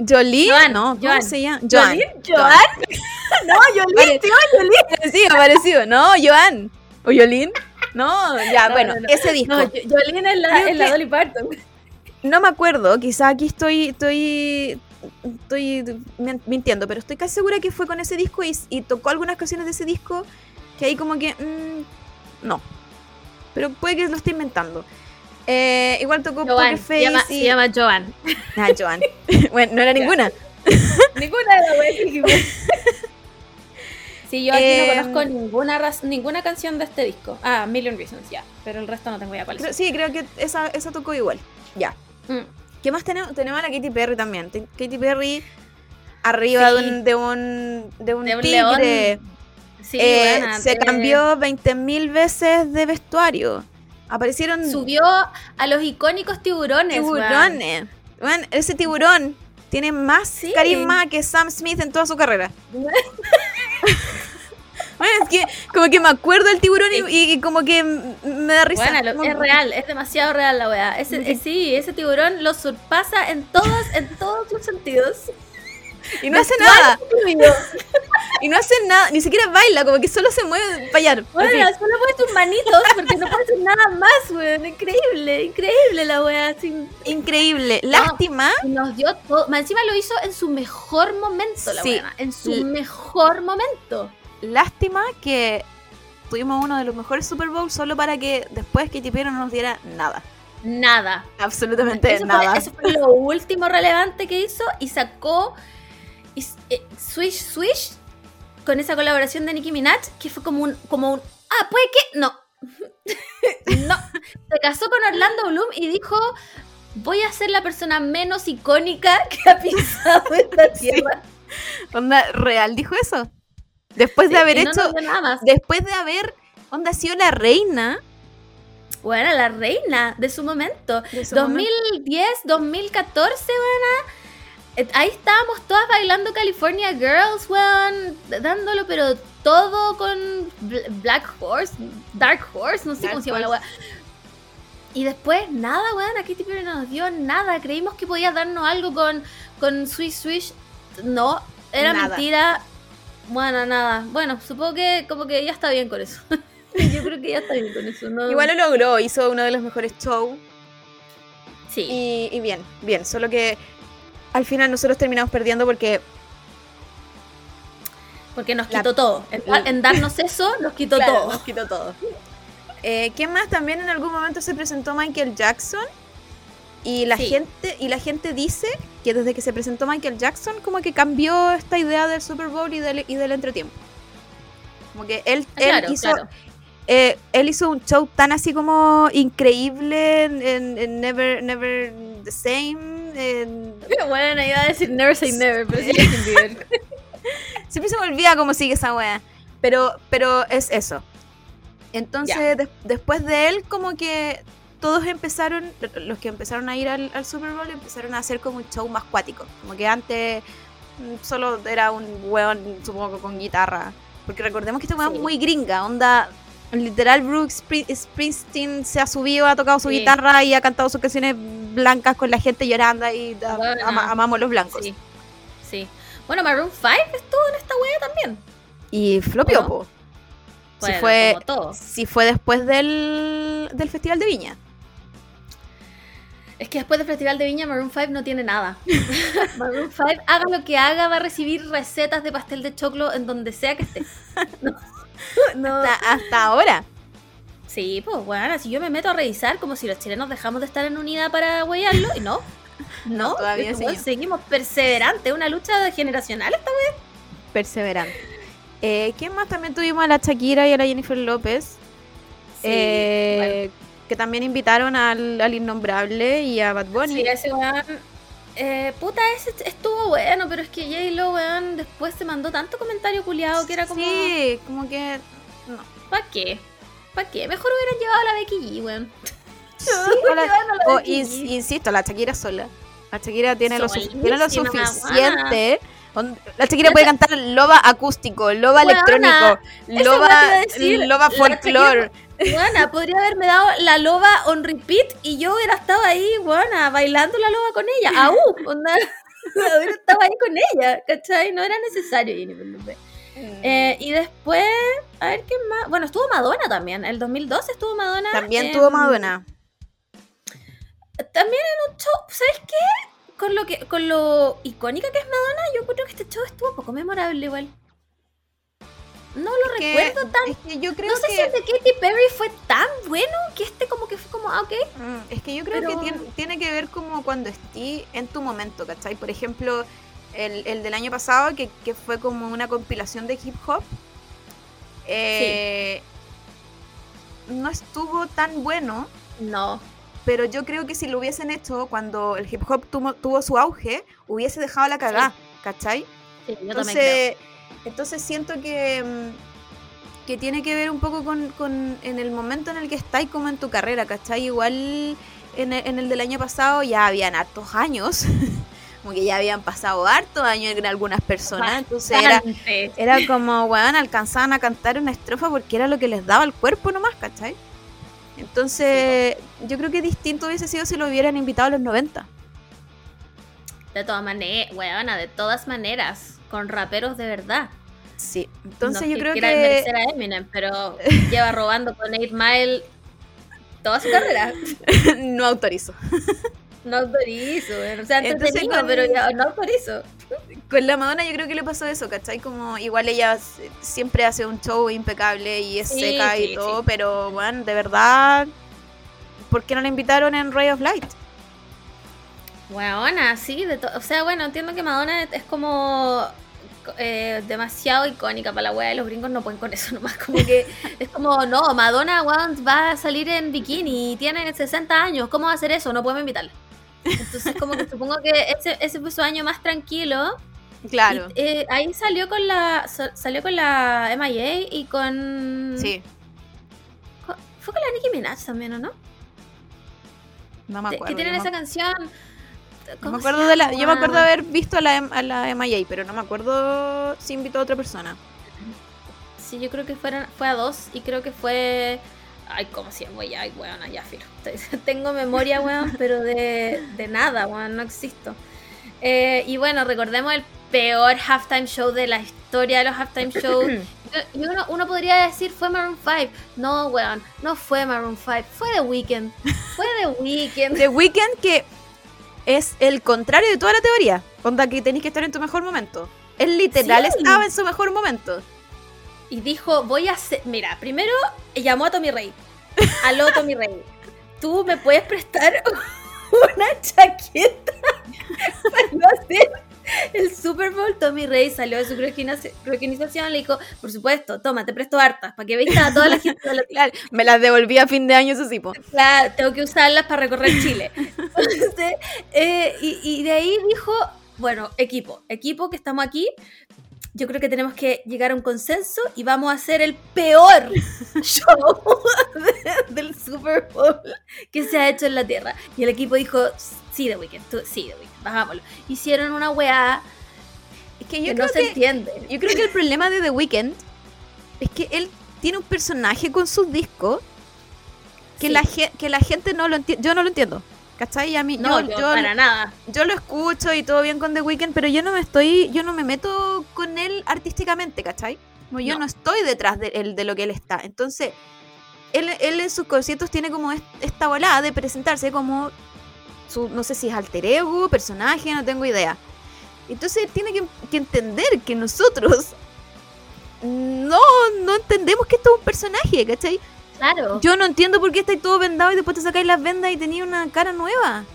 Jolie, Joan, no, ¿cómo Joan. se llama? Joan. ¿Joan? <laughs> no, Yolín. Pare- Parecido, parecido. No, Joan. ¿O Yolín? No, ya, No, bueno, no, no. ese disco. No, No, Yo- Yolín es la, Dolly Parton. me acuerdo, quizá aquí estoy, estoy, estoy min- mintiendo, pero estoy casi segura que fue con ese disco y, y tocó algunas canciones de ese disco que ahí como que, mm, no. Pero puede que lo esté inventando. Eh, igual tocó Joan. Poker Se Face llama, y... se llama Joan. Ah, Joan. <laughs> bueno, no era ninguna. Ninguna de las. <laughs> Sí, yo aquí Eh, no conozco ninguna ninguna canción de este disco. Ah, Million Reasons, ya. Pero el resto no tengo idea cuál es. sí, creo que esa, esa tocó igual. Ya. Mm. ¿Qué más tenemos? Tenemos a la Katy Perry también. Te- Katy Perry arriba Sí. de un, de un, de un De un tigre. Sí, Eh, buena, se eh, cambió 20.000 veces de vestuario. Aparecieron Subió a los icónicos tiburones. tiburones. Bueno, ese tiburón tiene más Sí. carisma que Sam Smith en toda su carrera. <laughs> <laughs> Bueno, es que como que me acuerdo del tiburón y- y, y como que me da risa. Bueno, lo- es real, es demasiado real la weá. Ese, eh, sí, ese tiburón lo surpasa en todos, en todos los sentidos. Y no hace nada. <laughs> Y no hace nada. Ni siquiera baila, como que solo se mueve para allá. Bueno, solo mueve tus manitos porque no puede hacer nada más, weón. Increíble, increíble la weá. Sin... Increíble. Lástima. Y nos dio todo. Más encima lo hizo en su mejor momento, la Sí. weá. En su L- mejor momento. Lástima que tuvimos uno de los mejores Super Bowl solo para que después Katy Perry no nos diera nada. Nada. Absolutamente Eso nada. fue, eso fue lo último relevante que hizo y sacó y eh, Swish Swish con esa colaboración de Nicki Minaj que fue como un como un ah puede que no <laughs> no se casó con Orlando Bloom y dijo voy a ser la persona menos icónica que ha <laughs> pisado esta Sí. tierra Onda, ¿real dijo eso? Después de haber no hecho. nada más. Después de haber. Onda, sido la reina. Bueno, la reina de su momento. de su 2010, 2014, weona. Eh, Ahí estábamos todas bailando California Girls, weón. Dándolo, pero todo con Bl- Black Horse, Dark Horse, no sé Dark cómo se llama la weá. Y después, nada, weón. A Katy no nos dio nada. Creímos que podía darnos algo con, con Swish Swish. No, era Nada. mentira. Bueno, nada. Bueno, supongo que como que ya está bien con eso. <laughs> Yo creo que ya está bien con eso. No... Igual lo logró, hizo uno de los mejores shows. Sí. Y, y bien, bien. Solo que al final nosotros terminamos perdiendo porque. Porque nos La- quitó todo. En, la- en darnos eso, nos quitó Claro, todo. nos quitó todo. Eh, ¿Quién más? También en algún momento se presentó Michael Jackson. Y la Sí. gente, y la gente dice que desde que se presentó Michael Jackson, como que cambió esta idea del Super Bowl y del, y del entretiempo. Como que él, Ah, él claro, hizo, claro. eh, él hizo un show tan así como increíble en, en- en Never, Never the Same. En- Bueno, iba a decir never say never, pero sí. <laughs> Siempre se me olvida cómo sigue esa wea. Pero, pero es eso. Entonces, después de él, como que todos empezaron, los que empezaron a ir al, al Super Bowl, empezaron a hacer como un show más cuático. Como que antes mm, solo era un weón, supongo, con guitarra. Porque recordemos que esta Sí. es muy gringa, onda. Literal, Brooks Spri- Springsteen se ha subido, ha tocado su Sí. guitarra y ha cantado sus canciones blancas con la gente llorando y a- Bueno. ama- amamos los blancos. Sí. Sí. Bueno, Maroon 5 estuvo en esta wea también. Y flopió, ¿O no? po. Si fue, si fue después del, del Festival de Viña. Es que después del Festival de Viña, Maroon 5 no tiene nada. <laughs> Maroon 5, haga lo que haga, va a recibir recetas de pastel de choclo en donde sea que esté. No. <laughs> <laughs> no. Hasta, hasta ahora. Sí, pues bueno, si yo me meto a revisar como si los chilenos dejamos de estar en unidad para huellarlo, y no. No, todavía seguimos. perseverantes, una lucha generacional esta wea. Perseverante. Eh, ¿Quién más también tuvimos a la Shakira y a la Jennifer López? Eh, Que también invitaron al, al Innombrable y a Bad Bunny. Sí, ese weón. Eh, puta, ese estuvo bueno, pero es que J-Lo, weón, después se mandó tanto comentario culiado que era como. Sí, como que. No. ¿Para qué? ¿Para qué? Mejor hubieran llevado a la Becky G, weón. O la- <laughs> llevaron a la o Becky ins- G. insisto, la Shakira sola. La Shakira tiene lo, su- tiene lo suficiente. La Shakira puede cantar loba acústico, loba electrónico, loba, loba folclore. Buena, podría haberme dado la loba on repeat y yo hubiera estado ahí, buena, bailando la loba con ella. ¡Aú! Onda, <laughs> hubiera estado ahí con ella, ¿cachai? No era necesario Jennifer López. Eh, y después, a ver qué más. Bueno, estuvo Madonna también. El 2012 estuvo Madonna. También en- tuvo Madonna. También en un show, ¿sabes qué? Con lo, que, con lo icónica que es Madonna, yo creo que este show estuvo poco memorable igual. No lo Que- recuerdo tan. Es que yo creo No sé si que. el de Katy Perry fue tan bueno que este como que fue como, ah, ok. Mm, Es que yo creo Pero- que tiene, tiene que ver como cuando estés en tu momento, ¿cachai? Por ejemplo, el, el del año pasado, que, que fue como una compilación de hip hop, eh, no estuvo tan bueno, No. pero yo creo que si lo hubiesen hecho cuando el hip hop tuvo, tuvo su auge, hubiese dejado la cagada, ¿cachai? Sí, yo también creo. Entonces, siento que, mm, que tiene que ver un poco con, con en el momento en el que estáis como en tu carrera, ¿cachai? Igual en el, en el del año pasado ya habían hartos años, <laughs> como que ya habían pasado hartos años en algunas personas, entonces era, era como, weón, alcanzaban a cantar una estrofa porque era lo que les daba el cuerpo nomás, ¿cachai? Entonces, yo creo que distinto hubiese sido si lo hubieran invitado a los 90. De todas maneras, weona, de todas maneras, con raperos de verdad. Sí, entonces No yo que creo que... desmerecer a Eminem, pero <laughs> lleva robando con 8 Mile toda su carrera. no autorizo. <laughs> No autorizo, o sea, Entonces, con- pero ya no autorizo. Con la Madonna yo creo que le pasó eso, ¿cachai? Como igual ella siempre hace un show impecable y es Sí, seca y todo, sí. pero bueno, de verdad, ¿por qué no la invitaron en Ray of Light? Weona, sí, de o sea, bueno, entiendo que Madonna es como eh, demasiado icónica para la wea de los gringos, no pueden con eso <laughs> nomás, como que es como, no, Madonna weón, va a salir en bikini y tiene 60 años, ¿cómo va a hacer eso? No podemos invitarla. Entonces, como que supongo que ese, ese fue su año más tranquilo. Claro, Y, eh, ahí salió con la sa- salió con la MIA y con... sí, Fue con la Nicki Minaj también, ¿o no? no me acuerdo. que tienen esa canción... no ¿cómo me se acuerdo de la, yo me llama? acuerdo de haber visto a la, a la MIA, pero no me acuerdo si invitó a otra persona. Sí, yo creo que fueron, fue a dos y creo que fue. Ay, ¿cómo se llama? Ya, ay, weón, ya, filo. <laughs> Tengo memoria, weón, pero de, de nada, weón, no existo. Eh, y bueno, recordemos el peor halftime show de la historia de los halftime shows. <coughs> y y uno, uno podría decir fue Maroon 5. No, weón, no fue Maroon 5, fue The Weeknd. Fue The Weeknd. <laughs> The Weeknd que es el contrario de toda la teoría, onda que tenéis que estar en tu mejor momento. Él literal Sí. estaba en su mejor momento. Y dijo, voy a hacer... Mira, primero llamó a Tommy Rey. Aló, Tommy Rey. <laughs> ¿Tú me puedes prestar <laughs> una chaqueta para no hacer <laughs> el Super Bowl. Tommy Rey salió de su croquinización, le dijo, por supuesto, toma, te presto hartas para que veas a toda la gente de la <laughs> Claro, me las devolví a fin de año, eso sí, po. Claro, tengo que usarlas para recorrer Chile. <laughs> Entonces, eh, y, y de ahí dijo, bueno, equipo, equipo que estamos aquí, yo creo que tenemos que llegar a un consenso y vamos a hacer el peor show de- del Super Bowl que se ha hecho en la Tierra. Y el equipo dijo, sí, The Weeknd, sí, The Weeknd, bajámoslo. Hicieron una weá Es que no se que, entiende. yo creo que el problema de The Weeknd es que él tiene un personaje con sus discos que, Sí. la, que la gente no lo entiende. Yo no lo entiendo. ¿Cachai? Y a mí, No, yo, yo yo- para nada. yo lo escucho y todo bien con The Weeknd, pero yo no me estoy, yo no me meto con él artísticamente, ¿cachai? Como yo No. no, estoy detrás de, él- de lo que él está. Entonces, él, él en sus conciertos tiene como est- esta volada de presentarse como su, no sé si es alter ego, personaje, no tengo idea. Entonces él tiene que, que entender que nosotros no, no entendemos que esto es un personaje, ¿cachai? Claro. Yo no entiendo por qué estáis todo vendado y después te sacáis las vendas y tenías una cara nueva.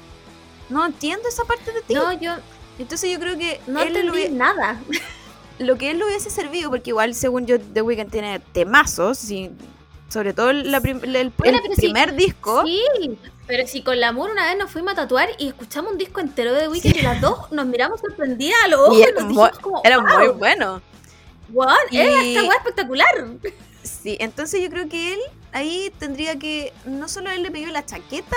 No entiendo esa parte de ti. no, yo Entonces yo creo que no él lo, entendí hubie- nada. <laughs> lo que él lo hubiese servido, porque igual según yo The Weeknd tiene temazos, sí, sobre todo la prim- el, sí, primer disco. Sí, pero si con la Moore una vez nos fuimos a tatuar y escuchamos un disco entero de The Weeknd y las dos nos miramos sorprendidas a los ojos Y y, era nos muy- dijimos como, Era wow, muy bueno. era Y- esta weá espectacular. Sí, entonces yo creo que él ahí tendría que, no solo él le pidió la chaqueta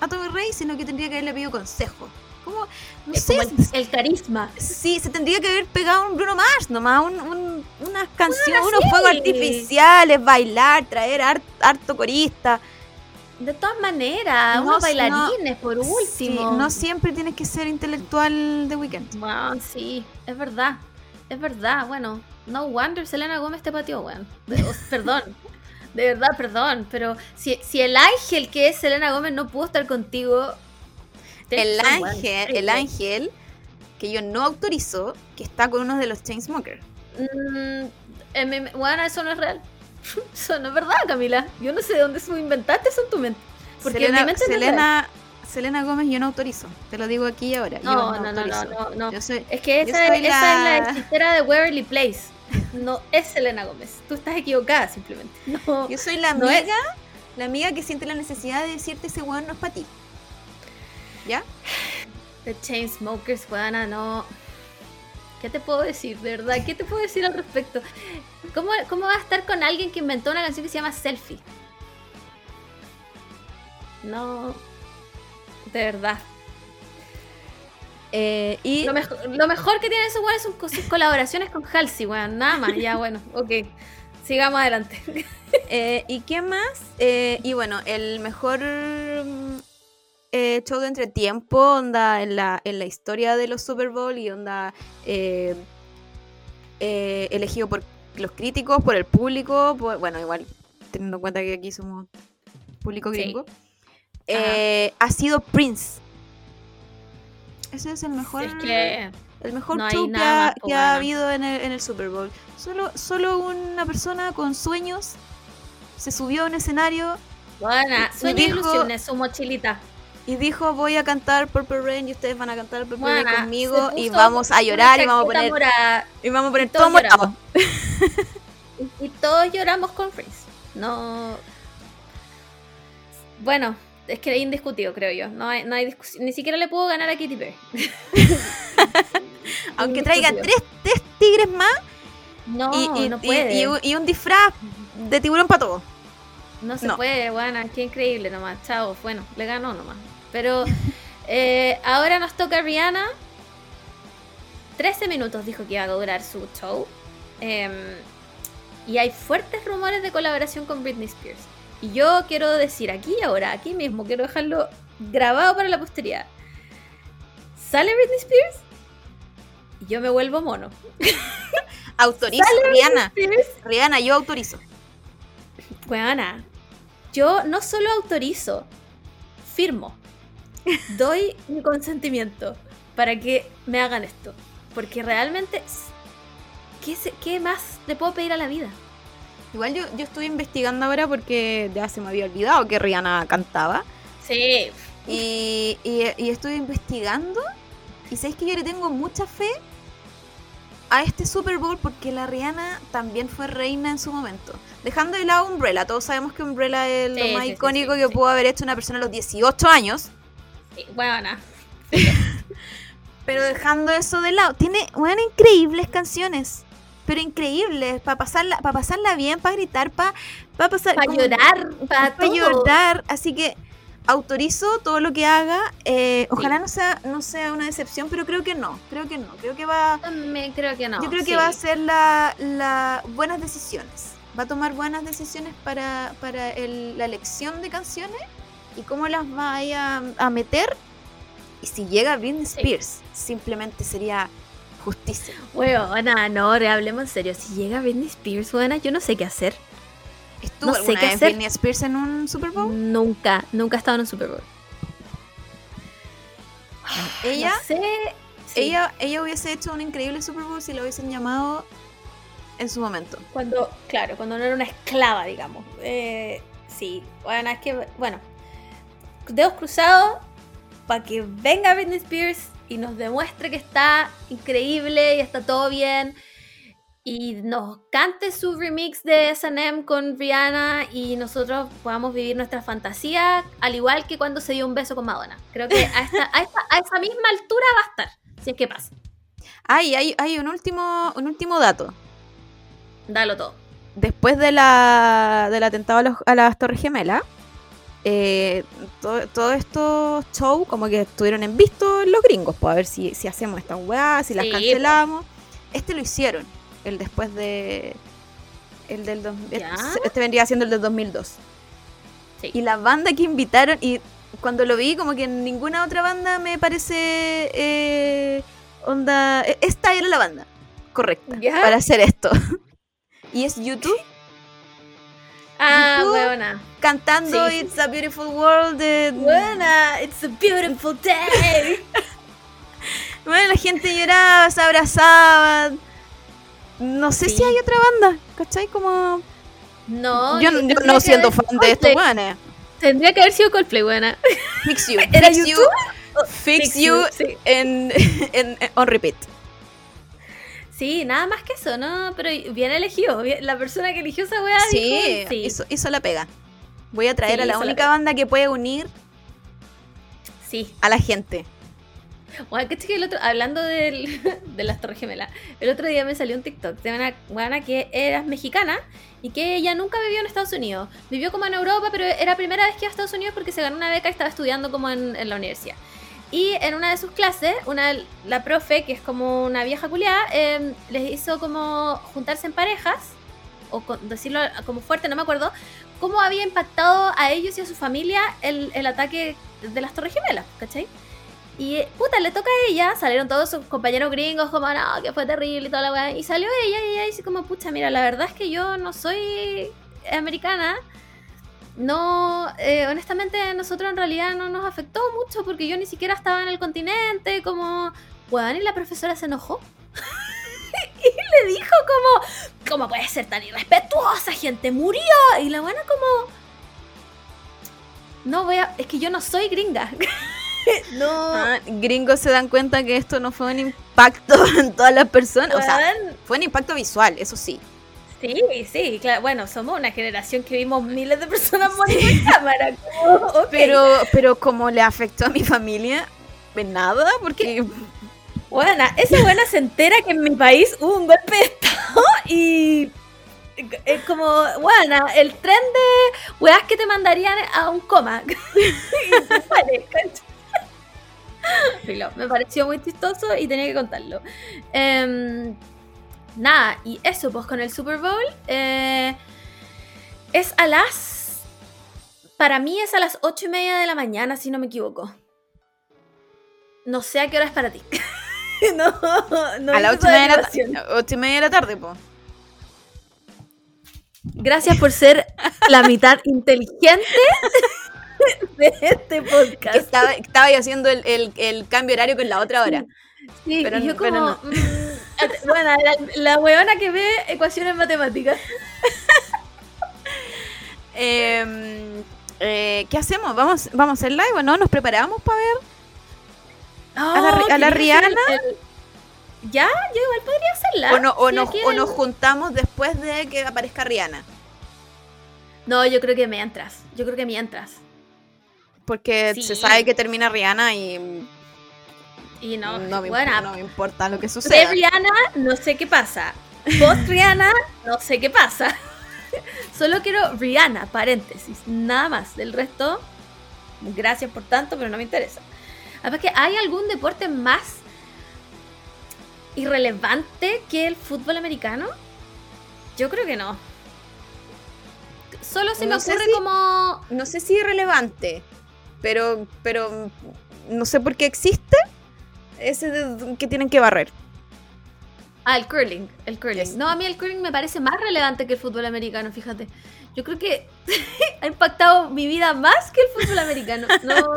a Tommy Rey, sino que tendría que haberle pedido consejo. Como, no Es sé, como el, el carisma. Sí, se tendría que haber pegado un Bruno Mars nomás, un, un- unas canciones, sí. unos fuegos artificiales, bailar, traer har- harto corista. De todas maneras, No, unos no, bailarines por Sí, último. no siempre tienes que ser intelectual de weekend. Wow, sí, es verdad. Es verdad, bueno, no wonder Selena Gómez te pateó, weón. <laughs> Perdón. De verdad, perdón. Pero si, si el ángel que es Selena Gómez no pudo estar contigo. El ángel, el ángel que yo no autorizo, que está con uno de los Chainsmokers. Mm, en mi- bueno, eso no es real. Eso no es verdad, Camila. Yo no sé de dónde inventaste eso en tu mente. Porque en Selena, mi mente no es. Selena, Selena Gómez yo no autorizo. Te lo digo aquí y ahora. yo No, no, no, no, no, no. Yo soy, Es que esa, esa la- es la hechicera de Waverly Place. No es Selena Gómez. Tú estás equivocada simplemente. <laughs> No. yo soy la No es- amiga, la amiga que siente la necesidad de decirte ese weón no es para ti. ¿Ya? The Chainsmokers, weana, no. ¿Qué te puedo decir, de verdad? ¿Qué te puedo decir al respecto? ¿Cómo, ¿Cómo vas a estar con alguien que inventó una canción que se llama Selfie? No. De verdad. Eh, y Lo, mejor- lo mejor que tiene esos weones son sus colaboraciones con Halsey, weón. Nada más. Ya, bueno, <laughs> ok. Sigamos adelante. Eh, ¿Y qué más? Eh, y bueno, el mejor eh, show de entretiempo, onda en la, en la historia de los Super Bowl y onda eh, eh, elegido por los críticos, por el público, por- bueno, igual teniendo en cuenta que aquí somos público Sí. gringo, eh, ha sido Prince. Ese es el mejor, Es que. el mejor no show que, ha, que habido en el, en el Super Bowl. Solo, solo una persona con sueños se subió a un escenario Buena, Y sueño y dijo- ilusiones, su mochilita. Y dijo voy a cantar Purple Rain y ustedes van a cantar Purple Rain conmigo y vamos a llorar y vamos a poner y vamos a poner todos todo morado. <laughs> y, y todos lloramos con Prince. No. Bueno, es que es indiscutido, creo yo. No hay, no hay discusión. Ni siquiera le puedo ganar a Katy Perry. <laughs> Aunque traiga tres, tres tigres más No, y, y- no y- puede. y un- disfraz de tiburón para todo. No se No. puede, buena, qué increíble nomás. Chao, bueno, le ganó nomás. Pero eh, ahora nos toca Rihanna. 13 minutos dijo que iba a durar su show. Em, y hay fuertes rumores de colaboración con Britney Spears. Y yo quiero decir aquí ahora, aquí mismo, quiero dejarlo grabado para la posteridad. ¿Sale Britney Spears? Y yo me vuelvo mono. <laughs> Autorizo, Rihanna. Rihanna, yo autorizo. Weana, yo no solo autorizo, firmo, doy mi consentimiento para que me hagan esto. Porque realmente, ¿qué, más le puedo pedir a la vida? Igual yo, yo estoy investigando ahora porque ya se me había olvidado que Rihanna cantaba. Sí, Y, y, y estuve investigando. Y sabéis que yo le tengo mucha fe a este Super Bowl porque la Rihanna también fue reina en su momento. Dejando de lado Umbrella, todos sabemos que Umbrella es Sí, lo más sí, icónico sí, que pudo haber hecho una persona a los 18 años. Sí, Buena. <laughs> Pero dejando eso de lado, tiene bueno, increíbles canciones. Pero increíbles, para pasarla, para pasarla bien, para gritar, para pasar. Para llorar, para para llorar. Así que autorizo todo lo que haga. eh, ojalá no sea, no sea una decepción, pero creo que no. Creo que no. Creo que va. Creo que no. yo creo que va a hacer la, la buenas decisiones. Va a tomar buenas decisiones para, para el- la elección de canciones y cómo las va ahí a, meter. Y si llega Britney Sí. Spears, simplemente sería justicia. Weona, no, ahora hablemos en serio. Si llega Britney Spears, buena, yo no sé qué hacer. ¿Estuvo No sé qué vez hacer. Britney Spears en un Super Bowl? Nunca, nunca he estado en un Super Bowl. <sighs> Ella, No sé. sí. ella, ella hubiese hecho un increíble Super Bowl si la hubiesen llamado en su momento. Cuando, claro, cuando no era una esclava, digamos. Eh, sí, bueno, es que, bueno, dedos cruzados para que venga Britney Spears y nos demuestre que está increíble y está todo bien. Y nos cante su remix de SM con Rihanna y nosotros podamos vivir nuestra fantasía, al igual que cuando se dio un beso con Madonna. Creo que a, esta- a esta- a esa misma altura va a estar, si es que pasa. Ay, hay, hay un último, un último dato. Dalo todo. Después de la, del atentado a, los- a las Torres Gemelas, eh, todo- todos estos shows como que estuvieron en visto los gringos, pues a ver si, si hacemos estas weas, si las Sí, cancelamos. Este lo hicieron, el después de... El del este, este vendría siendo el del 2002. Sí. Y la banda que invitaron, y cuando lo vi, como que ninguna otra banda me parece... eh, onda... e- Esta era la banda correcta ¿Ya? para hacer esto. <laughs> y es YouTube Ah, huevona. cantando Sí, It's a Beautiful World de... Buena, it's a beautiful day. <laughs> Bueno, la gente lloraba, se abrazaba. No sé Sí. si hay otra banda, ¿cachai? Como... No, yo, yo no haber fan de esto, Coldplay. weones. Tendría que haber sido Coldplay, buena. Fix You. <laughs> ¿Era Fix YouTube? You, fix you Sí. en, en- <laughs> en- on repeat. Sí, nada más que eso, ¿no? Pero bien elegido. bien- La persona que eligió esa weá Sí, dijo, sí. Hizo, hizo la pega. Voy a traer Sí, a la única banda que puede unir Sí. a la gente. Bueno, que el otro, hablando del- <laughs> de las Torres Gemelas, el otro día me salió un TikTok de una buena que era mexicana y que ella nunca vivió en Estados Unidos. Vivió como en Europa, pero era la primera vez que iba a Estados Unidos porque se ganó una beca y estaba estudiando como en, en la universidad. Y en una de sus clases, una, la profe, que es como una vieja culiada, eh, les hizo como juntarse en parejas, o decirlo como fuerte, no me acuerdo, cómo había impactado a ellos y a su familia el, el ataque de las Torres Gemelas, ¿cachai? Y puta, le toca a ella, salieron todos sus compañeros gringos como, no, que fue terrible y toda la weá. Y salió ella y ella dice como, pucha, mira, la verdad es que yo no soy americana. No, eh, honestamente a nosotros en realidad no nos afectó mucho porque yo ni siquiera estaba en el continente, como, weón, y la profesora se enojó. <laughs> y le dijo como, ¿cómo puede ser tan irrespetuosa? Gente murió. Y la buena como, no voy a, es que yo no soy gringa. <laughs> no. Ah, gringos se dan cuenta que esto no fue un impacto <laughs> en todas las personas. O sea, fue un impacto visual, eso sí. Sí, sí, claro. Bueno, somos una generación que vimos miles de personas morir en cámara. <laughs> Pero, pero como le afectó a mi familia, pues nada, porque Bueno, esa buena se entera que en mi país hubo un golpe de estado y es como, bueno, el tren de weas que te mandarían a un coma. <laughs> Y te sale, me pareció muy chistoso y tenía que contarlo. Em, nada, y eso, pues con el Super Bowl eh, es a las... Para mí es a las ocho y media de la mañana, si no me equivoco. No sé a qué hora es para ti. <laughs> no, no a las ocho ocho y media de la tarde, po. Gracias por ser la mitad <laughs> inteligente de este Que podcast. estaba, estaba yo haciendo el, el- el cambio horario con la otra hora. Sí, pero yo como... pero no. <laughs> bueno, la, la weona que ve ecuaciones matemáticas. <laughs> Em, Eh, ¿Qué hacemos? ¿Vamos, ¿Vamos a hacer live o no? ¿Nos preparamos para ver? ¿A la a Rihanna? el- el- Ya, yo igual podría hacerla. ¿O, no, o, Si nos, o nos juntamos después de que aparezca Rihanna? No, yo creo que mientras. Yo creo que mientras. Porque Sí. se sabe que termina Rihanna y Y no, no, me, bueno, no me importa lo que de suceda. Rihanna no sé qué pasa. Post Rihanna no sé qué pasa. <laughs> Solo quiero Rihanna, paréntesis, nada más. Del resto, gracias por tanto, pero no me interesa. Además que hay algún deporte más irrelevante que el fútbol americano. Yo creo que no. Solo se me No ocurre si- como No sé si es relevante, pero, pero no sé por qué existe ese de- que tienen que barrer. Ah, el curling, el curling. Yes. No, a mí el curling me parece más relevante que el fútbol americano, fíjate. Yo creo que <laughs> ha impactado mi vida más que el fútbol americano. No. <laughs>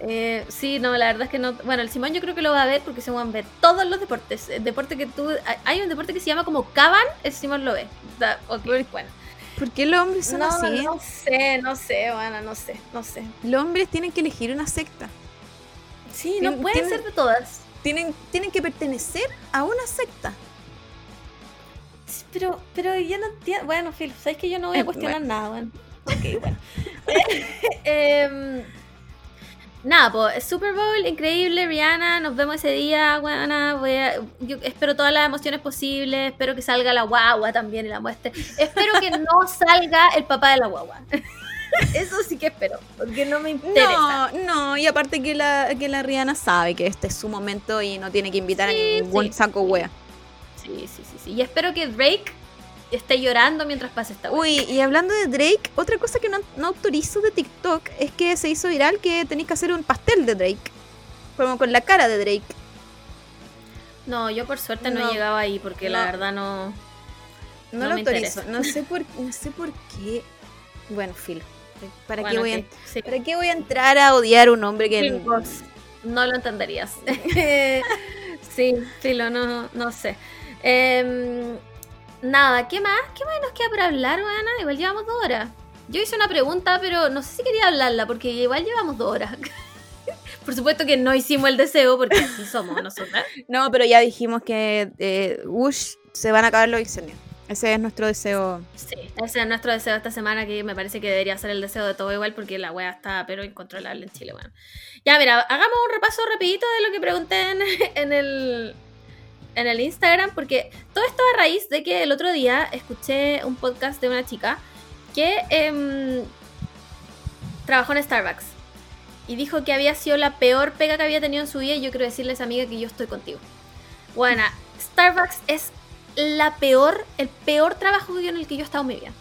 Eh, sí, no, la verdad es que no. Bueno, el Simón yo creo que lo va a ver porque se van a ver todos los deportes. El deporte que tú. hay- un deporte que se llama como Caban, el Simón lo ve. Da- bueno. ¿Por qué los hombres son No, así? no sé, no sé, bueno, no sé, no sé. Los hombres tienen que elegir una secta. Sí, no pueden tienen- ser de todas. Tienen, tienen que pertenecer a una secta. Sí, Pero, pero yo no entiendo. Bueno, Phil, sabes que yo no voy a <laughs> cuestionar nada, bueno. Ok, bueno. <laughs> Em, nada, pues Super Bowl, increíble, Rihanna, nos vemos ese día, buena, voy a- yo espero todas las emociones posibles, espero que salga la guagua también y la muestre. Espero que no <laughs> salga el papá de la guagua. <laughs> Eso sí que espero, porque no me interesa. No, no, y aparte que la, que la Rihanna sabe que este es su momento y no tiene que invitar Sí, a ningún sí. saco wea. Sí, sí, sí, sí. Y espero que Drake esté llorando mientras pase esta wea. Uy, y hablando de Drake, otra cosa que no, no autorizo de TikTok es que se hizo viral que tenéis que hacer un pastel de Drake. Como con la cara de Drake. No, yo por suerte no, llegado ahí, porque la verdad no... No, No lo autorizo. interesa. No sé <laughs> por, no sé por qué. Bueno, filo. ¿Para, qué voy a, sí. ¿Para qué voy a entrar a odiar a un hombre que... Vos No lo entenderías. <laughs> <laughs> sí, Filo, no, no sé. Em, nada, ¿qué más? ¿Qué más nos queda por hablar, Ana? Igual llevamos dos horas. Yo hice una pregunta, pero no sé si quería hablarla, porque igual llevamos dos horas. <laughs> Por supuesto que no hicimos el deseo, porque así somos nosotras. No, pero ya dijimos que eh, ush, se van a acabar los incendios. Ese es nuestro deseo. Sí, ese es nuestro deseo esta semana, que me parece que debería ser el deseo de todo igual, porque la wea está pero incontrolable en Chile, bueno. Ya, mira, hagamos un repaso rapidito de lo que pregunté <laughs> en, el en el Instagram, porque todo esto a raíz de que el otro día escuché un podcast de una chica que em, trabajó en Starbucks y dijo que había sido la peor pega que había tenido en su vida y yo quiero decirle a esa amiga que yo estoy contigo. Bueno, Starbucks es la peor, el peor trabajo en el que yo he estado en mi vida.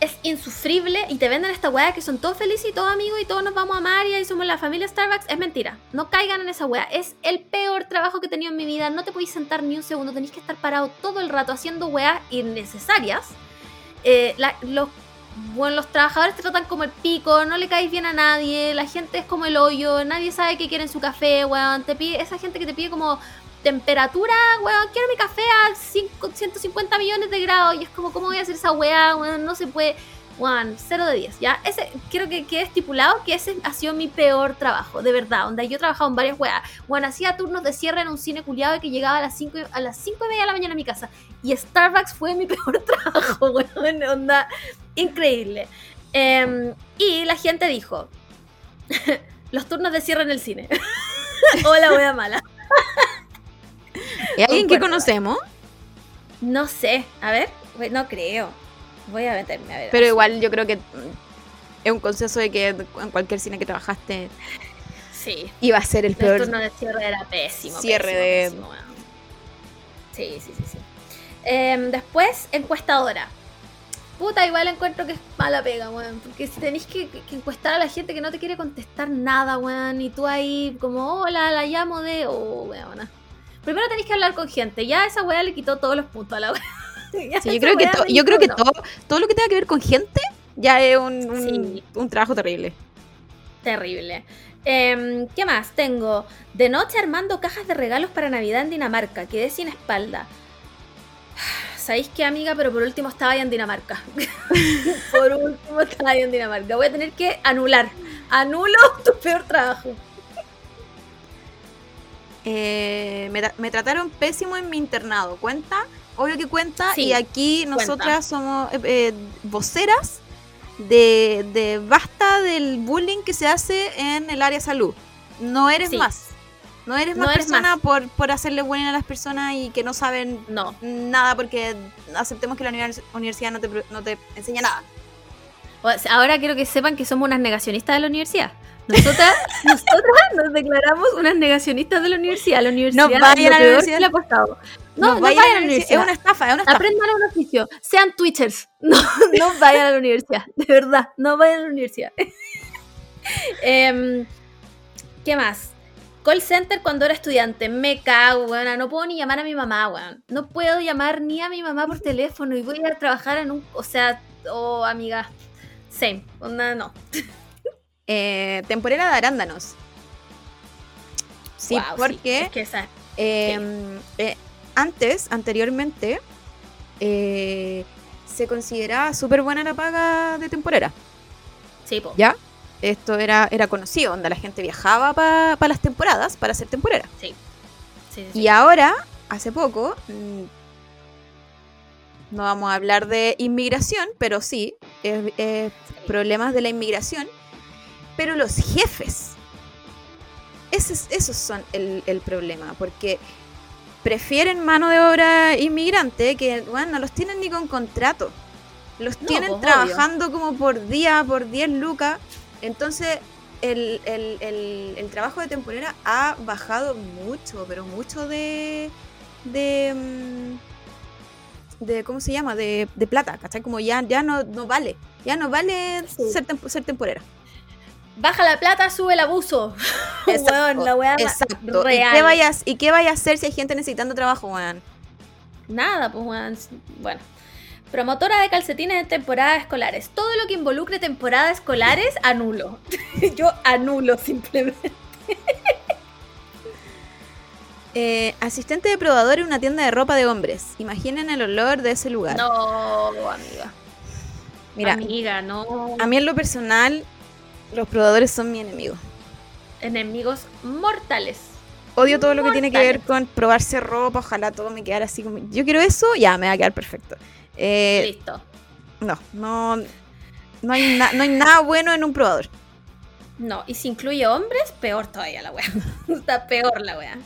Es insufrible y te venden esta weá que son todos felices y todos amigos y todos nos vamos a amar y somos la familia Starbucks. Es mentira. No caigan en esa weá. Es el peor trabajo que he tenido en mi vida. No te podéis sentar ni un segundo. Tenéis que estar parado todo el rato haciendo weas innecesarias. Eh, los, bueno, los trabajadores te tratan como el pico, no le caes bien a nadie, la gente es como el hoyo, nadie sabe qué quiere en su café, weón. Te pide, esa gente que te pide como temperatura, weón, quiero mi café a cinco- 150 millones de grados. Y es como, ¿cómo voy a hacer esa weá? Weón, no se puede. Weón, 0 de 10. Ya, ese, quiero que quede estipulado que ese ha sido mi peor trabajo, de verdad. Donde yo he trabajado en varias weas. Bueno, hacía turnos de cierre en un cine culiado que llegaba a las 5 a las 5 y media de la mañana a mi casa. Y Starbucks fue mi <laughs> peor trabajo, weón. Onda, increíble. Em, y la gente dijo: <laughs> Los turnos de cierre en el cine. <laughs> Hola, wea mala. ¿Y alguien que conocemos? No sé, a ver, no creo. Voy a meterme a ver. Pero igual yo creo que es un consenso de que en cualquier cine que trabajaste Sí, iba a ser el el peor. turno de cierre era pésimo. cierre pésimo, de- pésimo. Sí, sí, sí, sí. Em, después, encuestadora. Puta, igual encuentro que es mala pega, weón. Porque si tenéis que encuestar a la gente que no te quiere contestar nada, weón. Y tú ahí, como, hola, la llamo de. Oh, weón. Primero tenéis que hablar con gente. Ya esa weá le quitó todos los puntos a la weá. <laughs> Sí, yo creo que, to- yo creo que todo, todo lo que tenga que ver con gente ya es un, un, Sí. un trabajo terrible. Terrible. Em, ¿Qué más? Tengo de noche armando cajas de regalos para Navidad en Dinamarca. Quedé sin espalda. <sighs> ¿sabéis qué, amiga? Pero por último estaba ahí en Dinamarca. <laughs> por último estaba ahí en Dinamarca. Voy a tener que anular. Anulo <laughs> tu peor trabajo. Eh, me, tra- me trataron pésimo en mi internado. ¿Cuenta? Obvio que cuenta. Sí, y aquí cuenta. nosotras somos eh, eh, voceras de, de basta del bullying que se hace en el área salud. No eres Sí. más. No eres No más eres persona más. Por, por hacerle bullying a las personas y que no saben No. nada porque aceptemos que la univers- universidad no te, no te enseña nada. Ahora quiero que sepan que somos unas negacionistas de la universidad. Nosotras, <laughs> nosotras nos declaramos unas negacionistas de la universidad. La universidad vayan lo a la universidad. le ha costado. No, No no, vayan a la universidad. Es una estafa, es una estafa. Aprendan un oficio. Sean twitchers. <laughs> No, no vayan a la universidad. De verdad, no vayan a la universidad. <laughs> Em, ¿Qué más? Call center cuando era estudiante. Me cago, weón. No puedo ni llamar a mi mamá, weón. No puedo llamar ni a mi mamá por teléfono y voy a trabajar en un. O sea, oh, amiga. Same. Onda, no. Eh, temporera de arándanos. Sí, Wow, porque es que esa- eh, eh, antes, anteriormente, eh, se consideraba súper buena la paga de temporera. Sí, po. ¿Ya? Esto era, era conocido, donde la gente viajaba para las temporadas para hacer temporera. Sí. Sí. Y ahora, hace poco, mm, no vamos a hablar de inmigración, pero sí, problemas de la inmigración, pero los jefes, ese es- esos son el, el problema, porque prefieren mano de obra inmigrante que, bueno, no los tienen ni con contrato, los No, tienen pues, trabajando como por día, por 10 lucas, entonces el, el- el- el trabajo de temporera ha bajado mucho, pero mucho de. de. mm, de ¿Cómo se llama? De, de plata, ¿cachai? Como ya, ya no, no vale. Ya no vale Sí. ser, tem- ser temporera. Baja la plata, sube el abuso. <laughs> Weón, la weá Exacto. ¿Y real. qué, vayas, ¿Y qué vaya a hacer si hay gente necesitando trabajo, weón? Nada, pues weón. Bueno. Promotora de calcetines en temporadas escolares. Todo lo que involucre temporadas escolares, anulo. <laughs> Yo anulo simplemente. <laughs> Eh, asistente de probador en una tienda de ropa de hombres. Imaginen el olor de ese lugar. No, amiga. Mira, Amiga, no. a mí en lo personal, los probadores son mi enemigo. Enemigos mortales. Odio todo lo que tiene que ver con probarse ropa, ojalá todo me quedara así como... Yo quiero eso, ya, me va a quedar perfecto. Eh, Listo. no, no, no hay, no hay nada bueno en un probador. No, y si incluye hombres, peor todavía la wea. <laughs> Está peor la wea.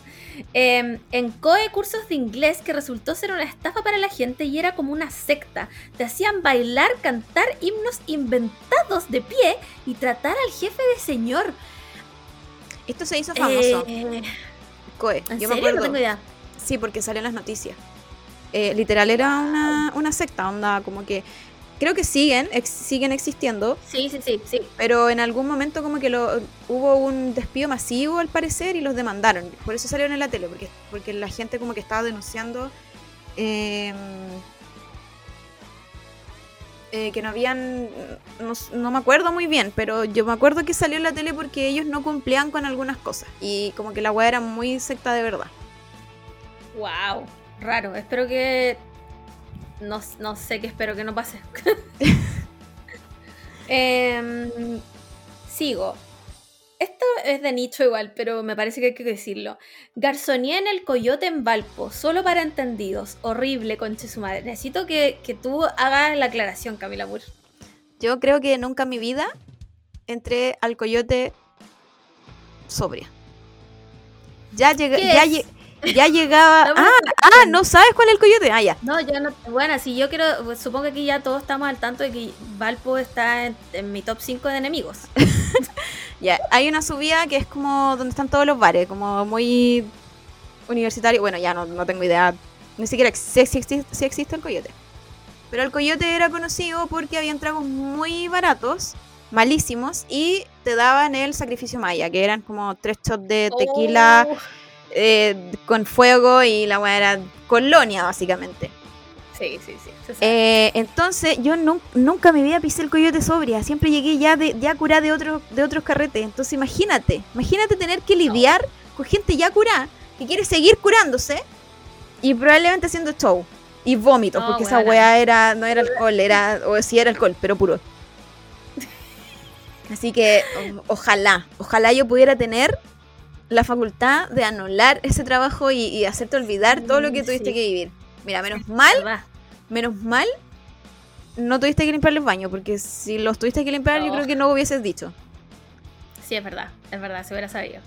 Eh, en COE cursos de inglés que resultó ser una estafa para la gente y era como una secta. Te hacían bailar, cantar himnos inventados de pie y tratar al jefe de señor. Esto se hizo famoso, Eh, COE. ¿En Yo me acuerdo. No tengo idea. Sí, porque salió en las noticias. Eh, literal era una, una secta, onda como que... Creo que siguen, ex- siguen existiendo, Sí, sí, sí, sí. pero en algún momento como que lo, hubo un despido masivo al parecer y los demandaron. Por eso salieron en la tele, porque, porque la gente como que estaba denunciando eh, eh, que no habían, no, no me acuerdo muy bien, pero yo me acuerdo que salió en la tele porque ellos no cumplían con algunas cosas y como que la weá era muy secta de verdad. Wow. Raro. Espero que. No, no sé qué espero que no pase. <laughs> Em, sigo. Esto es de nicho igual, pero me parece que hay que decirlo. Garzoné en el coyote en Valpo, solo para entendidos. Horrible, conche su madre. Necesito que, que tú hagas la aclaración, Camila Moore. Yo creo que nunca en mi vida entré al coyote sobria. Ya, llega, ¿Qué ya, es? Ya llegaba. Una ah, ah, no sabes cuál es el coyote. Ah, ya. No, yo no. Bueno, si yo quiero. pues, supongo que aquí ya todos estamos al tanto de que Valpo está en, en mi top 5 de enemigos. <laughs> Ya, hay una subida que es como donde están todos los bares, como muy universitario. Bueno, ya no, no tengo idea, ni siquiera sé si existe, si existe el coyote. Pero el coyote era conocido porque habían tragos muy baratos, malísimos, y te daban el sacrificio maya, que eran como tres shots de tequila Oh. Eh, con fuego y la weá era colonia, básicamente. Sí, sí, sí. Eh, entonces yo nun- nunca mi vida pisé el coyote sobria, siempre llegué ya de ya curada de otros de otros carretes. Entonces imagínate, imagínate tener que lidiar con gente ya curada que quiere seguir curándose y probablemente haciendo show. Y vómitos, No, porque esa weá era, no era alcohol, era, o sí era alcohol, pero puro. <laughs> Así que o- ojalá, ojalá yo pudiera tener la facultad de anular ese trabajo y, y hacerte olvidar todo lo que Mm, tuviste sí. que vivir. Mira, menos mal, menos mal, no tuviste que limpiar los baños, porque si los tuviste que limpiar, yo creo que no hubieses dicho. Sí, es verdad, es verdad, se hubiera sabido.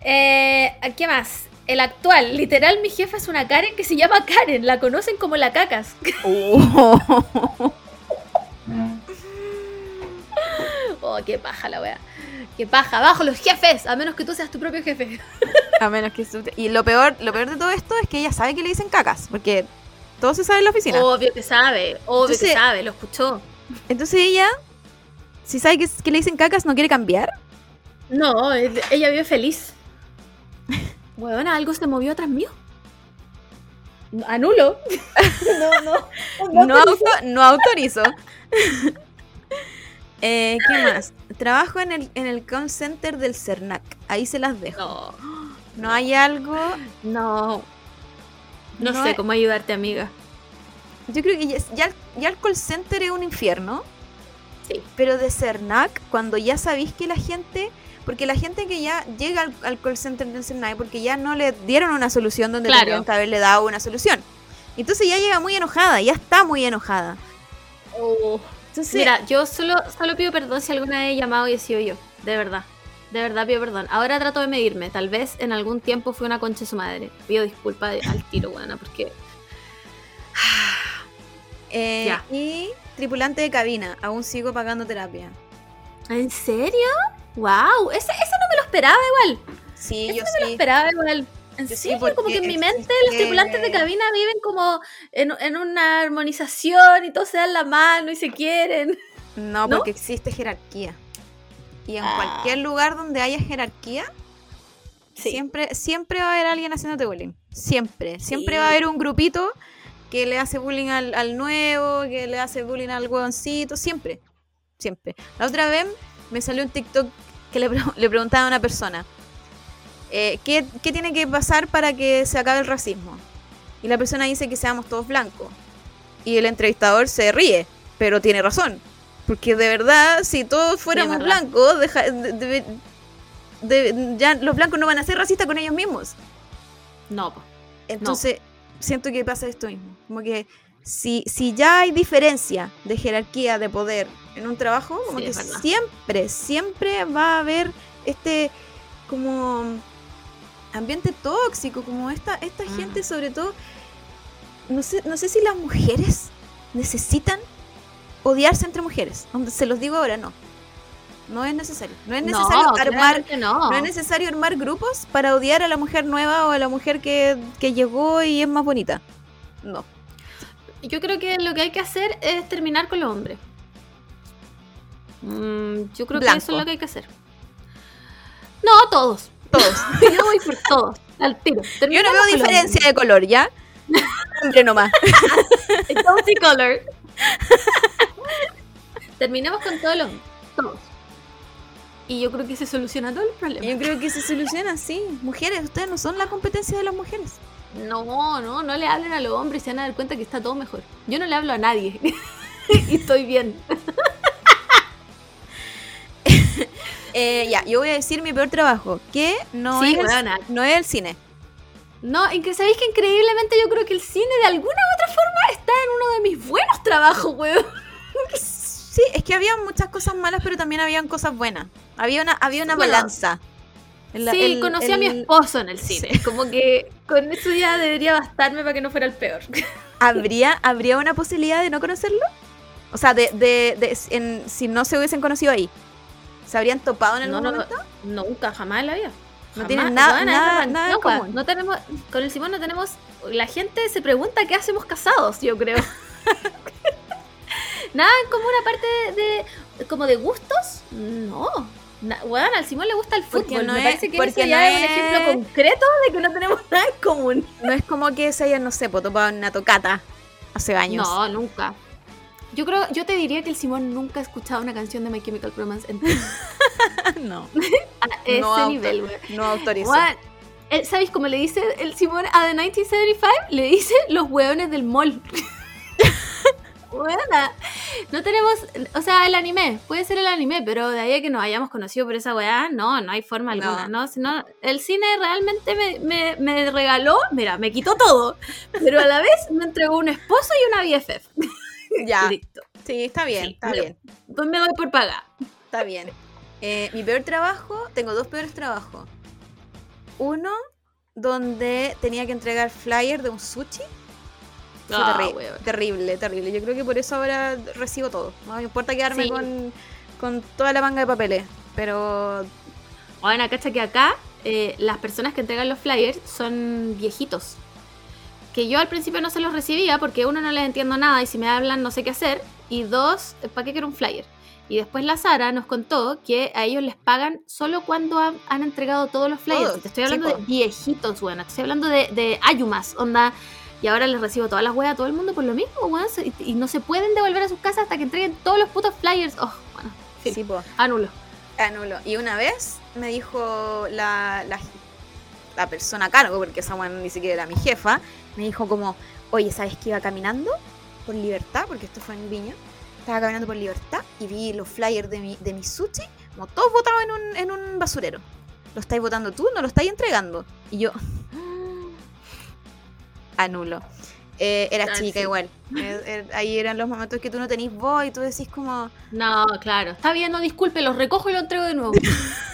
Eh, ¿Qué más? El actual, literal, mi jefa es una Karen que se llama Karen, la conocen como la cacas. Oh, <laughs> qué paja la wea. Qué paja, abajo los jefes, a menos que tú seas tu propio jefe. <laughs> A menos que su- Y lo peor, lo peor de todo esto es que ella sabe que le dicen cacas, porque todo se sabe en la oficina. Obvio que sabe, obvio Entonces- que sabe, lo escuchó. Entonces ella, si sabe que, que le dicen cacas, no quiere cambiar. No, ella vive feliz. <laughs> Huevona, algo se movió atrás mío. Anulo. <laughs> no, no. No, auto- no autorizo. Eh, ¿Qué más? Trabajo en el, en el call center del CERNAC. Ahí se las dejo. No, No hay algo. no. No, No sé cómo ayudarte, amiga. Yo creo que ya, ya, ya el call center es un infierno. Sí. Pero de CERNAC, cuando ya sabéis que la gente. Porque la gente que ya llega al, al call center del CERNAC, porque ya no le dieron una solución donde Claro. tendrían que haberle dado una solución. Entonces ya llega muy enojada, ya está muy enojada. Entonces, Mira, yo solo, solo pido perdón si alguna vez he llamado y he sido yo. De verdad. De verdad pido perdón. Ahora trato de medirme. Tal vez en algún tiempo fui una concha de su madre. Pido disculpas de- al tiro, buena, porque. <sighs> eh, ya. y tripulante de cabina, aún sigo pagando terapia. ¿En serio? ¡Wow! Ese, ese no me lo esperaba igual. Sí, Ese yo no me lo sí. esperaba igual. En sí, serio, como que en mi mente existe- los tripulantes de cabina viven como en, en una armonización y todos se dan la mano y se quieren. No, ¿No? porque existe jerarquía. Y en Ah. cualquier lugar donde haya jerarquía, siempre, siempre va a haber alguien haciéndote bullying. Siempre. Siempre Sí. va a haber un grupito que le hace bullying al, al nuevo, que le hace bullying al huevoncito. Siempre. Siempre. La otra vez me salió un TikTok que le, pre- <laughs> le preguntaba a una persona. Eh, ¿qué, ¿Qué tiene que pasar para que se acabe el racismo? Y la persona dice que seamos todos blancos. Y el entrevistador se ríe, pero tiene razón. Porque de verdad, si todos fuéramos blancos, deja- de- de- de- ya los blancos no van a ser racistas con ellos mismos. No. Entonces, siento que pasa esto mismo. Como que si, si ya hay diferencia de jerarquía, de poder en un trabajo, como Sí, que siempre, siempre va a haber este como ambiente tóxico, como esta, esta Mm. gente sobre todo, no sé, no sé si las mujeres necesitan odiarse entre mujeres. Se los digo ahora, no. No es necesario. No es necesario no, armar no. no es necesario armar grupos para odiar a la mujer nueva o a la mujer que, que llegó y es más bonita. No. Yo creo que lo que hay que hacer es terminar con los hombres. Mm, yo creo que eso es lo que hay que hacer. No, todos. Todos. <laughs> Yo voy por todos. Al tiro. Yo no veo diferencia de color, ¿ya? Hombre nomás. <laughs> Cozy color. <laughs> Terminamos con todos los. Todos. Y yo creo que se soluciona todo el problema. Yo creo que se soluciona así. Mujeres, ustedes no son la competencia de las mujeres. No, no, no le hablen a los hombres y se van a dar cuenta que está todo mejor. Yo no le hablo a nadie. y estoy bien. Eh, ya, yo voy a decir mi peor trabajo, que no, Sí, es, el, weona. no es el cine. No, ¿sabéis que increíblemente yo creo que el cine de alguna u otra forma está en uno de mis buenos trabajos, weón? <laughs> Sí, es que había muchas cosas malas, pero también habían cosas buenas. Había una, había una Bueno, balanza. El- sí, el- conocí a mi el- esposo en el cine. Como que con eso ya debería bastarme para que no fuera el peor. <laughs> ¿Habría, ¿Habría una posibilidad de no conocerlo? O sea, de, de, de- en- si no se hubiesen conocido ahí. ¿Se habrían topado en algún no, momento? nunca, jamás en la vida. No tienen nada- nada- no, común. weón, no tenemos, con el Simón no tenemos, la gente se pregunta qué hacemos casados, yo creo. <laughs> nada en común aparte de, de- como de gustos, no. Na, weón, al Simón le gusta el Porque fútbol, no me es- parece que porque eso ya no es un ejemplo concreto de que no tenemos nada en común. No es como que se hayan, no sé, po, topado en una tocata hace años. No, nunca. Yo creo, yo te diría que el Simón nunca ha escuchado una canción de My Chemical Romance en <laughs> no. <laughs> a ese No nivel, weón. No autorizo. Él, ¿sabéis cómo le dice el Simón a The 1975? Le dice los hueones del mall. <laughs> Buena. No tenemos, o sea, el anime, puede ser el anime, pero de ahí a que nos hayamos conocido por esa weá, no, no hay forma alguna, ¿no? Sino, el cine realmente me, me, me regaló, mira, me quitó todo, pero a la vez me entregó un esposo y una BFF. Ya. Listo. Sí, está bien, Sí, está me- bien. Pues me doy por pagar. Está bien. Eh, mi peor trabajo, tengo dos peores trabajos. Uno, donde tenía que entregar flyer de un sushi. Fue terri- weón. terrible, terrible. Yo creo que por eso ahora recibo todo. No me importa quedarme Sí. con, con toda la manga de papeles. Pero Bueno, cacha que acá eh, las personas que entregan los flyers son viejitos. Que yo al principio no se los recibía porque uno no les entiendo nada y si me hablan no sé qué hacer. Y dos, ¿para qué quiero un flyer? Y después la Sara nos contó que a ellos les pagan solo cuando han, han entregado todos los flyers. Todos, Y te estoy hablando de viejitos, bueno. Te estoy hablando de, de ayumas, onda. Y ahora les recibo todas las weas a todo el mundo por lo mismo, weón. Y, y no se pueden devolver a sus casas hasta que entreguen todos los putos flyers. Oh, bueno, sí, anulo. anulo. Y una vez me dijo la, la, la persona a cargo, porque esa buena ni siquiera era mi jefa, me dijo como, oye, ¿sabes que iba caminando por libertad? Porque esto fue en Viña. Estaba caminando por libertad y vi los flyers de mi, de mi sushi, como todos botados en un, en un basurero. ¿Lo estáis votando tú? ¿No lo estáis entregando? Y yo, <gasps> anulo. Eh, era Ah, chica sí. igual. Eh, eh, ahí eran los momentos que tú no tenís voz y tú decís como... No, claro. Está bien, no disculpe, los recojo y lo entrego de nuevo. <laughs>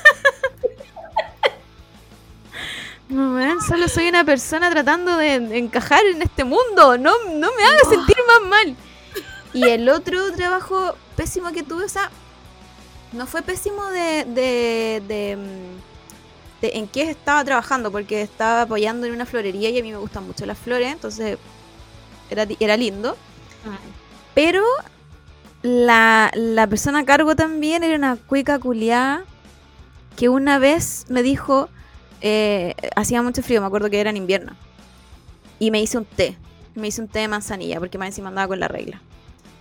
No, weón, solo soy una persona tratando de encajar en este mundo. No, no me hagas sentir más mal. Y el otro trabajo pésimo que tuve, o sea, no fue pésimo de, de, de, en qué estaba trabajando, porque estaba apoyando en una florería y a mí me gustan mucho las flores, entonces era, era lindo. Pero la, la persona a cargo también era una cuica culiada que una vez me dijo, eh, hacía mucho frío, me acuerdo que era en invierno, y me hice un té, me hice un té de manzanilla, porque más encima andaba con la regla.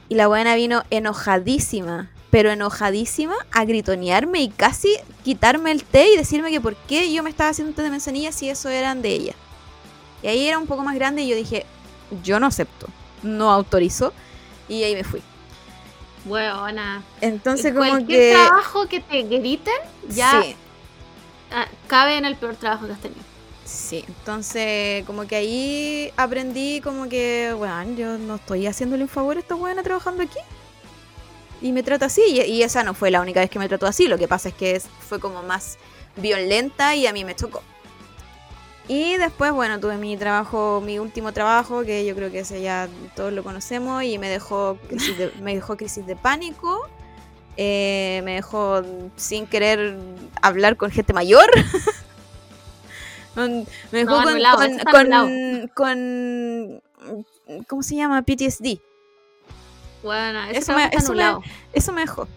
Y la buena vino enojadísima, pero enojadísima a gritonearme y casi quitarme el té y decirme que por qué yo me estaba haciendo un té de manzanilla si eso eran de ella. Y ahí era un poco más grande y yo dije, yo no acepto, no autorizo, y ahí me fui. Buena. Entonces como Cualquier que... trabajo que te griten ya Sí, ah, cabe en el peor trabajo que has tenido. sí, entonces como que ahí aprendí como que, bueno, yo no estoy haciéndole un favor a esta buena trabajando aquí. Y me trata así, y, esa no fue la única vez que me trató así, lo que pasa es que fue como más violenta y a mí me chocó. Y después, bueno, tuve mi trabajo, mi último trabajo, que yo creo que ese ya todos lo conocemos, y me dejó crisis de, me dejó crisis de pánico, eh, me dejó sin querer hablar con gente mayor. <laughs> Me dejó No, con, con, ¿Cómo se llama? PTSD. Bueno, Eso me- eso me-. Eso me dejó.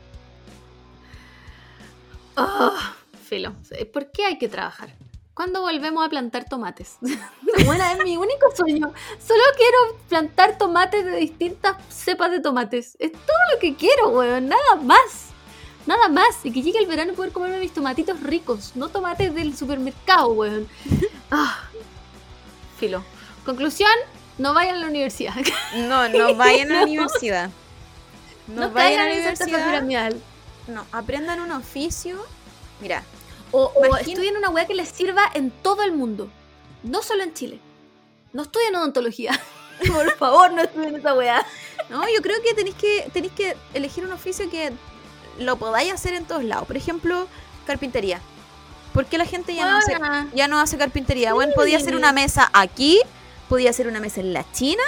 Ah, filo. ¿Por qué hay que trabajar? ¿Cuándo volvemos a plantar tomates? <laughs> bueno, es mi único sueño. Solo quiero plantar tomates de distintas cepas de tomates. Es todo lo que quiero, weón. Nada más. Nada más. Y que llegue el verano y poder comerme mis tomatitos ricos. No tomates del supermercado, weón. <laughs> Ah, filo. Conclusión, no vayan a la universidad. <laughs> No, no vayan a la universidad. No, No, vayan a la universidad. piramidal. No, aprendan un oficio. Mira, O, o estudien una weá que les sirva en todo el mundo. No solo en Chile. No estudien odontología. <laughs> Por favor, no estudien esa weá. no, yo creo que tenéis que tenéis que elegir un oficio que lo podáis hacer en todos lados. Por ejemplo, carpintería. ¿Por qué la gente ya no hace ya no hace carpintería? Bueno, podía hacer una mesa aquí, podía hacer una mesa en la China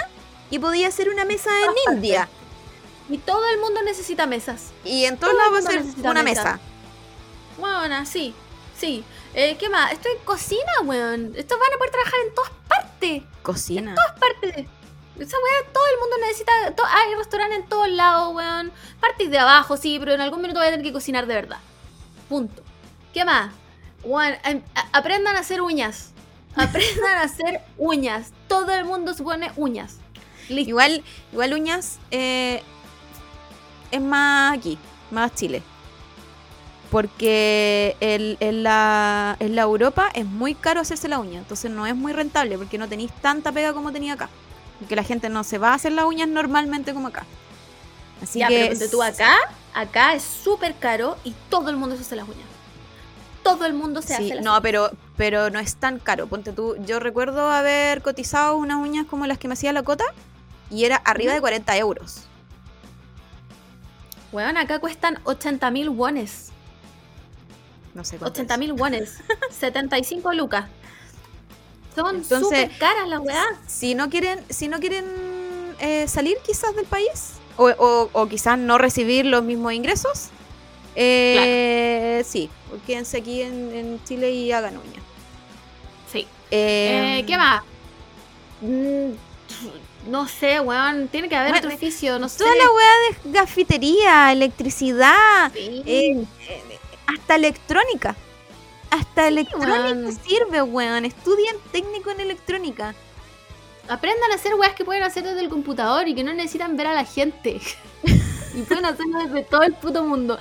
y podía hacer una mesa en India. Y todo el mundo necesita mesas. Y en todos lados va a ser una mesa. mesa. Buena, sí. Sí. Eh, ¿Qué más? Esto es cocina, weón. Estos van a poder trabajar en todas partes. Cocina. todas partes. Esa weá, todo el mundo necesita. to- hay restaurantes en todos lados, weón. Partes de abajo, sí, pero en algún minuto voy a tener que cocinar de verdad. Punto. ¿Qué más? Weón, em- a- aprendan a hacer uñas. <laughs> Aprendan a hacer uñas. Todo el mundo se pone uñas. Listo. Igual, igual uñas eh, es más aquí, más Chile. Porque el- en, la, en la Europa es muy caro hacerse la uña. Entonces no es muy rentable porque no tenéis tanta pega como tenía acá. Porque la gente no se va a hacer las uñas normalmente como acá. Así ya, que pero ponte tú acá, acá es súper caro y todo el mundo se hace las uñas. Todo el mundo se Sí, hace las no, pero, pero no es tan caro. Ponte tú, yo recuerdo haber cotizado unas uñas como las que me hacía la cota y era arriba de 40 euros. Weón, acá cuestan 80 mil wones. No sé cuánto 80 es. mil wones. <laughs> 75 lucas. Son súper caras las weá. Si no quieren, si no quieren eh, salir quizás del país o, o- o quizás no recibir los mismos ingresos, eh, sí, quédense aquí en, en Chile y hagan uñas. Sí. Eh, Eh, ¿Qué más? Mm, no sé, weón. Tiene que haber Bueno, otro oficio, no sé. Toda la weá de gafitería, electricidad, Sí. eh, hasta electrónica. Hasta electrónica sirve, weón. Estudian técnico en electrónica. Aprendan a hacer weas que pueden hacer desde el computador y que no necesitan ver a la gente. <laughs> y pueden hacerlo desde todo el puto mundo.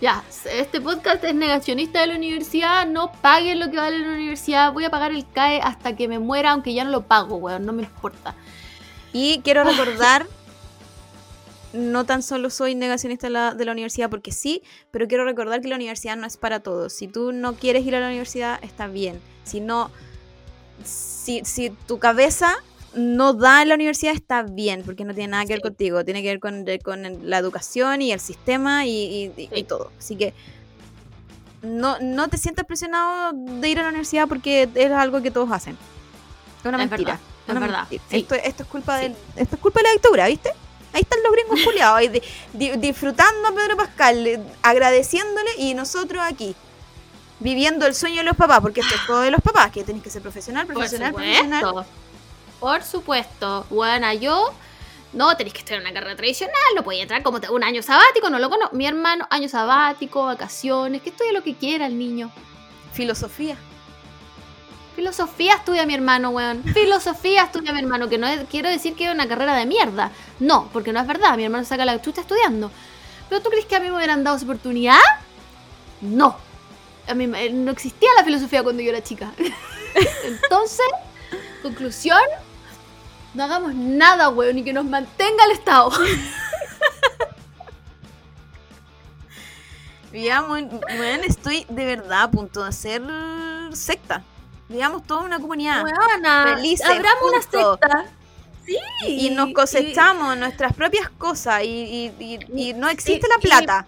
Ya, este podcast es negacionista de la universidad. No paguen lo que vale la universidad. Voy a pagar el CAE hasta que me muera, aunque ya no lo pago, weón. No me importa. Y quiero recordar, <laughs> no tan solo soy negacionista de la, de la universidad porque sí, pero quiero recordar que la universidad no es para todos. Si tú no quieres ir a la universidad, está bien. Si no, si, si tu cabeza no da en la universidad, está bien, porque no tiene nada que ver contigo. Tiene que ver con, de- con la educación y el sistema y, y- y- todo. Así que no, no te sientas presionado de ir a la universidad porque es algo que todos hacen. Es una Es mentira. verdad, es una verdad, mentira. sí. Esto, esto es culpa del, esto es culpa de la dictadura, ¿viste? Ahí están los gringos culiados, ahí di- di- disfrutando a Pedro Pascal, agradeciéndole y nosotros aquí, viviendo el sueño de los papás, porque esto es todo de los papás, que tenés que ser profesional, Por profesional, profesional. Por supuesto. Bueno, yo. No, tenéis que estudiar una carrera tradicional, no podéis entrar como un año sabático, no lo conozco. Mi hermano, año sabático, vacaciones, que estudie lo que quiera el niño. Filosofía. Filosofía estudia mi hermano, weón. Filosofía estudia mi hermano, que no quiero decir que es una carrera de mierda. No, porque no es verdad, mi hermano saca la chucha estudiando. Pero ¿tú crees que a mí me hubieran dado esa oportunidad? No. A mí eh, no existía la filosofía cuando yo era chica. <laughs> Entonces, conclusión, no hagamos nada, weón, y que nos mantenga el Estado. <laughs> Digamos, bueno, estoy de verdad a punto de hacer secta. Digamos, toda una comunidad. Weona, felices, abramos una secta. Sí. y nos cosechamos nuestras propias cosas y, y- y- y no existe la plata.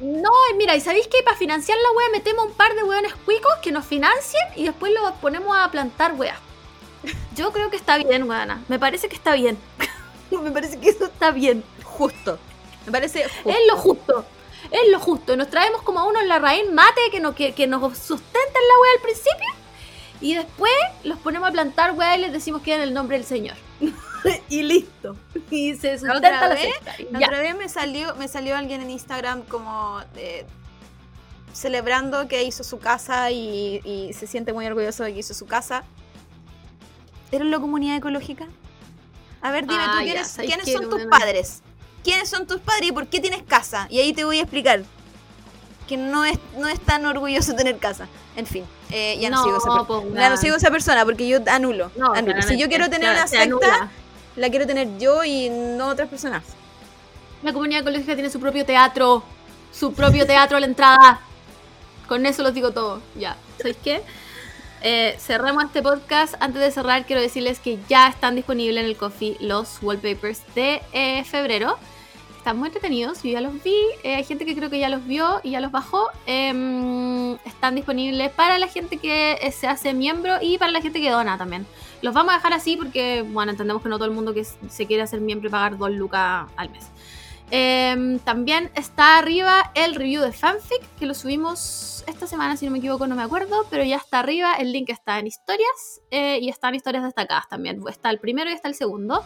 No, mira, ¿y sabéis que para financiar la wea metemos un par de weones cuicos que nos financien y después los ponemos a plantar weas? Yo creo que está bien, weana. Me parece que está bien. <laughs> Me parece que eso está bien. Justo. Me parece justo. Es lo justo. Es lo justo. Y Nos traemos como a uno en la raíz mate que nos, que, que nos sustenten la wea al principio. Y después los ponemos a plantar wea y les decimos que en el nombre del Señor. <laughs> y listo. Y se otra sustenta la vez? secta. Y La otra vez me salió, me salió alguien en Instagram como eh, celebrando que hizo su casa y, y se siente muy orgulloso de que hizo su casa. ¿Eres la comunidad ecológica? A ver, dime Ah, tú, ¿quiénes, ¿sabes quiénes qué, son tus padres? ¿Quiénes son tus padres y por qué tienes casa? Y ahí te voy a explicar que no es, no es tan orgulloso tener casa. En fin, eh, ya no, No, sigo esa no sigo esa persona porque yo anulo. No, anulo. Si yo quiero tener una se secta, la quiero tener yo y no otras personas. La comunidad ecológica tiene su propio teatro. Su propio teatro a la entrada. Con eso los digo todo. Ya. ¿Sabéis qué? Eh, cerramos este podcast. Antes de cerrar, quiero decirles que ya están disponibles en el Coffee los wallpapers de eh, febrero. Están muy entretenidos. Yo ya los vi. Eh, hay gente que creo que ya los vio y ya los bajó. Em, están disponibles para la gente que eh, se hace miembro y para la gente que dona también. Los vamos a dejar así porque, bueno, entendemos que no todo el mundo que se quiere hacer miembro y pagar 2 lucas al mes. Em, también está arriba el review de fanfic, que lo subimos esta semana, si no me equivoco, no me acuerdo, pero ya está arriba, el link está en historias eh, y están historias destacadas también. Está el primero y está el segundo.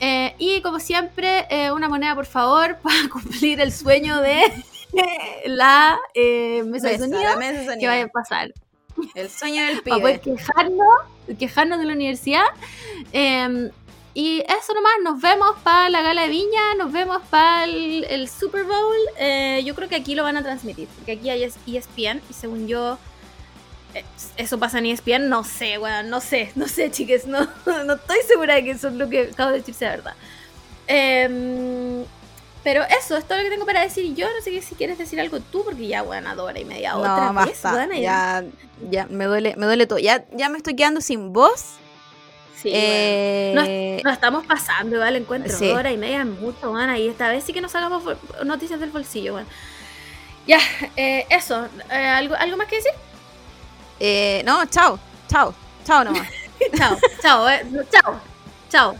Eh, y como siempre, eh, una moneda por favor <laughs> para cumplir el sueño de <laughs> la eh, mesa de Mesa, sonido la mesa de que sonido. vaya a pasar El sueño del <laughs> para poder pibe. quejarnos, quejarnos de la universidad. Eh, y eso nomás, nos vemos para la gala de Viña, nos vemos para el, el Super Bowl. Eh, yo creo que aquí lo van a transmitir, porque aquí hay ESPN y según yo, eso pasa en ESPN, no sé, weón, no sé, <laughs> no sé, chiques, no, no estoy segura de que eso es lo que acabo de decir sea verdad. Em, pero eso es todo lo que tengo para decir yo. No sé si quieres decir algo tú, porque ya, bueno, a hora y media otra no, vez. basta. ya, ya me duele, me duele todo. Ya, ya me estoy quedando sin voz. Sí, Eh, bueno. Nos, nos estamos pasando, igual encuentro sí. hora y media es mucho, bueno, y esta vez sí que nos sacamos noticias del bolsillo, bueno. Ya, eh, eso. eh, ¿algo, ¿Algo más que decir? Eh, no, chao, chao, chao nomás. <laughs> chao, chao, eh, chao, chao.